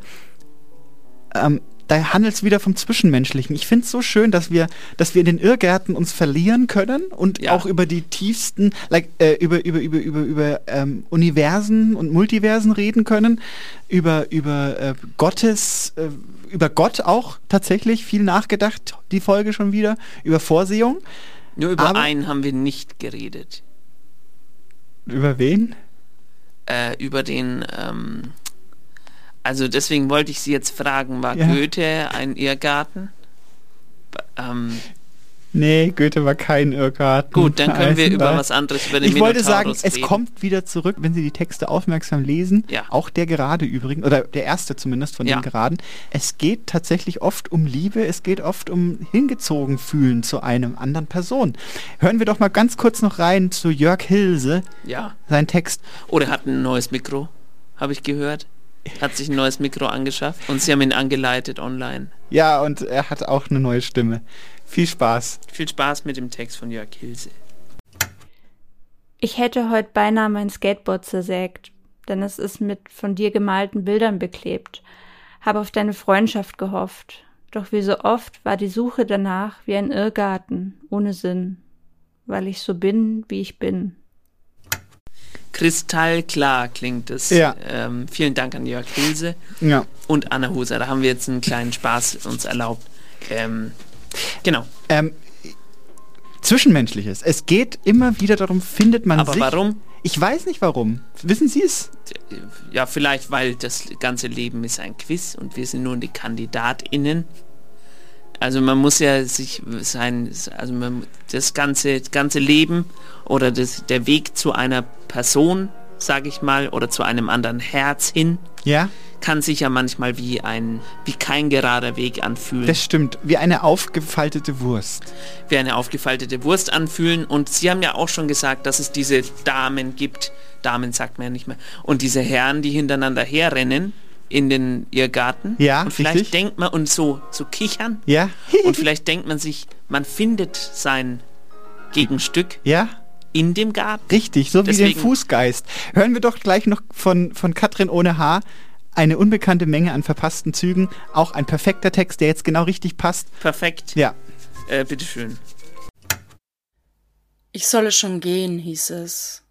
ähm, da handelt es wieder vom Zwischenmenschlichen. Ich finde es so schön, dass wir, dass wir in den Irrgärten uns verlieren können und auch über die tiefsten, like, äh, über, über, über, über, über ähm, Universen und Multiversen reden können, über, über äh, Gottes, äh, über Gott auch tatsächlich viel nachgedacht, die Folge schon wieder, über Vorsehung. Nur über aber- einen haben wir nicht geredet. Über wen? Äh, über den, ähm, also deswegen wollte ich Sie jetzt fragen, war Ja. Goethe ein Irrgarten? Ähm, Nee, Goethe war kein Irrgarten. Gut, dann können wir über was anderes, über den Ich wollte sagen, Minotaurus es reden. kommt wieder zurück, wenn Sie die Texte aufmerksam lesen. Ja. Auch der gerade übrigens, oder der erste zumindest von Ja. den geraden. Es geht tatsächlich oft um Liebe, es geht oft um hingezogen fühlen zu einem anderen Person. Hören wir doch mal ganz kurz noch rein zu Jörg Hilse, ja. sein Text. Oder hat ein neues Mikro, habe ich gehört. Hat sich ein neues Mikro angeschafft und Sie haben ihn angeleitet online. Ja, und er hat auch eine neue Stimme. Viel Spaß. Viel Spaß mit dem Text von Jörg Hilse. Ich hätte heute beinahe mein Skateboard zersägt, denn es ist mit von dir gemalten Bildern beklebt. Habe auf deine Freundschaft gehofft. Doch wie so oft war die Suche danach wie ein Irrgarten, ohne Sinn, weil ich so bin, wie ich bin. Kristallklar klingt es. Ja. Ähm, vielen Dank an Jörg Hilse Ja. und Anna Huser. Da haben wir jetzt einen kleinen Spaß uns erlaubt. Ähm, genau. Ähm, Zwischenmenschliches. Es geht immer wieder darum, findet man Aber sich. warum? Ich weiß nicht warum. Wissen Sie es? Ja, vielleicht, weil das ganze Leben ist ein Quiz und wir sind nur die KandidatInnen. Also man muss ja sich sein, also man, das ganze, das ganze Leben oder das, der Weg zu einer Person, sage ich mal, oder zu einem anderen Herz hin, Ja, kann sich ja manchmal wie ein, wie kein gerader Weg anfühlen. das stimmt. Wie eine aufgefaltete Wurst. wie eine aufgefaltete Wurst anfühlen. Und Sie haben ja auch schon gesagt, dass es diese Damen gibt. Damen sagt man ja nicht mehr. Und diese Herren, die hintereinander herrennen in den Irrgarten. Ja, Und vielleicht richtig. denkt man und so, so kichern. Ja? [LAUGHS] Und vielleicht denkt man sich, man findet sein Gegenstück Ja? in dem Garten. Richtig, so wie den Deswegen- Fußgeist. Hören wir doch gleich noch von, von Katrin ohne Haar. Eine unbekannte Menge an verpassten Zügen. Auch ein perfekter Text, der jetzt genau richtig passt. Perfekt. Ja. Äh, bitteschön. Ich solle schon gehen, hieß es.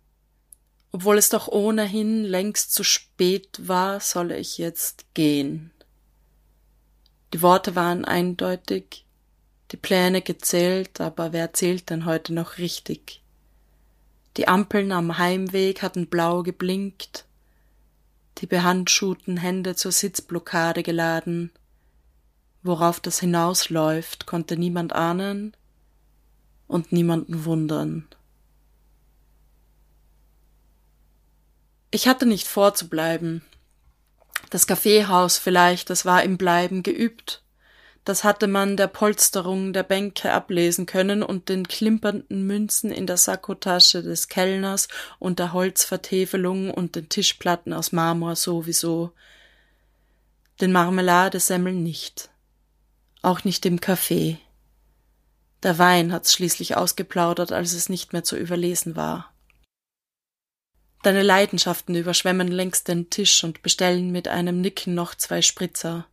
Obwohl es doch ohnehin längst zu spät war, solle ich jetzt gehen. Die Worte waren eindeutig, die Pläne gezählt, aber wer zählt denn heute noch richtig? Die Ampeln am Heimweg hatten blau geblinkt, die behandschuhten Hände zur Sitzblockade geladen. Worauf das hinausläuft, konnte niemand ahnen und niemanden wundern. Ich hatte nicht vor zu bleiben. Das Kaffeehaus vielleicht, das war im Bleiben geübt. Das hatte man der Polsterung der Bänke ablesen können und den klimpernden Münzen in der Sakkotasche des Kellners und der Holzvertäfelung und den Tischplatten aus Marmor sowieso. Den Marmeladesemmeln nicht. Auch nicht im Kaffee. Der Wein hat's schließlich ausgeplaudert, als es nicht mehr zu überlesen war. Deine Leidenschaften überschwemmen längst den Tisch und bestellen mit einem Nicken noch zwei Spritzer.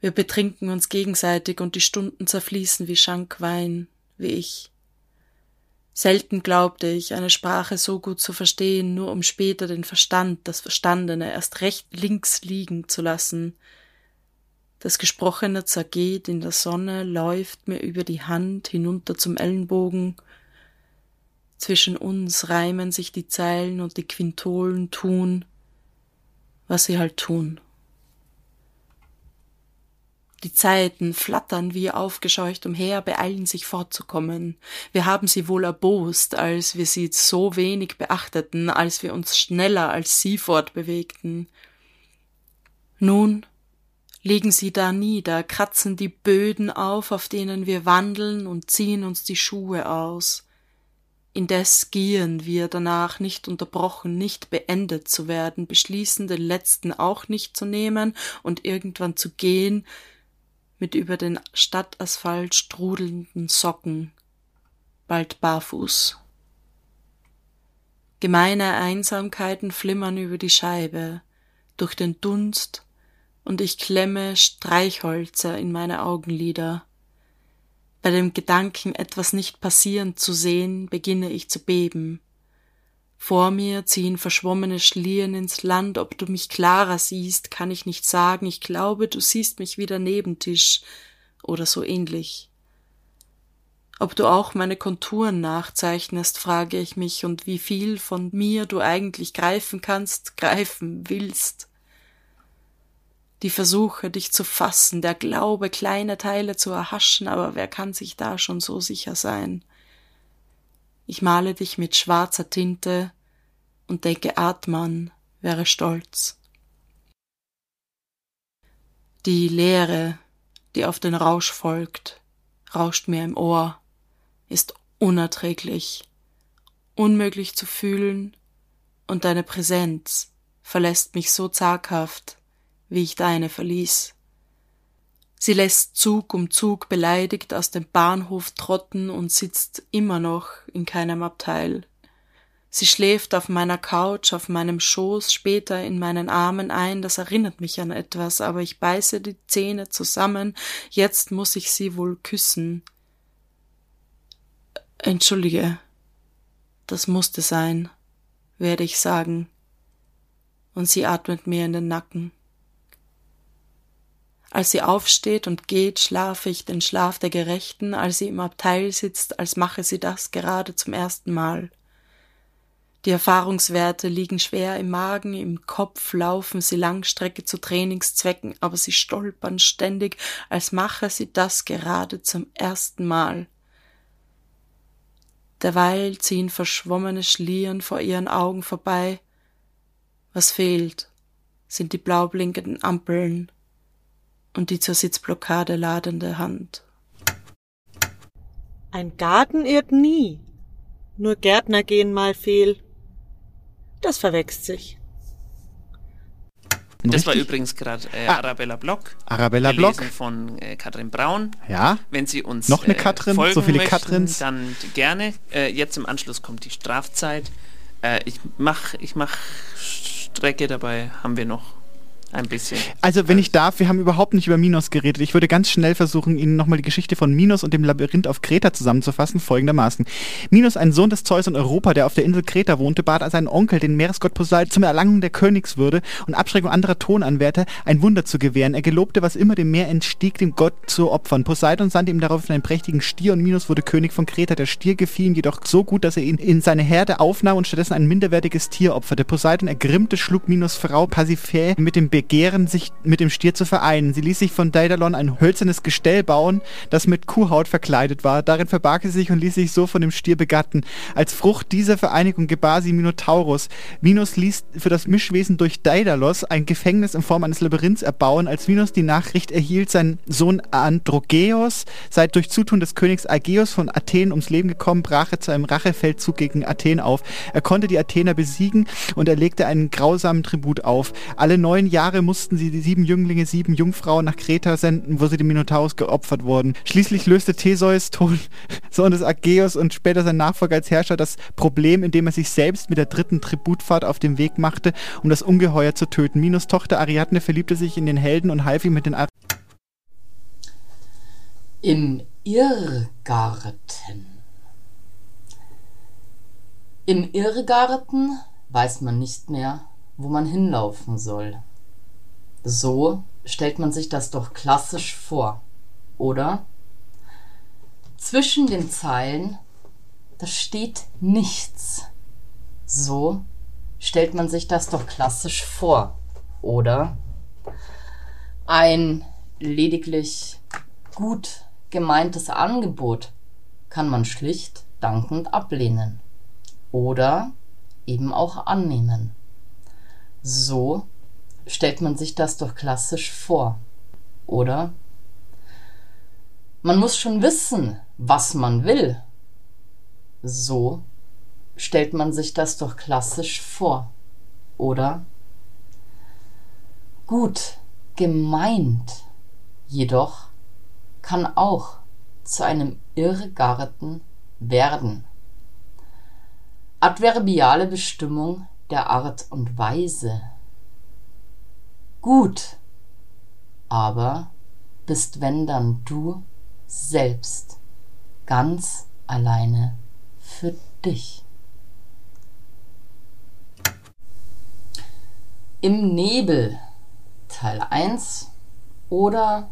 Wir betrinken uns gegenseitig und die Stunden zerfließen wie Schankwein, wie ich. Selten glaubte ich, eine Sprache so gut zu verstehen, nur um später den Verstand, das Verstandene, erst recht links liegen zu lassen. Das Gesprochene zergeht in der Sonne, läuft mir über die Hand hinunter zum Ellenbogen. Zwischen uns reimen sich die Zeilen und die Quintolen tun, was sie halt tun. Die Zeiten flattern wie aufgescheucht umher, beeilen sich fortzukommen. Wir haben sie wohl erbost, als wir sie so wenig beachteten, als wir uns schneller als sie fortbewegten. Nun liegen sie da nieder, kratzen die Böden auf, auf denen wir wandeln und ziehen uns die Schuhe aus. Indes gieren wir danach nicht unterbrochen, nicht beendet zu werden, beschließen den letzten auch nicht zu nehmen und irgendwann zu gehen, mit über den Stadtasphalt strudelnden Socken, bald barfuß. Gemeine Einsamkeiten flimmern über die Scheibe, durch den Dunst, und ich klemme Streichholzer in meine Augenlider. Bei dem Gedanken, etwas nicht passieren zu sehen, beginne ich zu beben. Vor mir ziehen verschwommene Schlieren ins Land, ob du mich klarer siehst, kann ich nicht sagen, ich glaube, du siehst mich wieder neben Tisch oder so ähnlich. Ob du auch meine Konturen nachzeichnest, frage ich mich, und wie viel von mir du eigentlich greifen kannst, greifen willst. Die Versuche, dich zu fassen, der Glaube, kleine Teile zu erhaschen, aber wer kann sich da schon so sicher sein? Ich male dich mit schwarzer Tinte und denke, Atman wäre stolz. Die Leere, die auf den Rausch folgt, rauscht mir im Ohr, ist unerträglich, unmöglich zu fühlen, und deine Präsenz verlässt mich so zaghaft, wie ich deine verließ. Sie lässt Zug um Zug beleidigt aus dem Bahnhof trotten und sitzt immer noch in keinem Abteil. Sie schläft auf meiner Couch, auf meinem Schoß, später in meinen Armen ein, das erinnert mich an etwas, aber ich beiße die Zähne zusammen, jetzt muss ich sie wohl küssen. Entschuldige, das musste sein, werde ich sagen, und sie atmet mir in den Nacken. Als sie aufsteht und geht, schlafe ich den Schlaf der Gerechten, als sie im Abteil sitzt, als mache sie das gerade zum ersten Mal. Die Erfahrungswerte liegen schwer im Magen, im Kopf laufen sie Langstrecke zu Trainingszwecken, aber sie stolpern ständig, als mache sie das gerade zum ersten Mal. Derweil ziehen verschwommene Schlieren vor ihren Augen vorbei. Was fehlt, sind die blaublinkenden Ampeln, und die zur Sitzblockade ladende Hand. Ein Garten irrt nie. Nur Gärtner gehen mal fehl. Das verwechselt sich. Das war übrigens gerade äh, ah. Arabella Block. Arabella Block. von äh, Katrin Braun. Ja. Wenn Sie uns noch eine Katrin, äh, so viele möchten, Katrins. Dann gerne. Äh, jetzt im Anschluss kommt die Strafzeit. Äh, ich mach, ich mach Strecke dabei. Haben wir noch ein bisschen. Also, wenn ich darf, wir haben überhaupt nicht über Minos geredet. Ich würde ganz schnell versuchen, Ihnen nochmal die Geschichte von Minos und dem Labyrinth auf Kreta zusammenzufassen, folgendermaßen. Minos, ein Sohn des Zeus in Europa, der auf der Insel Kreta wohnte, bat seinen Onkel, den Meeresgott Poseidon, zum Erlangen der Königswürde und Abschreckung anderer Tonanwärter ein Wunder zu gewähren. Er gelobte, was immer dem Meer entstieg, dem Gott zu opfern. Poseidon sandte ihm daraufhin einen prächtigen Stier und Minos wurde König von Kreta. Der Stier gefiel ihm jedoch so gut, dass er ihn in seine Herde aufnahm und stattdessen ein minderwertiges Tier opferte. Poseidon ergrimmte, schlug Minos Frau Pasiphae mit dem Begehren, sich mit dem Stier zu vereinen. Sie ließ sich von Daedalon ein hölzernes Gestell bauen, das mit Kuhhaut verkleidet war. Darin verbarg sie sich und ließ sich so von dem Stier begatten. Als Frucht dieser Vereinigung gebar sie Minotaurus. Minos ließ für das Mischwesen durch Daedalus ein Gefängnis in Form eines Labyrinths erbauen. Als Minos die Nachricht erhielt, sein Sohn Androgeos sei durch Zutun des Königs Aegeus von Athen ums Leben gekommen, brach er zu einem Rachefeldzug gegen Athen auf. Er konnte die Athener besiegen und er legte einen grausamen Tribut auf. Alle neun Jahre Jahre mussten sie die sieben Jünglinge, sieben Jungfrauen nach Kreta senden, wo sie dem Minotaurus geopfert wurden. Schließlich löste Theseus, [LAUGHS] Sohn des Ageus und später sein Nachfolger als Herrscher, das Problem, indem er sich selbst mit der dritten Tributfahrt auf den Weg machte, um das Ungeheuer zu töten. Minos Tochter Ariadne verliebte sich in den Helden und half ihm mit den Ar Im Irrgarten. Im Irrgarten weiß man nicht mehr, wo man hinlaufen soll. So stellt man sich das doch klassisch vor, oder? Zwischen den Zeilen, da steht nichts. So stellt man sich das doch klassisch vor, oder? Ein lediglich gut gemeintes Angebot kann man schlicht dankend ablehnen oder eben auch annehmen. So stellt man sich das doch klassisch vor, oder? Man muss schon wissen, was man will. So stellt man sich das doch klassisch vor, oder? Gut gemeint, jedoch kann auch zu einem Irrgarten werden. Adverbiale Bestimmung der Art und Weise. Gut, aber bist wenn dann du selbst ganz alleine für dich. Im Nebel Teil 1 oder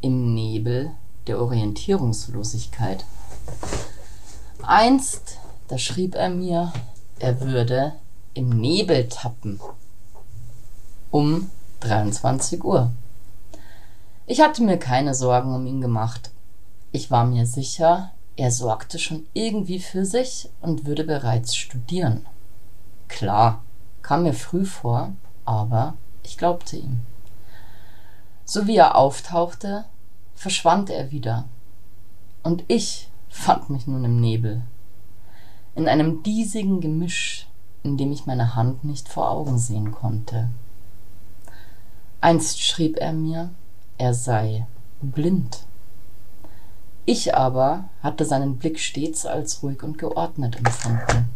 im Nebel der Orientierungslosigkeit. Einst, da schrieb er mir, er würde im Nebel tappen. Um 23 Uhr. Ich hatte mir keine Sorgen um ihn gemacht. Ich war mir sicher, er sorgte schon irgendwie für sich und würde bereits studieren. Klar, kam mir früh vor, aber ich glaubte ihm. So wie er auftauchte, verschwand er wieder. Und ich fand mich nun im Nebel. In einem diesigen Gemisch, in dem ich meine Hand nicht vor Augen sehen konnte. Einst schrieb er mir, er sei blind. Ich aber hatte seinen Blick stets als ruhig und geordnet empfunden.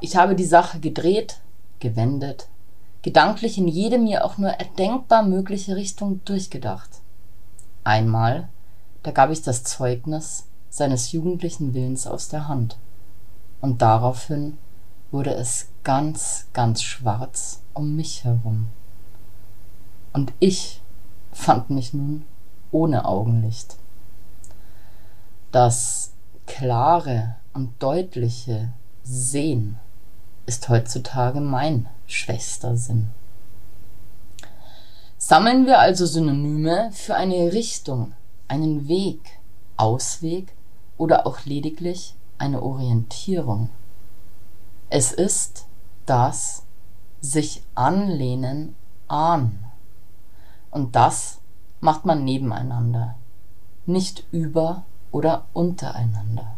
Ich habe die Sache gedreht, gewendet, gedanklich in jede mir auch nur erdenkbar mögliche Richtung durchgedacht. Einmal, da gab ich das Zeugnis seines jugendlichen Willens aus der Hand. Und daraufhin wurde es ganz, ganz schwarz um mich herum. Und ich fand mich nun ohne Augenlicht. Das klare und deutliche Sehen ist heutzutage mein Schwestersinn. Sammeln wir also Synonyme für eine Richtung, einen Weg, Ausweg oder auch lediglich eine Orientierung. Es ist das sich anlehnen an. Und das macht man nebeneinander, nicht über oder untereinander.